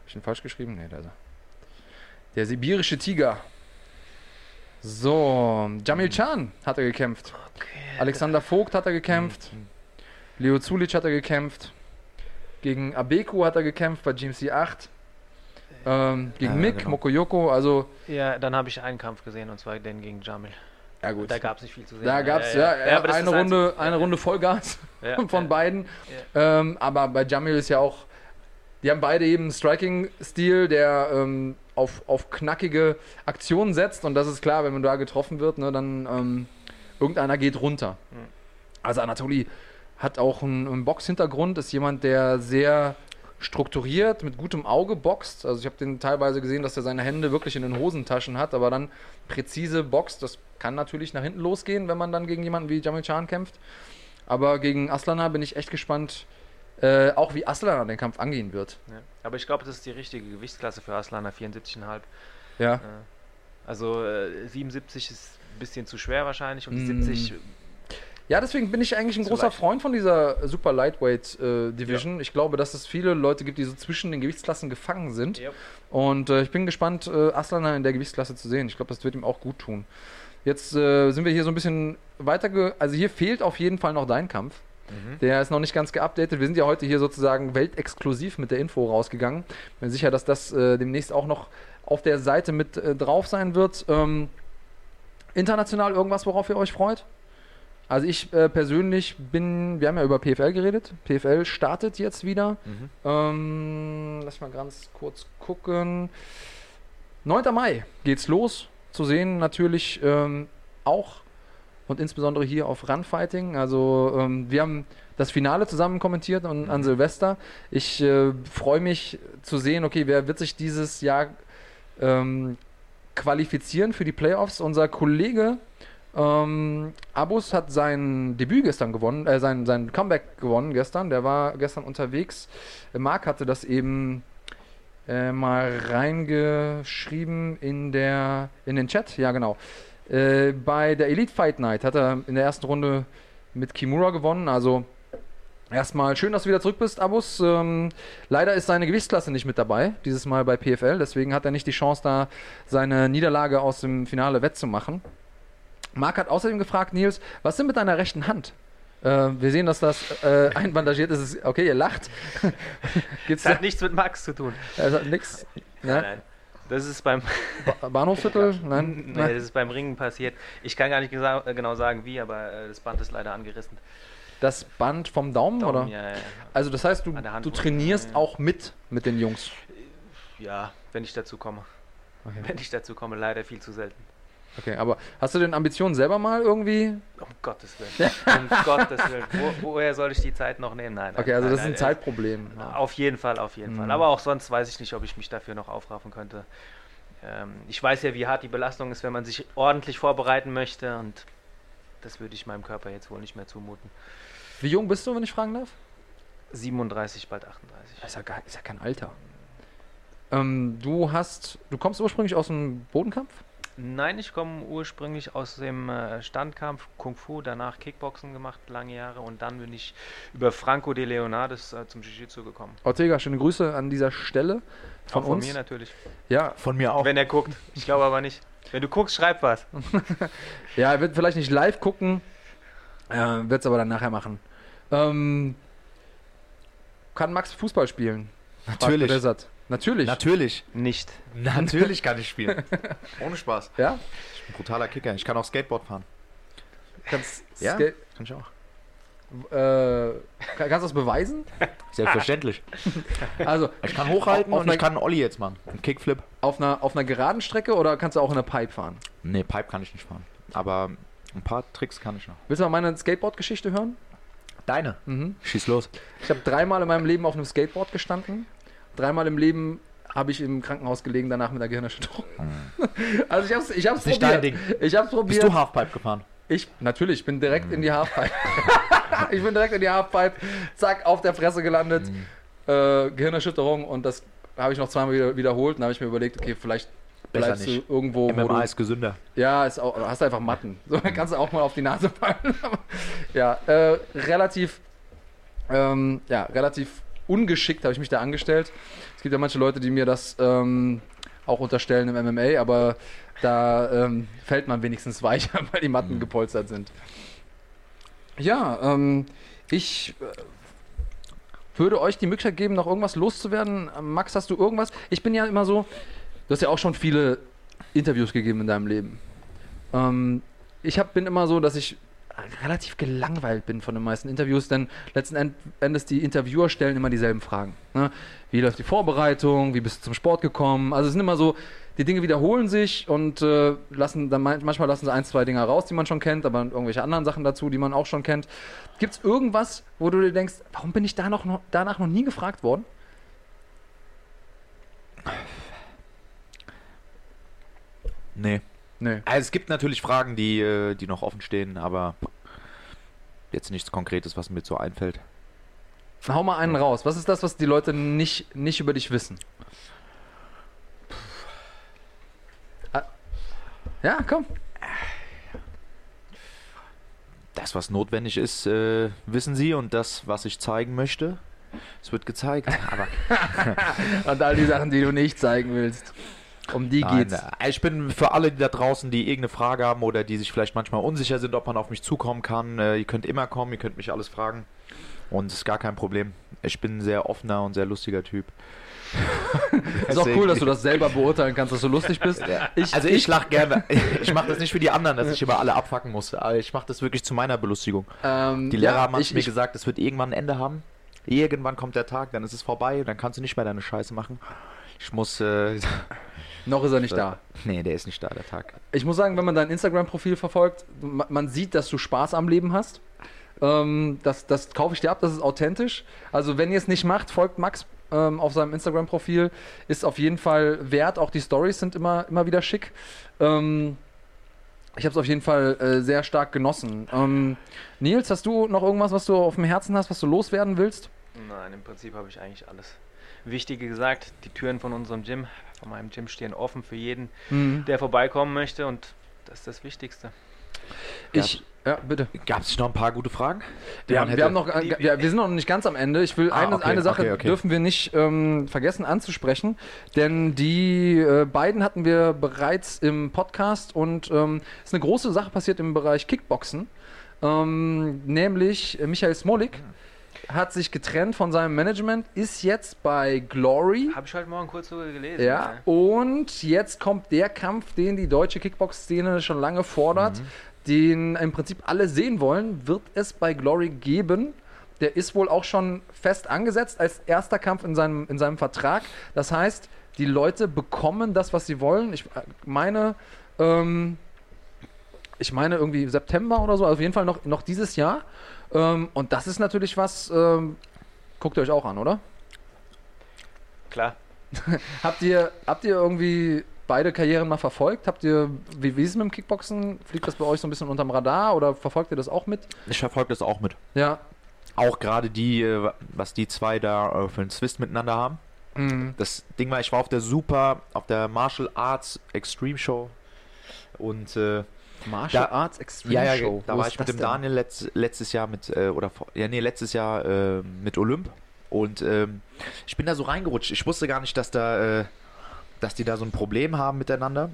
ich ihn falsch geschrieben? Ne, da ist er. Der sibirische Tiger. So, Jamil Chan hat er gekämpft. Okay. Alexander Vogt hat er gekämpft. Mhm. Leo Zulic hat er gekämpft. Gegen Abeku hat er gekämpft bei GMC 8. Ähm, gegen ja, Mick, genau. Mokoyoko, also. Ja, dann habe ich einen Kampf gesehen und zwar den gegen Jamil. Ja, gut. Da gab es nicht viel zu sehen. Da gab es ja, ja, ja, eine, Runde, eine Runde Vollgas von beiden. Ähm, aber bei Jamil ist ja auch. Die haben beide eben einen Striking-Stil, der ähm, auf, auf knackige Aktionen setzt. Und das ist klar, wenn man da getroffen wird, ne, dann ähm, irgendeiner geht runter. Mhm. Also Anatoli hat auch einen, einen Box-Hintergrund, ist jemand, der sehr strukturiert, mit gutem Auge boxt. Also ich habe den teilweise gesehen, dass er seine Hände wirklich in den Hosentaschen hat, aber dann präzise boxt. Das kann natürlich nach hinten losgehen, wenn man dann gegen jemanden wie Jamil Chan kämpft. Aber gegen Aslana bin ich echt gespannt, äh, auch wie Aslana den Kampf angehen wird. Ja. Aber ich glaube, das ist die richtige Gewichtsklasse für Aslana, 74,5. Ja. Äh, also äh, 77 ist ein bisschen zu schwer wahrscheinlich und mm. 70 ja, deswegen bin ich eigentlich ein großer leicht. Freund von dieser Super Lightweight äh, Division. Ja. Ich glaube, dass es viele Leute gibt, die so zwischen den Gewichtsklassen gefangen sind. Yep. Und äh, ich bin gespannt, äh, Aslana in der Gewichtsklasse zu sehen. Ich glaube, das wird ihm auch gut tun. Jetzt äh, sind wir hier so ein bisschen weiter. Also hier fehlt auf jeden Fall noch dein Kampf. Mhm. Der ist noch nicht ganz geupdatet. Wir sind ja heute hier sozusagen weltexklusiv mit der Info rausgegangen. Bin sicher, dass das äh, demnächst auch noch auf der Seite mit äh, drauf sein wird. Ähm, international irgendwas, worauf ihr euch freut? Also ich äh, persönlich bin, wir haben ja über PFL geredet. PFL startet jetzt wieder. Mhm. Ähm, lass mal ganz kurz gucken. 9. Mai geht's los. Zu sehen natürlich ähm, auch und insbesondere hier auf Runfighting. Also ähm, wir haben das Finale zusammen kommentiert an, an mhm. Silvester. Ich äh, freue mich zu sehen, okay, wer wird sich dieses Jahr ähm, qualifizieren für die Playoffs? Unser Kollege ähm, Abus hat sein Debüt gestern gewonnen, äh, sein, sein Comeback gewonnen gestern. Der war gestern unterwegs. Marc hatte das eben äh, mal reingeschrieben in, der, in den Chat. Ja, genau. Äh, bei der Elite Fight Night hat er in der ersten Runde mit Kimura gewonnen. Also erstmal schön, dass du wieder zurück bist, Abus. Ähm, leider ist seine Gewichtsklasse nicht mit dabei, dieses Mal bei PFL. Deswegen hat er nicht die Chance, da seine Niederlage aus dem Finale wettzumachen. Marc hat außerdem gefragt, Nils, was ist denn mit deiner rechten Hand? Äh, wir sehen, dass das äh, einbandagiert ist. Okay, ihr lacht. das hat nichts mit Max zu tun. Das hat nichts. Ne? Nein, nein. Das ist beim ba Bahnhofsviertel? Nein, nee, das ist beim Ringen passiert. Ich kann gar nicht äh, genau sagen, wie, aber äh, das Band ist leider angerissen. Das Band vom Daumen, Daumen oder? Ja, ja. Also das heißt, du, du trainierst ja, auch mit mit den Jungs? Ja, wenn ich dazu komme. Okay. Wenn ich dazu komme, leider viel zu selten. Okay, aber hast du denn Ambitionen selber mal irgendwie? Um Gottes Willen. um Gottes Willen. Wo, woher soll ich die Zeit noch nehmen? Nein. nein okay, also nein, das nein, ist ein Zeitproblem. Ja. Auf jeden Fall, auf jeden mhm. Fall. Aber auch sonst weiß ich nicht, ob ich mich dafür noch aufraffen könnte. Ähm, ich weiß ja, wie hart die Belastung ist, wenn man sich ordentlich vorbereiten möchte und das würde ich meinem Körper jetzt wohl nicht mehr zumuten. Wie jung bist du, wenn ich fragen darf? 37, bald 38. Das ist ja, gar, ist ja kein Alter. Ähm, du hast, du kommst ursprünglich aus dem Bodenkampf? Nein, ich komme ursprünglich aus dem äh, Standkampf, Kung Fu, danach Kickboxen gemacht, lange Jahre und dann bin ich über Franco de Leonardes äh, zum Jiu-Jitsu gekommen. Ortega, schöne Grüße an dieser Stelle von, von uns. Von mir natürlich. Ja, von mir auch. Wenn er guckt. Ich glaube aber nicht. Wenn du guckst, schreib was. ja, er wird vielleicht nicht live gucken, äh, wird es aber dann nachher machen. Ähm, kann Max Fußball spielen? Natürlich. Natürlich. Natürlich. Nicht. Natürlich kann ich spielen. Ohne Spaß. Ja? Ich bin ein brutaler Kicker. Ich kann auch Skateboard fahren. Kannst ja, Skate kann ich auch. Äh, kannst du das beweisen? Selbstverständlich. also, ich kann hochhalten und ich kann einen Olli jetzt machen. Einen Kickflip. Auf einer, auf einer geraden Strecke oder kannst du auch in einer Pipe fahren? Nee, Pipe kann ich nicht fahren. Aber ein paar Tricks kann ich noch. Willst du mal meine Skateboard-Geschichte hören? Deine? Mhm. Schieß los. Ich habe dreimal in meinem Leben auf einem Skateboard gestanden dreimal im Leben habe ich im Krankenhaus gelegen, danach mit einer Gehirnerschütterung. Hm. Also ich habe es ich hab's Nicht probiert. Dein Ding. Ich hab's probiert. Bist du Halfpipe gefahren? Ich, natürlich, ich bin direkt hm. in die Halfpipe. ich bin direkt in die Halfpipe, zack, auf der Fresse gelandet, hm. äh, Gehirnerschütterung und das habe ich noch zweimal wieder, wiederholt und habe ich mir überlegt, okay, vielleicht bleibst nicht. du irgendwo. MMA du, ist gesünder. Ja, ist auch, hast einfach Matten. So dann kannst du auch mal auf die Nase fallen. ja, äh, relativ, ähm, ja, relativ ungeschickt habe ich mich da angestellt. Es gibt ja manche Leute, die mir das ähm, auch unterstellen im MMA, aber da ähm, fällt man wenigstens weicher, weil die Matten mhm. gepolstert sind. Ja, ähm, ich äh, würde euch die Möglichkeit geben, noch irgendwas loszuwerden. Max, hast du irgendwas? Ich bin ja immer so, du hast ja auch schon viele Interviews gegeben in deinem Leben. Ähm, ich hab, bin immer so, dass ich relativ gelangweilt bin von den meisten Interviews, denn letzten Endes die Interviewer stellen immer dieselben Fragen. Ne? Wie läuft die Vorbereitung? Wie bist du zum Sport gekommen? Also es sind immer so, die Dinge wiederholen sich und äh, lassen dann manchmal lassen sie ein, zwei Dinge raus, die man schon kennt, aber irgendwelche anderen Sachen dazu, die man auch schon kennt. Gibt es irgendwas, wo du dir denkst, warum bin ich da noch, danach noch nie gefragt worden? Nee. Nee. Also es gibt natürlich Fragen, die, äh, die noch offen stehen, aber jetzt nichts Konkretes, was mir so einfällt. Hau mal einen raus. Was ist das, was die Leute nicht, nicht über dich wissen? Ja, komm. Das, was notwendig ist, äh, wissen Sie und das, was ich zeigen möchte, es wird gezeigt. Aber Und all die Sachen, die du nicht zeigen willst. Um die Nein, geht's. äh, ich bin für alle, die da draußen, die irgendeine Frage haben oder die sich vielleicht manchmal unsicher sind, ob man auf mich zukommen kann. Äh, ihr könnt immer kommen, ihr könnt mich alles fragen. Und es ist gar kein Problem. Ich bin ein sehr offener und sehr lustiger Typ. Ist auch cool, dass du das selber beurteilen kannst, dass du lustig bist. Ich, also ich lach gerne. Ich mache das nicht für die anderen, dass ich über alle abfacken muss. Aber ich mache das wirklich zu meiner Belustigung. ähm, Die Lehrer ja, haben ich, mir ich, gesagt, es wird irgendwann ein Ende haben. Irgendwann kommt der Tag, dann ist es vorbei, dann kannst du nicht mehr deine Scheiße machen. Ich muss. Äh, Noch ist er nicht da. nee, der ist nicht da, der Tag. Ich muss sagen, wenn man dein Instagram-Profil verfolgt, ma- man sieht, dass du Spaß am Leben hast. Ähm, das, das kaufe ich dir ab, das ist authentisch. Also wenn ihr es nicht macht, folgt Max ähm, auf seinem Instagram-Profil. Ist auf jeden Fall wert. Auch die Stories sind immer, immer wieder schick. Ähm, ich habe es auf jeden Fall äh, sehr stark genossen. Ähm, Nils, hast du noch irgendwas, was du auf dem Herzen hast, was du loswerden willst? Nein, im Prinzip habe ich eigentlich alles Wichtige gesagt. Die Türen von unserem Gym, von meinem Gym stehen offen für jeden, der vorbeikommen möchte und das ist das Wichtigste. Ich, ja, bitte. Gab es noch ein paar gute Fragen? die Wir, haben, noch, äh, wir, wir sind noch nicht ganz am Ende. Ich will Ah, eine, okay, eine Sache okay, okay. dürfen wir nicht ähm, vergessen anzusprechen, denn die äh, beiden hatten wir bereits im Podcast und ähm, es ist eine große Sache passiert im Bereich Kickboxen, ähm, nämlich äh, Michael Smolik hat sich getrennt von seinem Management, ist jetzt bei Glory. Habe ich heute Morgen kurz so gelesen. Ja, und jetzt kommt der Kampf, den die deutsche Kickbox-Szene schon lange fordert, den im Prinzip alle sehen wollen, wird es bei Glory geben. Der ist wohl auch schon fest angesetzt als erster Kampf in seinem, in seinem Vertrag. Das heißt, die Leute bekommen das, was sie wollen. Ich äh, meine, ähm, ich meine irgendwie September oder so, also auf jeden Fall noch, noch dieses Jahr. Ähm, und das ist natürlich was, ähm, guckt ihr euch auch an, oder? Klar. Habt ihr, habt ihr irgendwie beide Karrieren mal verfolgt? Habt ihr, wie, wie ist es mit dem Kickboxen? Fliegt das bei euch so ein bisschen unterm Radar oder verfolgt ihr das auch mit? Ich verfolge das auch mit. Ja. Auch gerade die, äh, was die zwei da äh, für einen Zwist miteinander haben. Mhm. Das Ding war, ich war auf der Super, auf der Martial Arts Extreme Show und äh, Martial Da- Arts Extreme ja, ja, Show. da Wo war ich mit dem denn? Daniel letz, letztes Jahr mit, äh, oder ja, nee, letztes Jahr äh, mit Olymp. Und ähm, ich bin da so reingerutscht. Ich wusste gar nicht, dass da, äh, dass die da so ein Problem haben miteinander.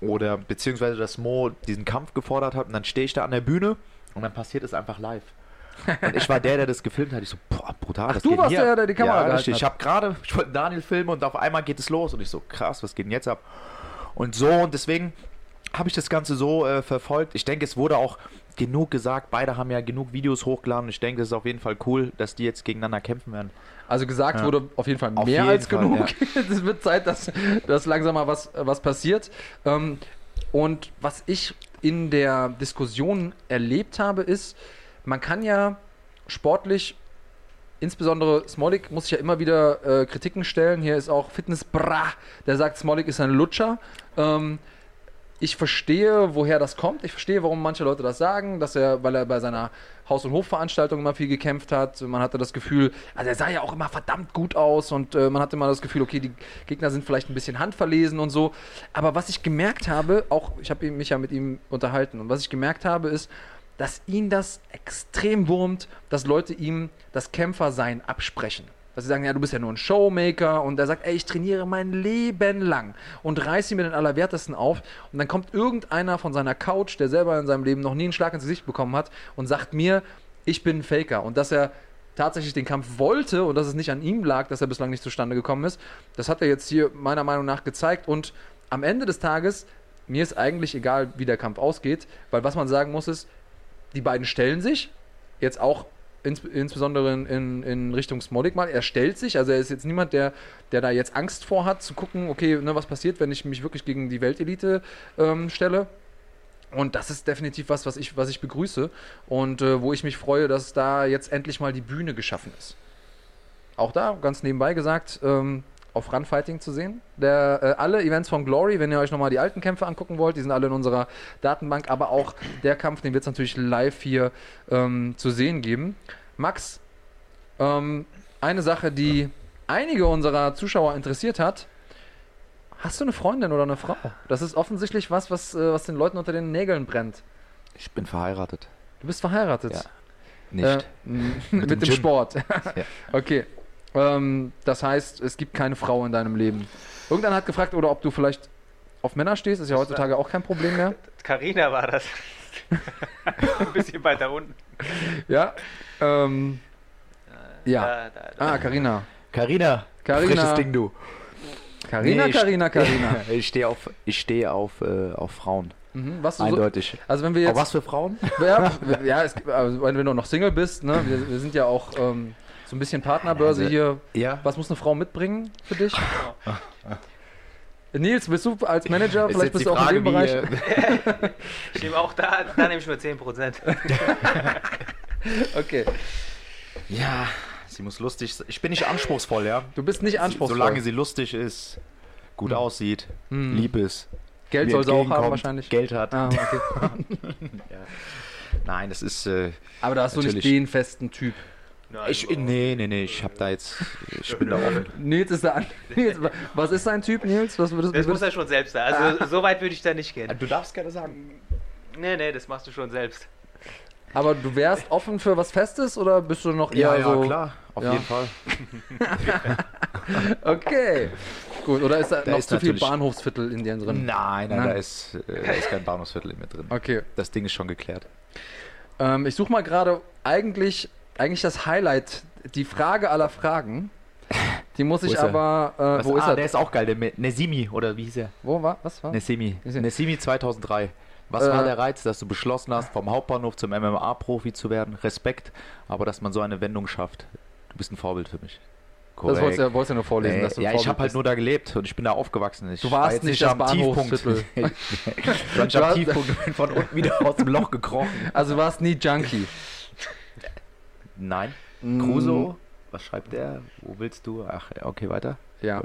Oder beziehungsweise, dass Mo diesen Kampf gefordert hat. Und dann stehe ich da an der Bühne und dann passiert es einfach live. Und ich war der, der das gefilmt hat. Ich so, boah, brutal. was du warst hier? der, der die Kamera ja. Ich habe gerade, ich wollte Daniel filmen und auf einmal geht es los. Und ich so, krass, was geht denn jetzt ab? Und so, und deswegen habe ich das Ganze so äh, verfolgt. Ich denke, es wurde auch genug gesagt. Beide haben ja genug Videos hochgeladen. Ich denke, es ist auf jeden Fall cool, dass die jetzt gegeneinander kämpfen werden. Also gesagt Ja. wurde auf jeden Fall Auf mehr jeden als Fall, genug. Es wird Zeit, dass, dass langsam mal was, was passiert. Ähm, und was ich in der Diskussion erlebt habe, ist, man kann ja sportlich, insbesondere Smolik muss sich ja immer wieder äh, Kritiken stellen. Hier ist auch Fitness Bra, der sagt, Smolik ist ein Lutscher. Ähm, ich verstehe, woher das kommt. Ich verstehe, warum manche Leute das sagen, dass er, weil er bei seiner Haus- und Hofveranstaltung immer viel gekämpft hat. Man hatte das Gefühl, also er sah ja auch immer verdammt gut aus und äh, man hatte immer das Gefühl, okay, die Gegner sind vielleicht ein bisschen handverlesen und so. Aber was ich gemerkt habe, auch ich habe mich ja mit ihm unterhalten und was ich gemerkt habe, ist, dass ihn das extrem wurmt, dass Leute ihm das Kämpfersein absprechen. Dass sie sagen, ja, du bist ja nur ein Showmaker und er sagt, ey, ich trainiere mein Leben lang und reiß ihn mit den Allerwertesten auf. Und dann kommt irgendeiner von seiner Couch, der selber in seinem Leben noch nie einen Schlag ins Gesicht bekommen hat und sagt mir, ich bin ein Faker. Und dass er tatsächlich den Kampf wollte und dass es nicht an ihm lag, dass er bislang nicht zustande gekommen ist, das hat er jetzt hier meiner Meinung nach gezeigt. Und am Ende des Tages, mir ist eigentlich egal, wie der Kampf ausgeht, weil was man sagen muss ist, die beiden stellen sich, jetzt auch ins, insbesondere in, in, Richtung Smolik mal, er stellt sich, also er ist jetzt niemand, der, der da jetzt Angst vor hat, zu gucken, okay, ne, was passiert, wenn ich mich wirklich gegen die Weltelite ähm, stelle. Und das ist definitiv was, was ich, was ich begrüße und äh, wo ich mich freue, dass da jetzt endlich mal die Bühne geschaffen ist. Auch da, ganz nebenbei gesagt, ähm, auf Runfighting zu sehen. Der, äh, alle Events von Glory, wenn ihr euch nochmal die alten Kämpfe angucken wollt, die sind alle in unserer Datenbank, aber auch der Kampf, den wird es natürlich live hier ähm, zu sehen geben. Max, ähm, eine Sache, die einige unserer Zuschauer interessiert hat. Hast du eine Freundin oder eine Frau? Das ist offensichtlich was, was, äh, was den Leuten unter den Nägeln brennt. Ich bin verheiratet. Du bist verheiratet. Ja. Nicht. Äh, mit, dem, dem Gym. Sport. Ja. Okay. Ähm, das heißt, es gibt keine Frau in deinem Leben. Irgendeiner hat gefragt, oder ob du vielleicht auf Männer stehst, ist ja heutzutage auch kein Problem mehr. Carina war das. Ein bisschen weiter unten. Ja. Ähm, ja. Da, da, da. Ah, Karina. Carina. Carina. Frisches Ding, du. Karina, Nee, ich- Karina, Karina. Ich stehe auf, ich stehe auf, äh, auf Frauen. Mhm, was du so, Eindeutig. also wenn wir jetzt, was für Frauen? ja, ja es, gibt- also wenn du noch Single bist, ne, wir, wir sind ja auch ähm, so ein bisschen Partnerbörse Also- hier. Ja. Was muss eine Frau mitbringen für dich? Nils, bist du als Manager, Ist vielleicht bist du auch in dem Bereich. Ich nehme auch da, da nehme ich nur 10%. Okay. Ja, sie muss lustig sein. Ich bin nicht anspruchsvoll, ja. Du bist nicht anspruchsvoll. Solange sie lustig ist, gut Hm. aussieht, Hm. lieb ist. Geld mir soll sie auch haben wahrscheinlich. Geld hat. Ah, okay. Nein, das ist. Äh, Aber da hast du nicht den festen Typ. Ich, nee, nee, nee, ich hab da jetzt. Ich bin da offen. Nils ist der an Nils, was ist dein Typ, Nils? Was würdest, Das muss er schon selbst sagen. Also so weit würde ich da nicht gehen. Du darfst gerne sagen. Nee, nee, das machst du schon selbst. aber du wärst offen für was Festes oder bist du noch eher Ja, ja, so. klar, auf Ja. jeden Fall. Okay. Gut, oder ist da, Da noch ist zu viel Bahnhofsviertel in dir drin? Nein, nein, Nein. da ist, äh, da ist kein Bahnhofsviertel mehr drin. Okay. Das Ding ist schon geklärt. Ähm, ich suche mal gerade eigentlich, eigentlich das Highlight, die Frage aller Fragen. Die muss ich ist er? aber. Äh, Was, wo ist ah, er? der ist auch geil, der Nesimi, oder wie hieß er? wo war? Was war? Nesimi. Ist Nesimi 2003. Was Äh. war der Reiz, dass du beschlossen hast, vom Hauptbahnhof zum MMA-Profi zu werden? Respekt, aber dass man so eine Wendung schafft. Du bist ein Vorbild für mich. Das wolltest du ja, wolltest du nur vorlesen. Nee, dass du ja, ich habe halt nur da gelebt und ich bin da aufgewachsen. Ich Du war warst jetzt nicht das am Tiefpunkt. Ich war nicht am Tiefpunkt und bin von unten wieder aus dem Loch gekrochen. Also du warst nie Junkie. Nein. Mm, Crusoe? Was schreibt der? Wo willst du? Ach, okay, weiter. Ja.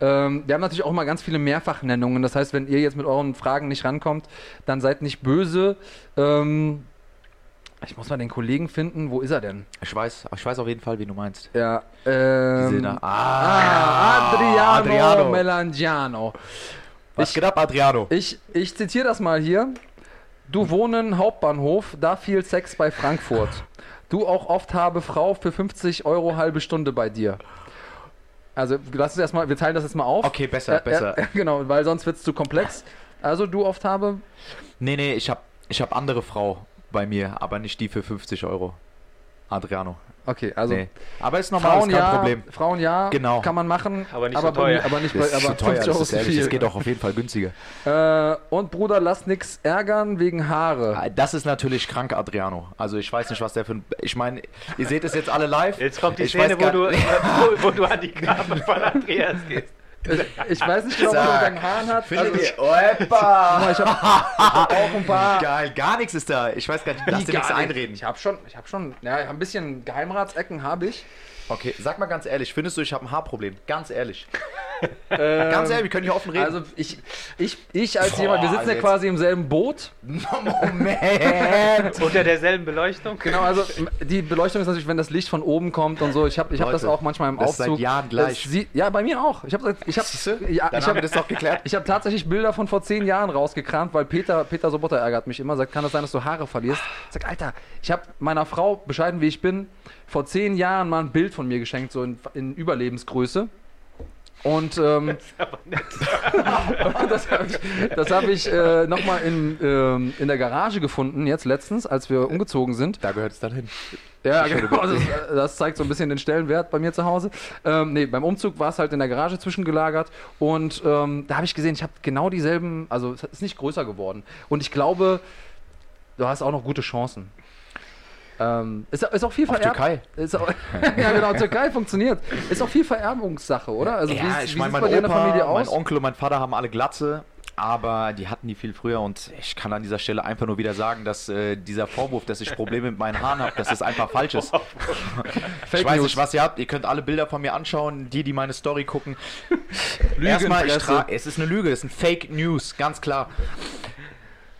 Ähm, wir haben natürlich auch immer ganz viele Mehrfachnennungen. Das heißt, wenn ihr jetzt mit euren Fragen nicht rankommt, dann seid nicht böse. Ähm, ich muss mal den Kollegen finden. Wo ist er denn? Ich weiß, ich weiß auf jeden Fall, wie du meinst. Ja. Ähm, da- ah, Adriano, Adriano. Melangiano. Was Ich- geht ab, Adriano? Ich, ich zitiere das mal hier. Du wohnen Hauptbahnhof, da viel Sex bei Frankfurt. Du auch oft habe Frau für 50 Euro halbe Stunde bei dir. Also lass uns erstmal, wir teilen das jetzt mal auf. Okay, besser, Äh, besser. Äh, genau, weil sonst wird es zu komplex. Also du oft habe. Nee, nee, ich hab, ich hab andere Frau bei mir, aber nicht die für 50 Euro. Adriano. Okay, also nee. Aber ist normal, Frauen ist kein ja, Problem. Frauen ja, Genau. kann man machen, Aber nicht aber so bei teuer. mir- aber nicht bei, Das ist aber zu teuer, 50 das Euro ist zu ehrlich. viel. Das geht auch auf jeden Fall günstiger. Äh, und Bruder, lass nix ärgern wegen Haare. Ah, Das ist natürlich krank, Adriano. Also ich weiß nicht, was der für ein... Ich meine, ihr seht es jetzt alle live. Jetzt kommt die Ich Szene, wo du, wo, wo du an die Grabe von Andreas gehst. Ich, ich weiß nicht was er deinen Haaren hat. Findet Also, ihr... Opa! ich habe auch ein paar. Geil, gar nichts ist da. Ich weiß gar nicht, lass dir nichts nicht. einreden. Ich habe schon, ich habe schon, ja, ein bisschen Geheimratsecken habe ich. Okay, sag mal ganz ehrlich, findest du, ich habe ein Haarproblem? Ganz ehrlich. Ähm, Ganz ehrlich, wir können hier offen reden. Also ich, ich, ich als Boah, jemand, wir sitzen also ja quasi im selben Boot. Moment! Unter derselben Beleuchtung. Genau, also die Beleuchtung ist natürlich, wenn das Licht von oben kommt und so. Ich habe, ich habe das auch manchmal im das ist Aufzug. seit Jahren gleich. Sieht- ja, bei mir auch. Ich habe, ich habe, Siehste? ja, ich wir das doch geklärt. Ich habe tatsächlich Bilder von vor zehn Jahren rausgekramt, weil Peter, Peter Sobotta ärgert mich immer, sagt, kann das sein, dass du Haare verlierst? Ich sag, Alter, ich habe meiner Frau, bescheiden wie ich bin, vor zehn Jahren mal ein Bild von mir geschenkt, so in, in Überlebensgröße. Und ähm, das habe ich, das hab ich äh, nochmal in, ähm, in der Garage gefunden, jetzt letztens, als wir umgezogen sind. Da gehört es dann hin. Ja, genau. Das, das zeigt so ein bisschen den Stellenwert bei mir zu Hause. Ähm, nee, beim Umzug war es halt in der Garage zwischengelagert und ähm, da habe ich gesehen, ich habe genau dieselben, also es ist nicht größer geworden. Und ich glaube, du hast auch noch gute Chancen. Ähm, ist, ist auch viel. Ist auch, ja, genau, Türkei funktioniert. Ist auch viel Vererbungssache, oder? Also, ja, wie, ist- ich meine, mein bei dir in der Opa, mein? Onkel und mein Vater haben alle Glatze. aber die hatten die viel früher und ich kann an dieser Stelle einfach nur wieder sagen, dass äh, dieser Vorwurf, dass ich Probleme mit meinen Haaren habe, dass das einfach falsch ist. ich weiß nicht, was ihr habt. Ihr könnt alle Bilder von mir anschauen, die, die meine Story gucken. Erstmal, ich es ist eine Lüge, es sind Fake News, ganz klar.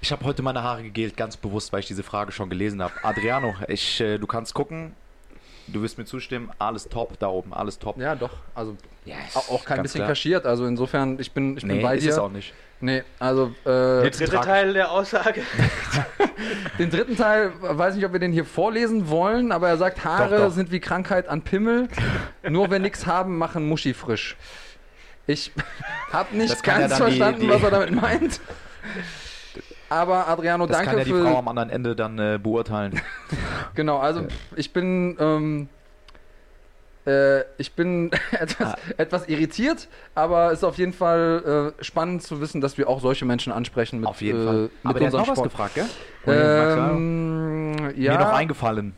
Ich habe heute meine Haare gegelt, ganz bewusst, weil ich diese Frage schon gelesen habe. Adriano, ich, äh, du kannst gucken, du wirst mir zustimmen, alles top da oben, alles top. Ja, doch. Also yes, auch kein bisschen klar. kaschiert. Also insofern, ich bin, ich bin nee, bei dir. Ist es auch nicht. Nee, also. Äh, der dritte Teil der Aussage. den dritten Teil, weiß nicht, ob wir den hier vorlesen wollen, aber er sagt, Haare doch, doch. sind wie Krankheit an Pimmel. Nur wenn nichts haben, machen Muschi frisch. Ich habe nicht ganz verstanden, die, die was er damit meint. Aber Adriano, das danke kann ja die Frau am anderen Ende dann äh, beurteilen. genau, also ich bin ähm, äh, ich bin etwas, ah. etwas, irritiert, aber es ist auf jeden Fall äh, spannend zu wissen, dass wir auch solche Menschen ansprechen mit, auf jeden Fall. Äh, mit aber der hat noch Sport. was gefragt, gell? Ähm, ja. Mir noch eingefallen.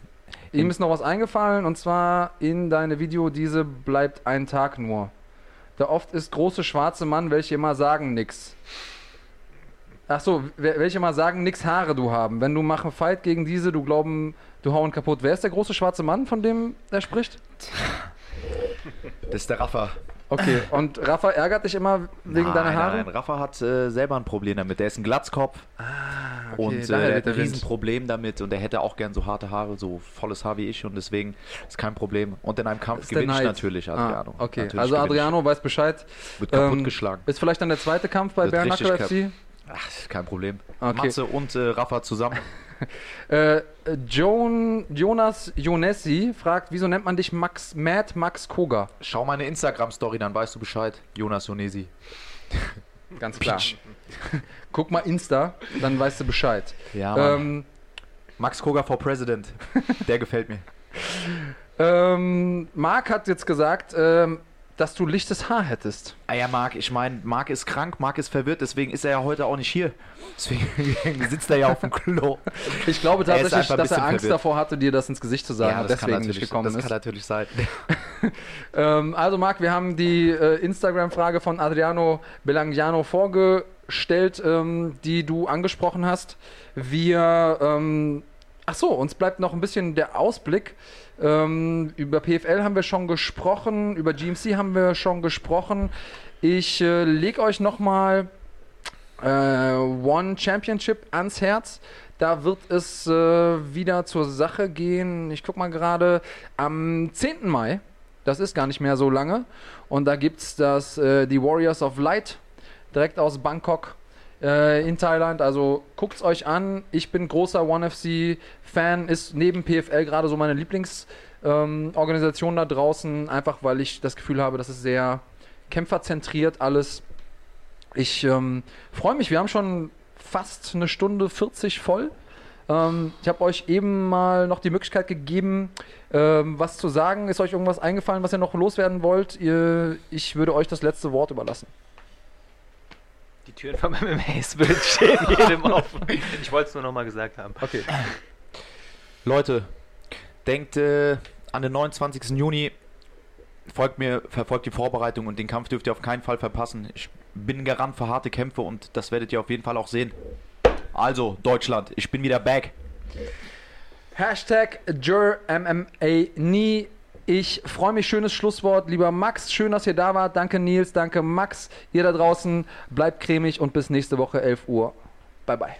Ihm ist noch was eingefallen und zwar in deine Video, diese bleibt ein Tag nur. Da oft ist große schwarze Mann, welche immer sagen nix. Ach so, welche mal sagen, nix Haare du haben. Wenn du machen Fight gegen diese, du glauben, du hauen kaputt. Wer ist der große schwarze Mann, von dem er spricht? Das ist der Rafa. Okay, und Rafa ärgert dich immer wegen nein, deiner Haare? Nein, Rafa hat äh, selber ein Problem damit. Der ist ein Glatzkopf ah, okay, und äh, er hat ein Riesenproblem damit und er hätte auch gern so harte Haare, so volles Haar wie ich und deswegen ist kein Problem. Und in einem Kampf gewinne ich natürlich Adriano. Ah, okay, natürlich also Adriano weiß Bescheid. Wird kaputtgeschlagen. Ähm, ist vielleicht dann der zweite Kampf bei Bernackel FC? Ach, kein Problem. Okay. Matze und äh, Rafa zusammen. äh, Joan, Jonas Jonessi fragt, wieso nennt man dich Max Mad Max Koga? Schau meine Instagram-Story, dann weißt du Bescheid. Jonas Jonessi. Ganz klar. Guck mal Insta, dann weißt du Bescheid. Ja, ähm, Max Koga for President. Der gefällt mir. Ähm, Marc hat jetzt gesagt, ähm, dass du lichtes Haar hättest. Ah ja, Marc, ich meine, Marc ist krank, Marc ist verwirrt, deswegen ist er ja heute auch nicht hier. Deswegen sitzt er ja auf dem Klo. Ich glaube tatsächlich, dass er Angst verwirrt. davor hatte, dir das ins Gesicht zu sagen ja, deswegen nicht gekommen das ist. Das kann natürlich sein. ähm, also Marc, wir haben die äh, Instagram-Frage von Adriano Belangiano vorgestellt, ähm, die du angesprochen hast. Wir, ähm, ach so, uns bleibt noch ein bisschen der Ausblick. Ähm, über PFL haben wir schon gesprochen, über GMC haben wir schon gesprochen. Ich äh, lege euch nochmal äh, One Championship ans Herz. Da wird es äh, wieder zur Sache gehen. Ich gucke mal gerade am 10. Mai. Das ist gar nicht mehr so lange. Und da gibt es äh, die Warriors of Light direkt aus Bangkok äh, in Thailand. Also guckt es euch an. Ich bin großer One FC Fan, ist neben PFL gerade so meine Lieblingsorganisation ähm, da draußen, einfach weil ich das Gefühl habe, dass es sehr kämpferzentriert alles. Ich ähm, freue mich, wir haben schon fast eine Stunde 40 voll. Ähm, ich habe euch eben mal noch die Möglichkeit gegeben, ähm, was zu sagen. Ist euch irgendwas eingefallen, was ihr noch loswerden wollt? Ihr, ich würde euch das letzte Wort überlassen. Türen vom MMA-Spirit stehen jedem offen. Ich wollte es nur nochmal gesagt haben. Okay. Leute, denkt äh, an den 29. Juni. Folgt mir, verfolgt die Vorbereitung und den Kampf dürft ihr auf keinen Fall verpassen. Ich bin Garant für harte Kämpfe und das werdet ihr auf jeden Fall auch sehen. Also, Deutschland, ich bin wieder back. Hashtag JurMMA nie ich freue mich, schönes Schlusswort. Lieber Max, schön, dass ihr da wart. Danke Nils, danke Max. Ihr da draußen, bleibt cremig und bis nächste Woche 11 Uhr. Bye, bye.